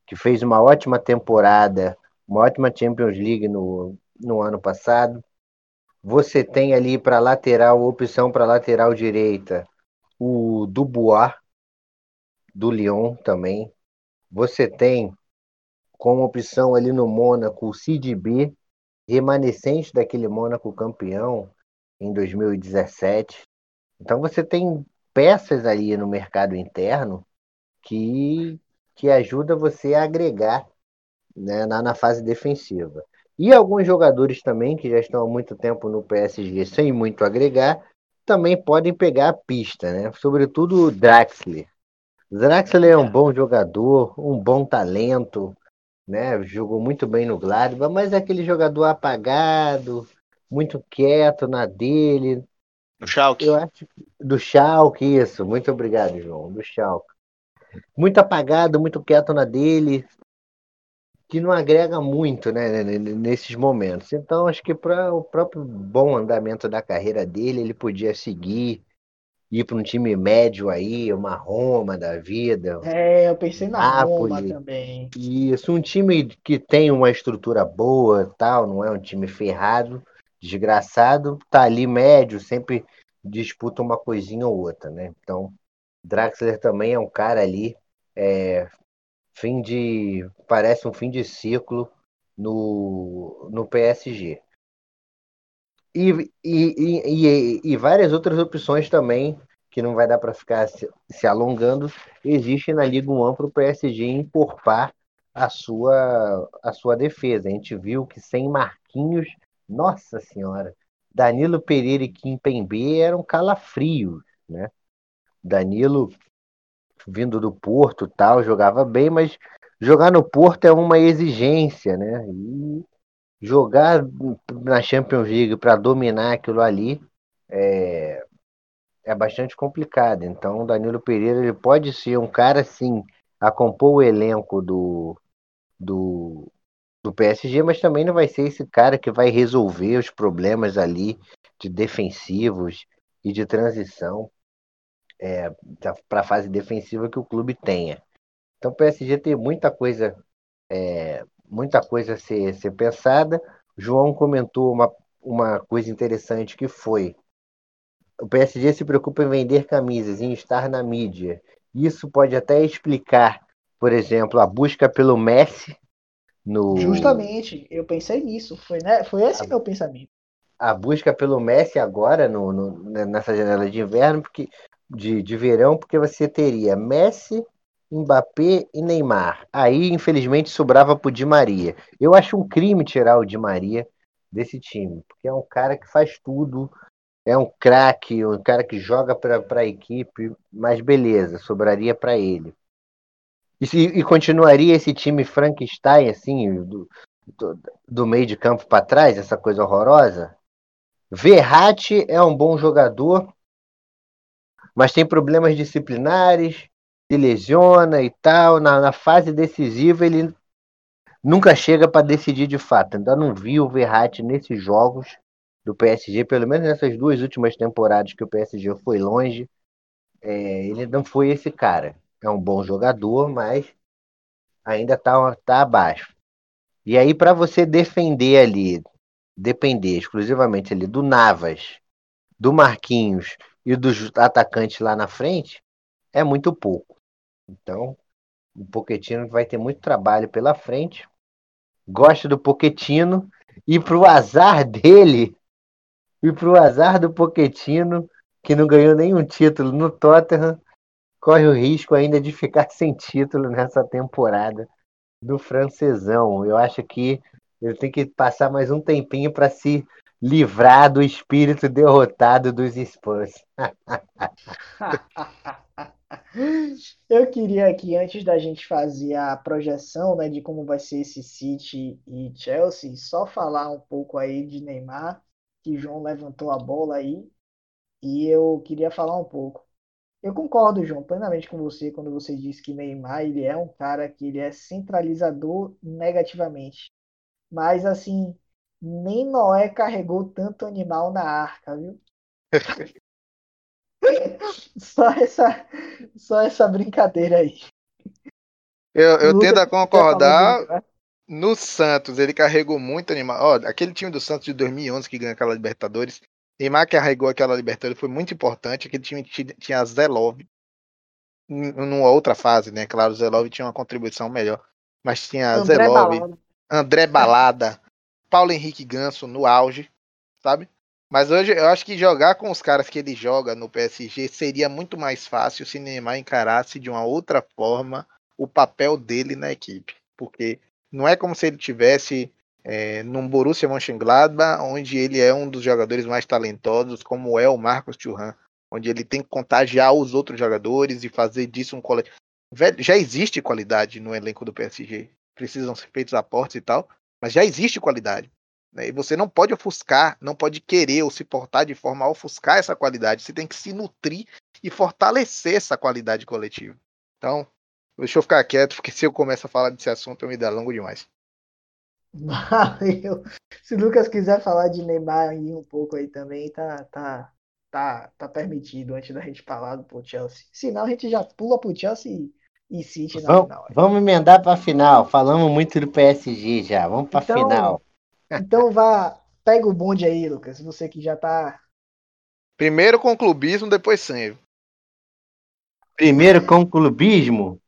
que fez uma ótima temporada, uma ótima Champions League no, no ano passado. Você tem ali para lateral, opção para lateral direita, o Dubois, do Lyon também. Você tem como opção ali no Mônaco o Cid B, remanescente daquele Mônaco campeão em 2017. Então você tem peças ali no mercado interno que, que ajuda você a agregar né, na, na fase defensiva. E alguns jogadores também que já estão há muito tempo no PSG sem muito agregar, também podem pegar a pista, né? Sobretudo o Draxler, Draxler é um bom jogador, um bom talento, né? Jogou muito bem no Gladbach, mas é aquele jogador apagado, muito quieto na dele. Do Schalke. Eu acho do Schalke, isso. Muito obrigado, João. Do Schalke. Muito apagado, muito quieto na dele, que não agrega muito, né, nesses momentos. Então, acho que para o próprio bom andamento da carreira dele, ele podia seguir ir para um time médio aí, uma Roma da vida. É, eu pensei na Napoli. Roma também. Isso, um time que tem uma estrutura boa, tal, não é um time ferrado, desgraçado, tá ali médio, sempre disputa uma coisinha ou outra, né? Então, Draxler também é um cara ali, é, fim de, parece um fim de ciclo no, no PSG. E, e, e, e, várias outras opções também, que não vai dar para ficar se, se, alongando, existem na Liga 1 para o PSG encorpar a sua, a sua defesa. A gente viu que sem Marquinhos, nossa senhora, Danilo Pereira e Kim Pembe eram calafrios, né? Danilo vindo do Porto tal, jogava bem, mas jogar no Porto é uma exigência, né? E jogar na Champions League para dominar aquilo ali é, é bastante complicado. Então, o Danilo Pereira ele pode ser um cara, sim, a compor o elenco do, do, do PSG, mas também não vai ser esse cara que vai resolver os problemas ali de defensivos e de transição é, para a fase defensiva que o clube tenha. Então, o PSG tem muita coisa é, muita coisa a ser, ser pensada. João comentou uma, uma coisa interessante que foi o PSG se preocupa em vender camisas, em estar na mídia. Isso pode até explicar, por exemplo, a busca pelo Messi no. Justamente, eu pensei nisso. Foi, né? Foi esse a, meu pensamento. A busca pelo Messi agora no, no, nessa janela de inverno, porque de, de verão, porque você teria Messi, Mbappé e Neymar. Aí, infelizmente, sobrava pro Di Maria. Eu acho um crime tirar o Di Maria desse time, porque é um cara que faz tudo, é um craque, um cara que joga para a equipe, mas beleza, sobraria para ele. E, se, e, continuaria esse time Frankenstein, assim, do, do, do meio de campo para trás, essa coisa horrorosa? Verratti é um bom jogador, mas tem problemas disciplinares, se lesiona e tal. Na, na fase decisiva, ele nunca chega para decidir de fato. Ainda não vi o Verratti nesses jogos do PSG, pelo menos nessas duas últimas temporadas que o PSG foi longe. É, ele não foi esse cara. É um bom jogador, mas ainda está tá abaixo. E aí, para você defender ali, depender exclusivamente ali do Navas, do Marquinhos e dos atacantes lá na frente, é muito pouco. Então, o Poquetino vai ter muito trabalho pela frente. Gosto do Poquetino e pro azar dele, e pro azar do Poquetino, que não ganhou nenhum título no Tottenham, corre o risco ainda de ficar sem título nessa temporada do francesão. Eu acho que ele tem que passar mais um tempinho para se livrar do espírito derrotado dos Spurs. Eu queria aqui, antes da gente fazer a projeção né, de como vai ser esse City e Chelsea, só falar um pouco aí de Neymar, que João levantou a bola aí, e eu queria falar um pouco. Eu concordo, João, plenamente com você quando você disse que Neymar ele é um cara que ele é centralizador negativamente. Mas assim, nem Noé carregou tanto animal na arca, viu? só essa, só essa brincadeira aí. Eu, eu tendo a concordar. Né? No Santos, ele carregou muito animal. Ó, aquele time do Santos de 2011 que ganhou aquela Libertadores, Neymar carregou aquela Libertadores, foi muito importante. Aquele time tinha Zelov numa outra fase, né? Claro, Zelov tinha uma contribuição melhor. Mas tinha André Zelov, Balada. André Balada, Paulo Henrique Ganso no auge, sabe? Mas hoje eu acho que jogar com os caras que ele joga no PSG seria muito mais fácil se Neymar encarasse de uma outra forma o papel dele na equipe. Porque não é como se ele tivesse é, num Borussia Mönchengladbach, onde ele é um dos jogadores mais talentosos, como é o Marcos Thuram, onde ele tem que contagiar os outros jogadores e fazer disso um coletivo. Já existe qualidade no elenco do PSG, precisam ser feitos aportes e tal, mas já existe qualidade. Né? E você não pode ofuscar, não pode querer ou se portar de forma a ofuscar essa qualidade. Você tem que se nutrir e fortalecer essa qualidade coletiva. Então, deixa eu ficar quieto, porque se eu começo a falar desse assunto, eu me dá longo demais. Valeu. Se o Lucas quiser falar de Neymar aí um pouco aí também, tá, tá, tá, tá permitido antes da gente falar do Chelsea. Senão a gente já pula pro Chelsea e City na vamos, final. Vamos emendar pra final. Falamos muito do PSG já. Vamos pra então, final. Então vá, pega o bonde aí, Lucas. Você que já tá. Primeiro com clubismo, depois sem. Primeiro com clubismo?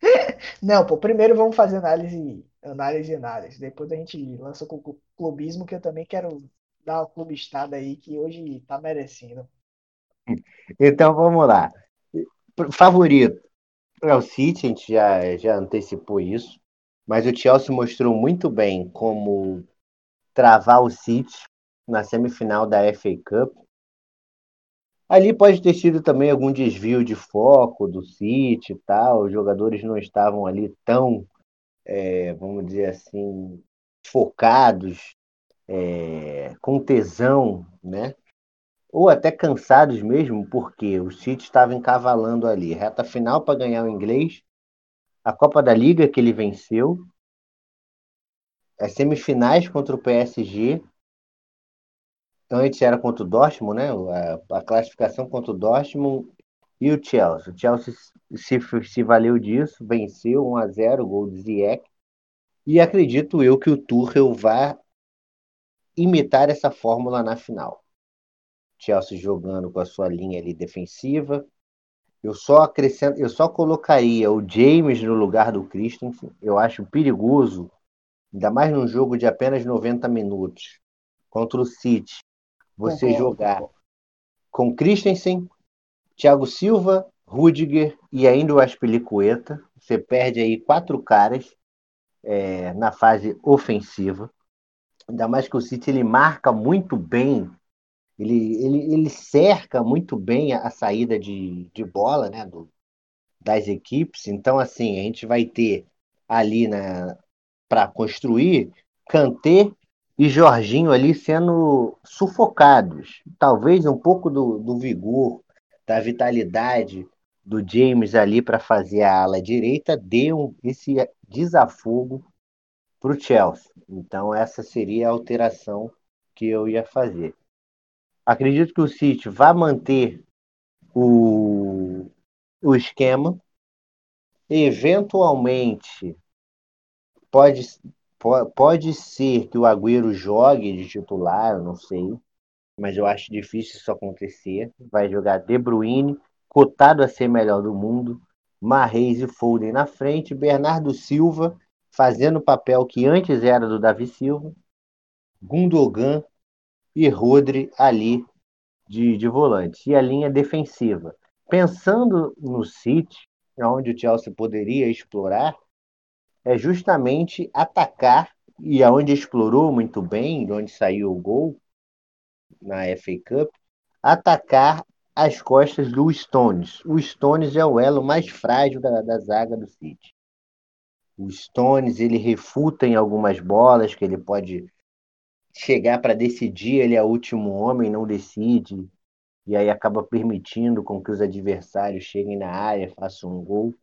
Não, pô, primeiro vamos fazer análise análise e análise. Depois a gente lança com o clubismo, que eu também quero dar uma clubistada aí, que hoje tá merecendo. Então vamos lá. Favorito é o City, a gente já, já antecipou isso. Mas o Chelsea mostrou muito bem como travar o City na semifinal da FA Cup. Ali pode ter sido também algum desvio de foco do City e tal. Os jogadores não estavam ali tão é, vamos dizer assim, focados, é, com tesão, né? Ou até cansados mesmo, porque o City estava encavalando ali. Reta final para ganhar o inglês, a Copa da Liga que ele venceu, as semifinais contra o PSG. Antes era contra o Dortmund, né? A, a classificação contra o Dortmund e o Chelsea. O Chelsea se, se valeu disso, venceu 1 a 0 gol de Ziyech. E acredito eu que o Tuchel vai imitar essa fórmula na final. Chelsea jogando com a sua linha ali defensiva. Eu só acrescento, eu só colocaria o James no lugar do Christensen. Eu acho perigoso, ainda mais num jogo de apenas 90 minutos contra o City, você jogar com Christensen, Thiago Silva, Rudiger e ainda o Aspilicueta. Você perde aí quatro caras é, na fase ofensiva. Ainda mais que o City ele marca muito bem, ele, ele, ele cerca muito bem a, a saída de, de bola né, do, das equipes. Então, assim, a gente vai ter ali para construir Kanté e Jorginho ali sendo sufocados. Talvez um pouco do, do vigor, da vitalidade do James ali para fazer a ala direita deu esse desafogo para o Chelsea. Então essa seria a alteração que eu ia fazer. Acredito que o City vai manter o, o esquema, Eventualmente, pode, pode ser que o Agüero jogue de titular, eu não sei, mas eu acho difícil isso acontecer. Vai jogar De Bruyne, cotado a ser melhor do mundo, Marreis e Foden na frente, Bernardo Silva fazendo o papel que antes era do Davi Silva, Gundogan e Rodri ali de, de volante. E a linha defensiva. Pensando no City, onde o Chelsea poderia explorar, é justamente atacar, e aonde explorou muito bem, de onde saiu o gol na FA Cup, atacar as costas do Stones. O Stones é o elo mais frágil da, da zaga do City. O Stones ele refuta em algumas bolas que ele pode chegar para decidir, ele é o último homem, não decide, e aí acaba permitindo com que os adversários cheguem na área, façam um gol.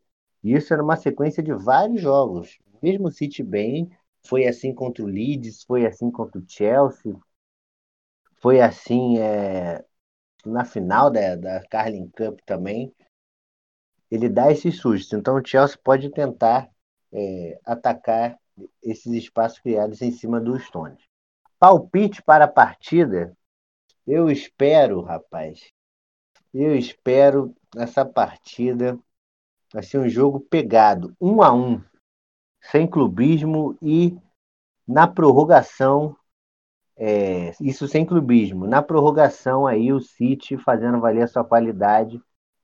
E isso era uma sequência de vários jogos. Mesmo o City bem, foi assim contra o Leeds, foi assim contra o Chelsea, foi assim é, na final da, da Carling Cup também. Ele dá esses sustos. Então o Chelsea pode tentar é, atacar esses espaços criados em cima do Stones. Palpite para a partida. Eu espero, rapaz. Eu espero essa partida vai ser um jogo pegado, um a um, sem clubismo e na prorrogação, é, isso sem clubismo, na prorrogação aí o City fazendo valer a sua qualidade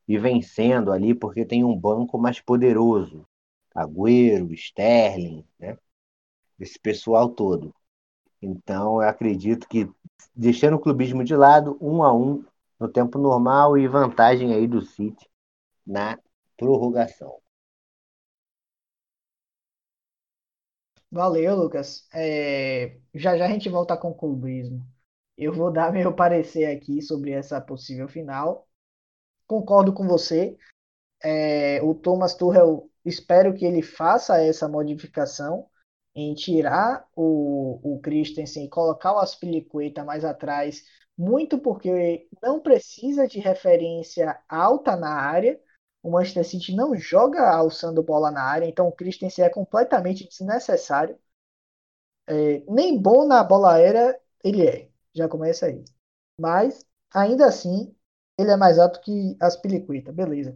e vencendo ali porque tem um banco mais poderoso, Agüero, Sterling, né? Esse pessoal todo. Então, eu acredito que, deixando o clubismo de lado, um a um no tempo normal e vantagem aí do City na prorrogação. Valeu, Lucas. É, já já a gente volta com o clubismo. Eu vou dar meu parecer aqui sobre essa possível final. Concordo com você. É, o Thomas Tuchel, espero que ele faça essa modificação em tirar o, o Christensen e colocar o Aspilicueta mais atrás, muito porque não precisa de referência alta na área. O Manchester City não joga alçando bola na área, então o Christensen é completamente desnecessário. É, nem bom na bola aérea ele é, já começa aí. Mas, ainda assim, ele é mais alto que Aspilicueta, beleza.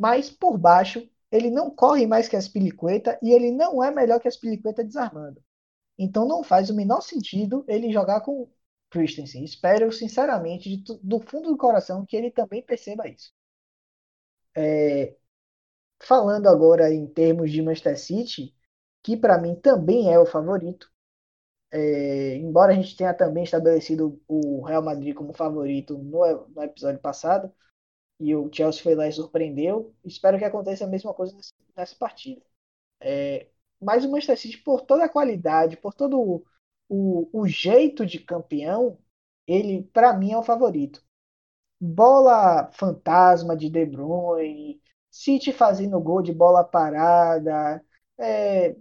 Mas por baixo, ele não corre mais que as Piliqueta e ele não é melhor que as Piliqueta desarmando. Então não faz o menor sentido ele jogar com Christensen. Espero sinceramente do fundo do coração que ele também perceba isso. É, falando agora em termos de Manchester City, que para mim também é o favorito. É, embora a gente tenha também estabelecido o Real Madrid como favorito no, no episódio passado, e o Chelsea foi lá e surpreendeu. Espero que aconteça a mesma coisa nessa partida. É, mas o Manchester City, por toda a qualidade, por todo o, o, o jeito de campeão, ele, para mim, é o favorito. Bola fantasma de De Bruyne, City fazendo gol de bola parada, é,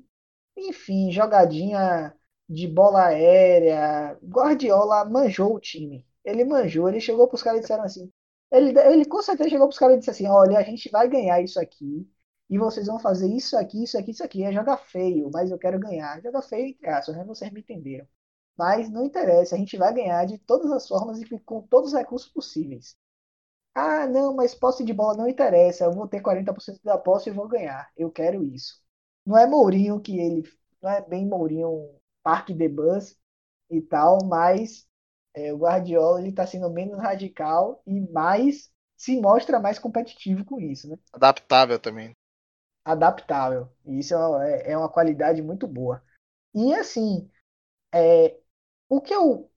enfim, jogadinha de bola aérea. Guardiola manjou o time. Ele manjou, ele chegou para os caras e disseram assim: ele, ele com certeza chegou pros caras e disse assim: olha, a gente vai ganhar isso aqui. E vocês vão fazer isso aqui, isso aqui, isso aqui. É jogar feio, mas eu quero ganhar. Joga feio entre aspas, né? Vocês me entenderam. Mas não interessa, a gente vai ganhar de todas as formas e com todos os recursos possíveis. Ah, não, mas posse de bola não interessa. Eu vou ter 40% da posse e vou ganhar. Eu quero isso. Não é Mourinho que ele. Não é bem Mourinho Parque de Bus e tal, mas é, o Guardiola ele está sendo menos radical e mais se mostra mais competitivo com isso, né? Adaptável também. Adaptável. E isso é, é uma qualidade muito boa. E assim, é, o que eu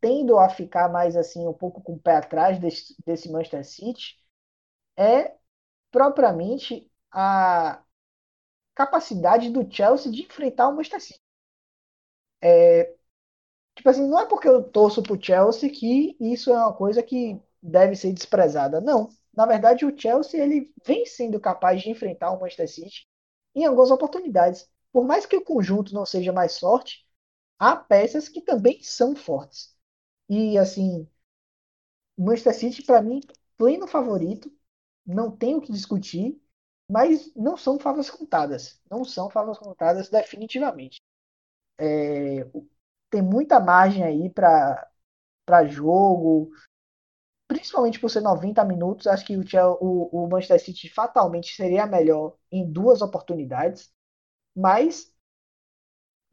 tendo a ficar mais assim um pouco com o pé atrás desse, desse Manchester City é propriamente a capacidade do Chelsea de enfrentar o Manchester City. É, Tipo assim, não é porque eu torço pro Chelsea que isso é uma coisa que deve ser desprezada. Não. Na verdade, o Chelsea ele vem sendo capaz de enfrentar o Manchester City em algumas oportunidades. Por mais que o conjunto não seja mais forte, há peças que também são fortes. E assim, Manchester City para mim pleno favorito, não tem o que discutir. Mas não são favas contadas. Não são favas contadas definitivamente. É, tem muita margem aí para jogo, principalmente por ser 90 minutos. Acho que o, o, o Manchester City fatalmente seria melhor em duas oportunidades. Mas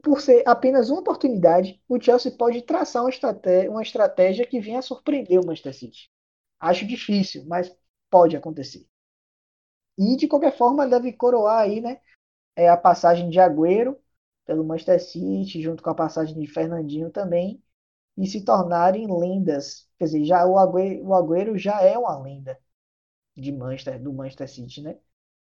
por ser apenas uma oportunidade, o Chelsea pode traçar uma estratégia, uma estratégia que venha a surpreender o Manchester City. Acho difícil, mas pode acontecer. E de qualquer forma deve coroar aí, né, é a passagem de Agüero pelo Manchester City, junto com a passagem de Fernandinho também, e se tornarem lendas. Quer dizer, já o Agüero, o Agüero já é uma lenda de Manchester, do Manchester City, né?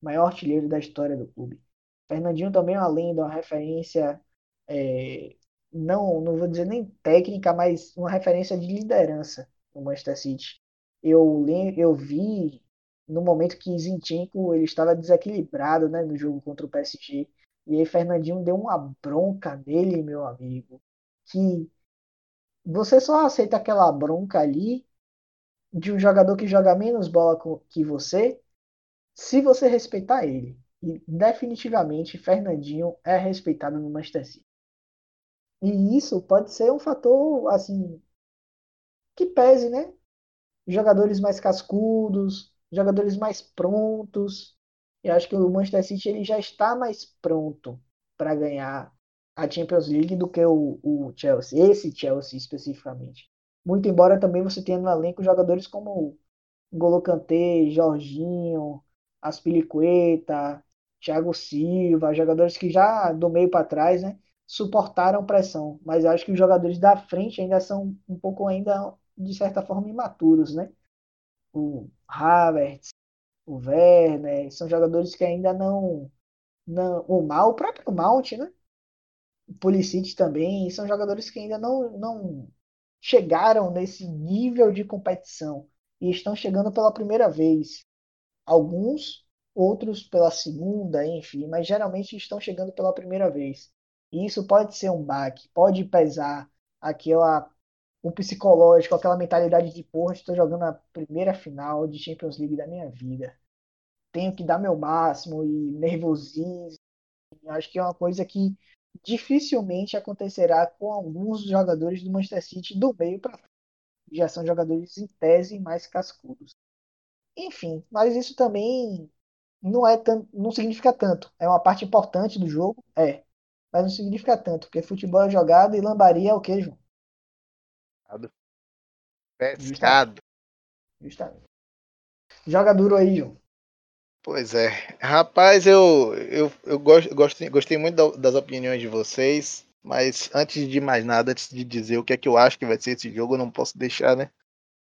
Maior artilheiro da história do clube. Fernandinho também é uma lenda, uma referência é, não, não vou dizer nem técnica, mas uma referência de liderança no Manchester City. Eu, eu vi no momento que Zinchenko ele estava desequilibrado né, no jogo contra o PSG. E aí Fernandinho deu uma bronca nele, meu amigo. Que você só aceita aquela bronca ali de um jogador que joga menos bola que você se você respeitar ele. E definitivamente Fernandinho é respeitado no Manchester City. E isso pode ser um fator, assim, que pese, né? Jogadores mais cascudos, jogadores mais prontos. Eu acho que o Manchester City ele já está mais pronto para ganhar a Champions League do que o, o Chelsea, esse Chelsea especificamente. Muito embora também você tenha no elenco jogadores como Golo Kanté, Jorginho, Aspilicueta, Thiago Silva, jogadores que já do meio para trás, né, suportaram pressão, mas acho que os jogadores da frente ainda são um pouco ainda de certa forma imaturos, né? O Havertz, o Werner, são jogadores que ainda não não o Mal, o próprio Mount, né? O Pulisic também, são jogadores que ainda não não chegaram nesse nível de competição e estão chegando pela primeira vez. Alguns, outros pela segunda, enfim, mas geralmente estão chegando pela primeira vez. E isso pode ser um baque, pode pesar aquela um psicológico, aquela mentalidade de porra, estou jogando a primeira final de Champions League da minha vida. Tenho que dar meu máximo e nervosismo. Acho que é uma coisa que dificilmente acontecerá com alguns jogadores do Manchester City do meio para. Já são jogadores em tese mais cascudos. Enfim, mas isso também não é não significa tanto. É uma parte importante do jogo, é mas não significa tanto, porque futebol é jogado e lambaria é o que, João? Pescado. Justamente. Joga duro aí, João. Pois é. Rapaz, eu, eu, eu gosto, gostei, gostei muito das opiniões de vocês, mas antes de mais nada, antes de dizer o que é que eu acho que vai ser esse jogo, eu não posso deixar, né?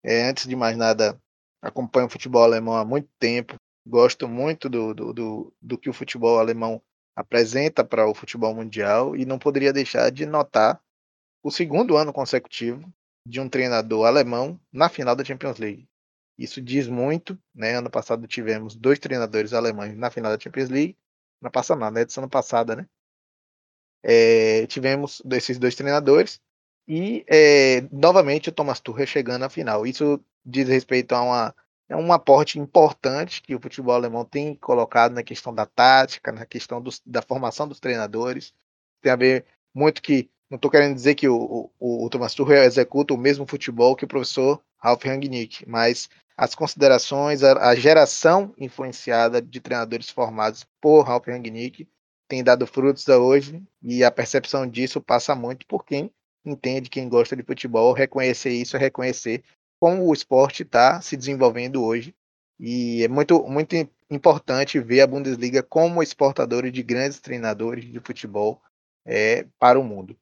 É, antes de mais nada, acompanho o futebol alemão há muito tempo, gosto muito do, do, do, do que o futebol alemão apresenta para o futebol mundial e não poderia deixar de notar o segundo ano consecutivo de um treinador alemão na final da Champions League. Isso diz muito, né? Ano passado tivemos dois treinadores alemães na final da Champions League, na passada, edição passada, né? É, tivemos esses dois treinadores e é, novamente o Thomas Tuchel chegando à final. Isso diz respeito a uma é um aporte importante que o futebol alemão tem colocado na questão da tática, na questão da formação dos treinadores. Tem a ver muito que, não estou querendo dizer que o, o, o Thomas Tuchel executa o mesmo futebol que o professor Ralf Rangnick, mas as considerações, a, a geração influenciada de treinadores formados por Ralf Rangnick tem dado frutos a hoje e a percepção disso passa muito por quem entende, quem gosta de futebol, reconhecer isso, reconhecer como o esporte está se desenvolvendo hoje. E é muito, muito importante ver a Bundesliga como exportadora de grandes treinadores de futebol é, para o mundo.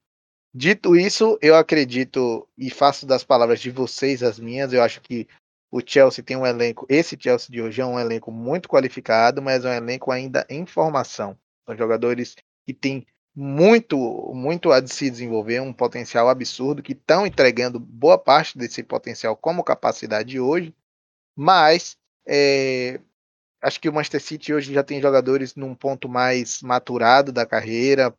Dito isso, eu acredito e faço das palavras de vocês as minhas. Eu acho que o Chelsea tem um elenco, esse Chelsea de hoje é um elenco muito qualificado, mas é um elenco ainda em formação. São jogadores que têm muito, muito a de se desenvolver, um potencial absurdo, que estão entregando boa parte desse potencial como capacidade hoje, mas é, acho que o Manchester City hoje já tem jogadores num ponto mais maturado da carreira,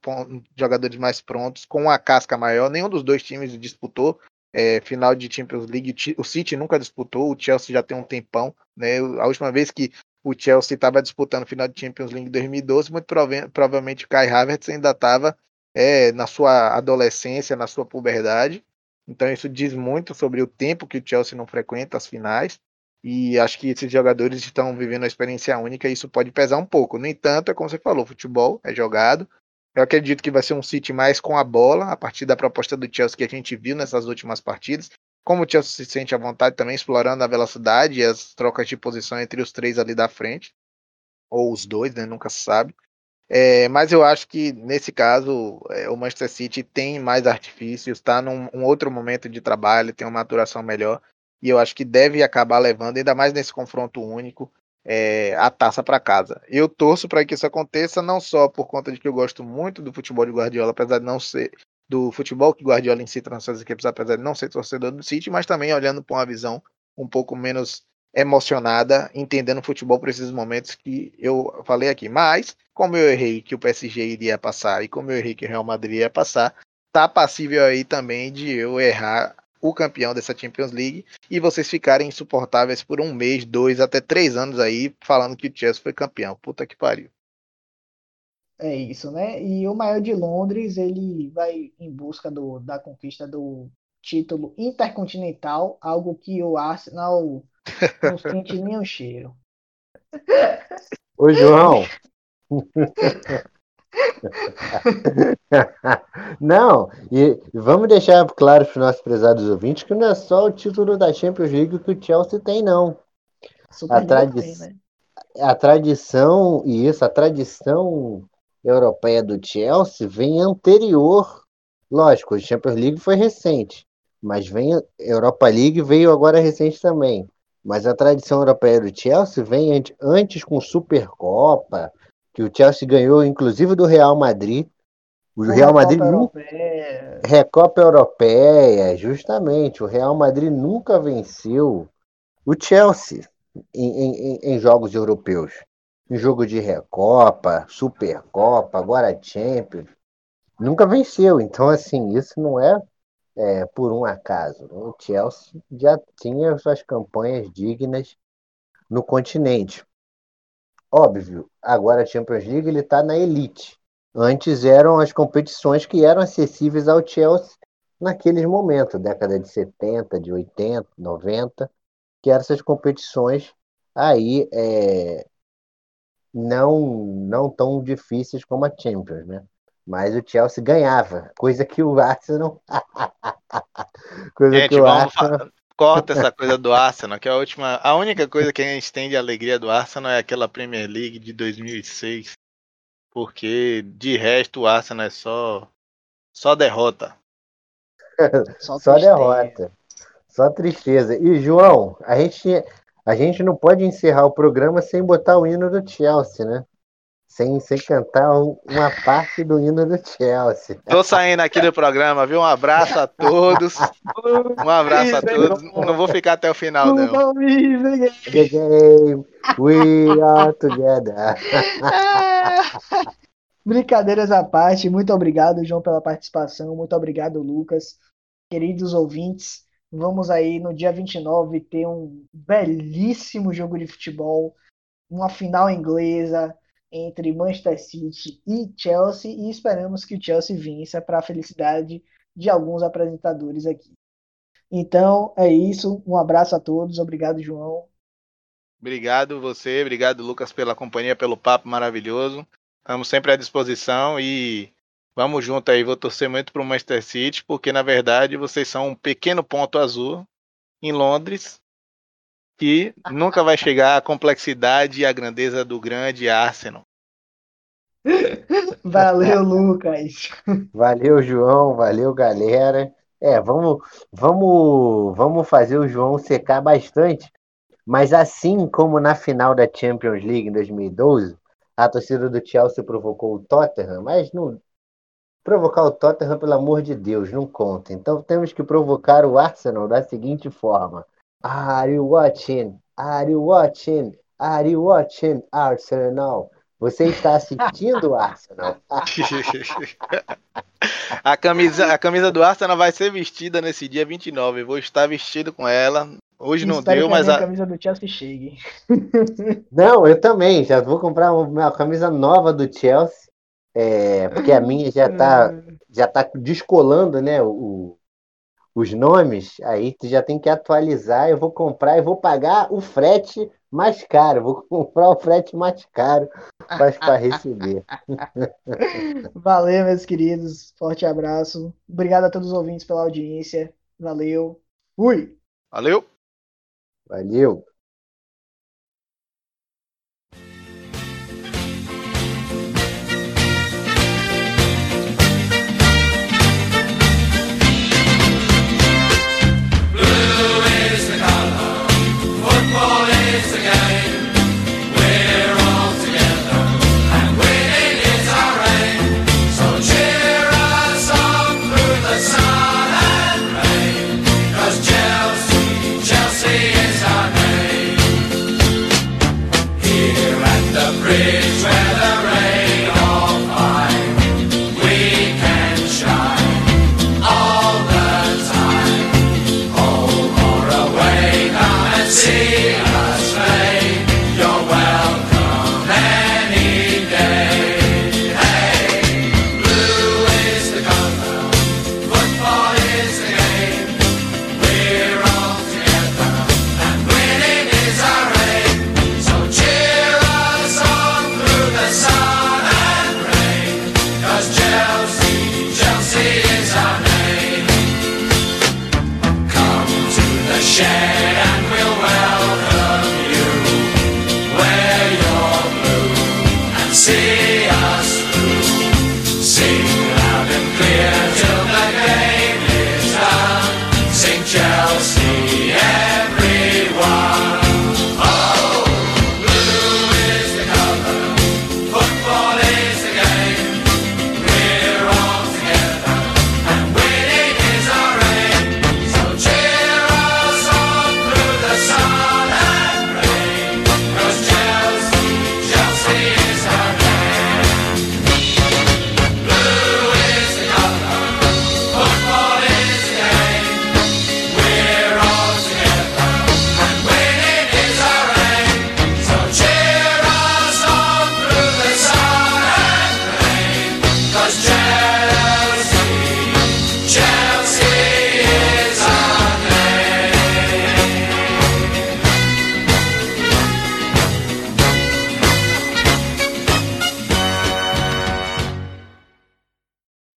jogadores mais prontos, com a casca maior. Nenhum dos dois times disputou é, final de Champions League. O City nunca disputou, o Chelsea já tem um tempão. Né? A última vez que o Chelsea estava disputando o final de Champions League 2012, muito prova provavelmente o Kai Havertz ainda estava é, na sua adolescência, na sua puberdade. Então isso diz muito sobre o tempo que o Chelsea não frequenta as finais. E acho que esses jogadores estão vivendo uma experiência única e isso pode pesar um pouco. No entanto, é como você falou, futebol é jogado. Eu acredito que vai ser um City mais com a bola, a partir da proposta do Chelsea que a gente viu nessas últimas partidas. Como o Chelsea se sente à vontade também, explorando a velocidade e as trocas de posição entre os três ali da frente. Ou os dois, né? Nunca se sabe. É, mas eu acho que nesse caso é, o Manchester City tem mais artifícios, está num um outro momento de trabalho, tem uma maturação melhor e eu acho que deve acabar levando, ainda mais nesse confronto único, é, a taça para casa. Eu torço para que isso aconteça, não só por conta de que eu gosto muito do futebol de Guardiola, apesar de não ser do futebol que Guardiola incita nas suas equipes, apesar de não ser torcedor do City, mas também olhando para uma visão um pouco menos emocionada, entendendo o futebol por esses momentos que eu falei aqui. Mas, como eu errei que o PSG iria passar e como eu errei que o Real Madrid ia passar, tá passível aí também de eu errar o campeão dessa Champions League e vocês ficarem insuportáveis por um mês, dois, até três anos aí, falando que o Chelsea foi campeão. Puta que pariu. É isso, né? E o maior de Londres, ele vai em busca do, da conquista do título intercontinental, algo que o Arsenal não sente nenhum cheiro. Ô, João. não, e vamos deixar claro para os nossos prezados ouvintes que não é só o título da Champions League que o Chelsea tem, não. a, tradi né? a tradição, e isso, a tradição europeia do Chelsea vem anterior. Lógico, a Champions League foi recente, mas vem a Europa League veio agora recente também. Mas a tradição europeia do Chelsea vem antes com Supercopa, que o Chelsea ganhou, inclusive do Real Madrid. O Real Madrid nunca. Recopa Europeia, justamente. O Real Madrid nunca venceu o Chelsea em, em, em jogos europeus. Jogo de Recopa, Supercopa, agora Champions. Nunca venceu. Então, assim, isso não é, é por um acaso. O Chelsea já tinha suas campanhas dignas no continente. Óbvio, agora a Champions League ele está na elite. Antes eram as competições que eram acessíveis ao Chelsea naqueles momentos, década de 70, de 80, 90, que eram essas competições aí é, não não tão difíceis como a Champions, né? Mas o Chelsea ganhava, coisa que o Arsenal coisa Gente, que o Arsenal corta essa coisa do Arsenal, que é a última, a única coisa que a gente tem de alegria do Arsenal é aquela Premier League de 2006, porque de resto o Arsenal é só só derrota. só, só derrota. Só tristeza. E João, a gente a gente não pode encerrar o programa sem botar o hino do Chelsea, né? sem, sem cantar uma parte do hino do Chelsea. Tô saindo aqui do programa, viu? Um abraço a todos. Um abraço a todos. Não vou ficar até o final, não. The game, we are together. Brincadeiras à parte, muito obrigado, João, pela participação. Muito obrigado, Lucas. Queridos ouvintes, vamos aí no dia 29 ter um belíssimo jogo de futebol, uma final inglesa, entre Manchester City e Chelsea e esperamos que o Chelsea vença para a felicidade de alguns apresentadores aqui. Então é isso, um abraço a todos, obrigado João. Obrigado você, obrigado Lucas pela companhia, pelo papo maravilhoso. Estamos sempre à disposição e vamos junto aí. Vou torcer muito para o Manchester City, porque na verdade vocês são um pequeno ponto azul em Londres que nunca vai chegar à complexidade e à grandeza do grande Arsenal. Valeu, Lucas. Valeu, João. Valeu, galera. É, vamos, vamos, vamos fazer o João secar bastante. Mas assim como na final da Champions League em 2012, a torcida do Chelsea provocou o Tottenham, mas não provocar o Tottenham, pelo amor de Deus, não conta. Então temos que provocar o Arsenal da seguinte forma: Are you watching? Are you watching? Are you watching Arsenal? Você está assistindo Arsenal? A camisa, a camisa do Arsenal vai ser vestida nesse dia 29. Eu vou estar vestido com ela. Hoje não deu, que a mas a, camisa do Chelsea chegue. Não, eu também. Já vou comprar uma camisa nova do Chelsea. É, porque a minha já tá, já tá descolando, né? O, os nomes. Aí tu já tem que atualizar. Eu vou comprar e vou pagar o frete mais caro. Vou comprar o frete mais caro para receber. Valeu, meus queridos. Forte abraço. Obrigado a todos os ouvintes pela audiência. Valeu. Fui! valeu. Valeu.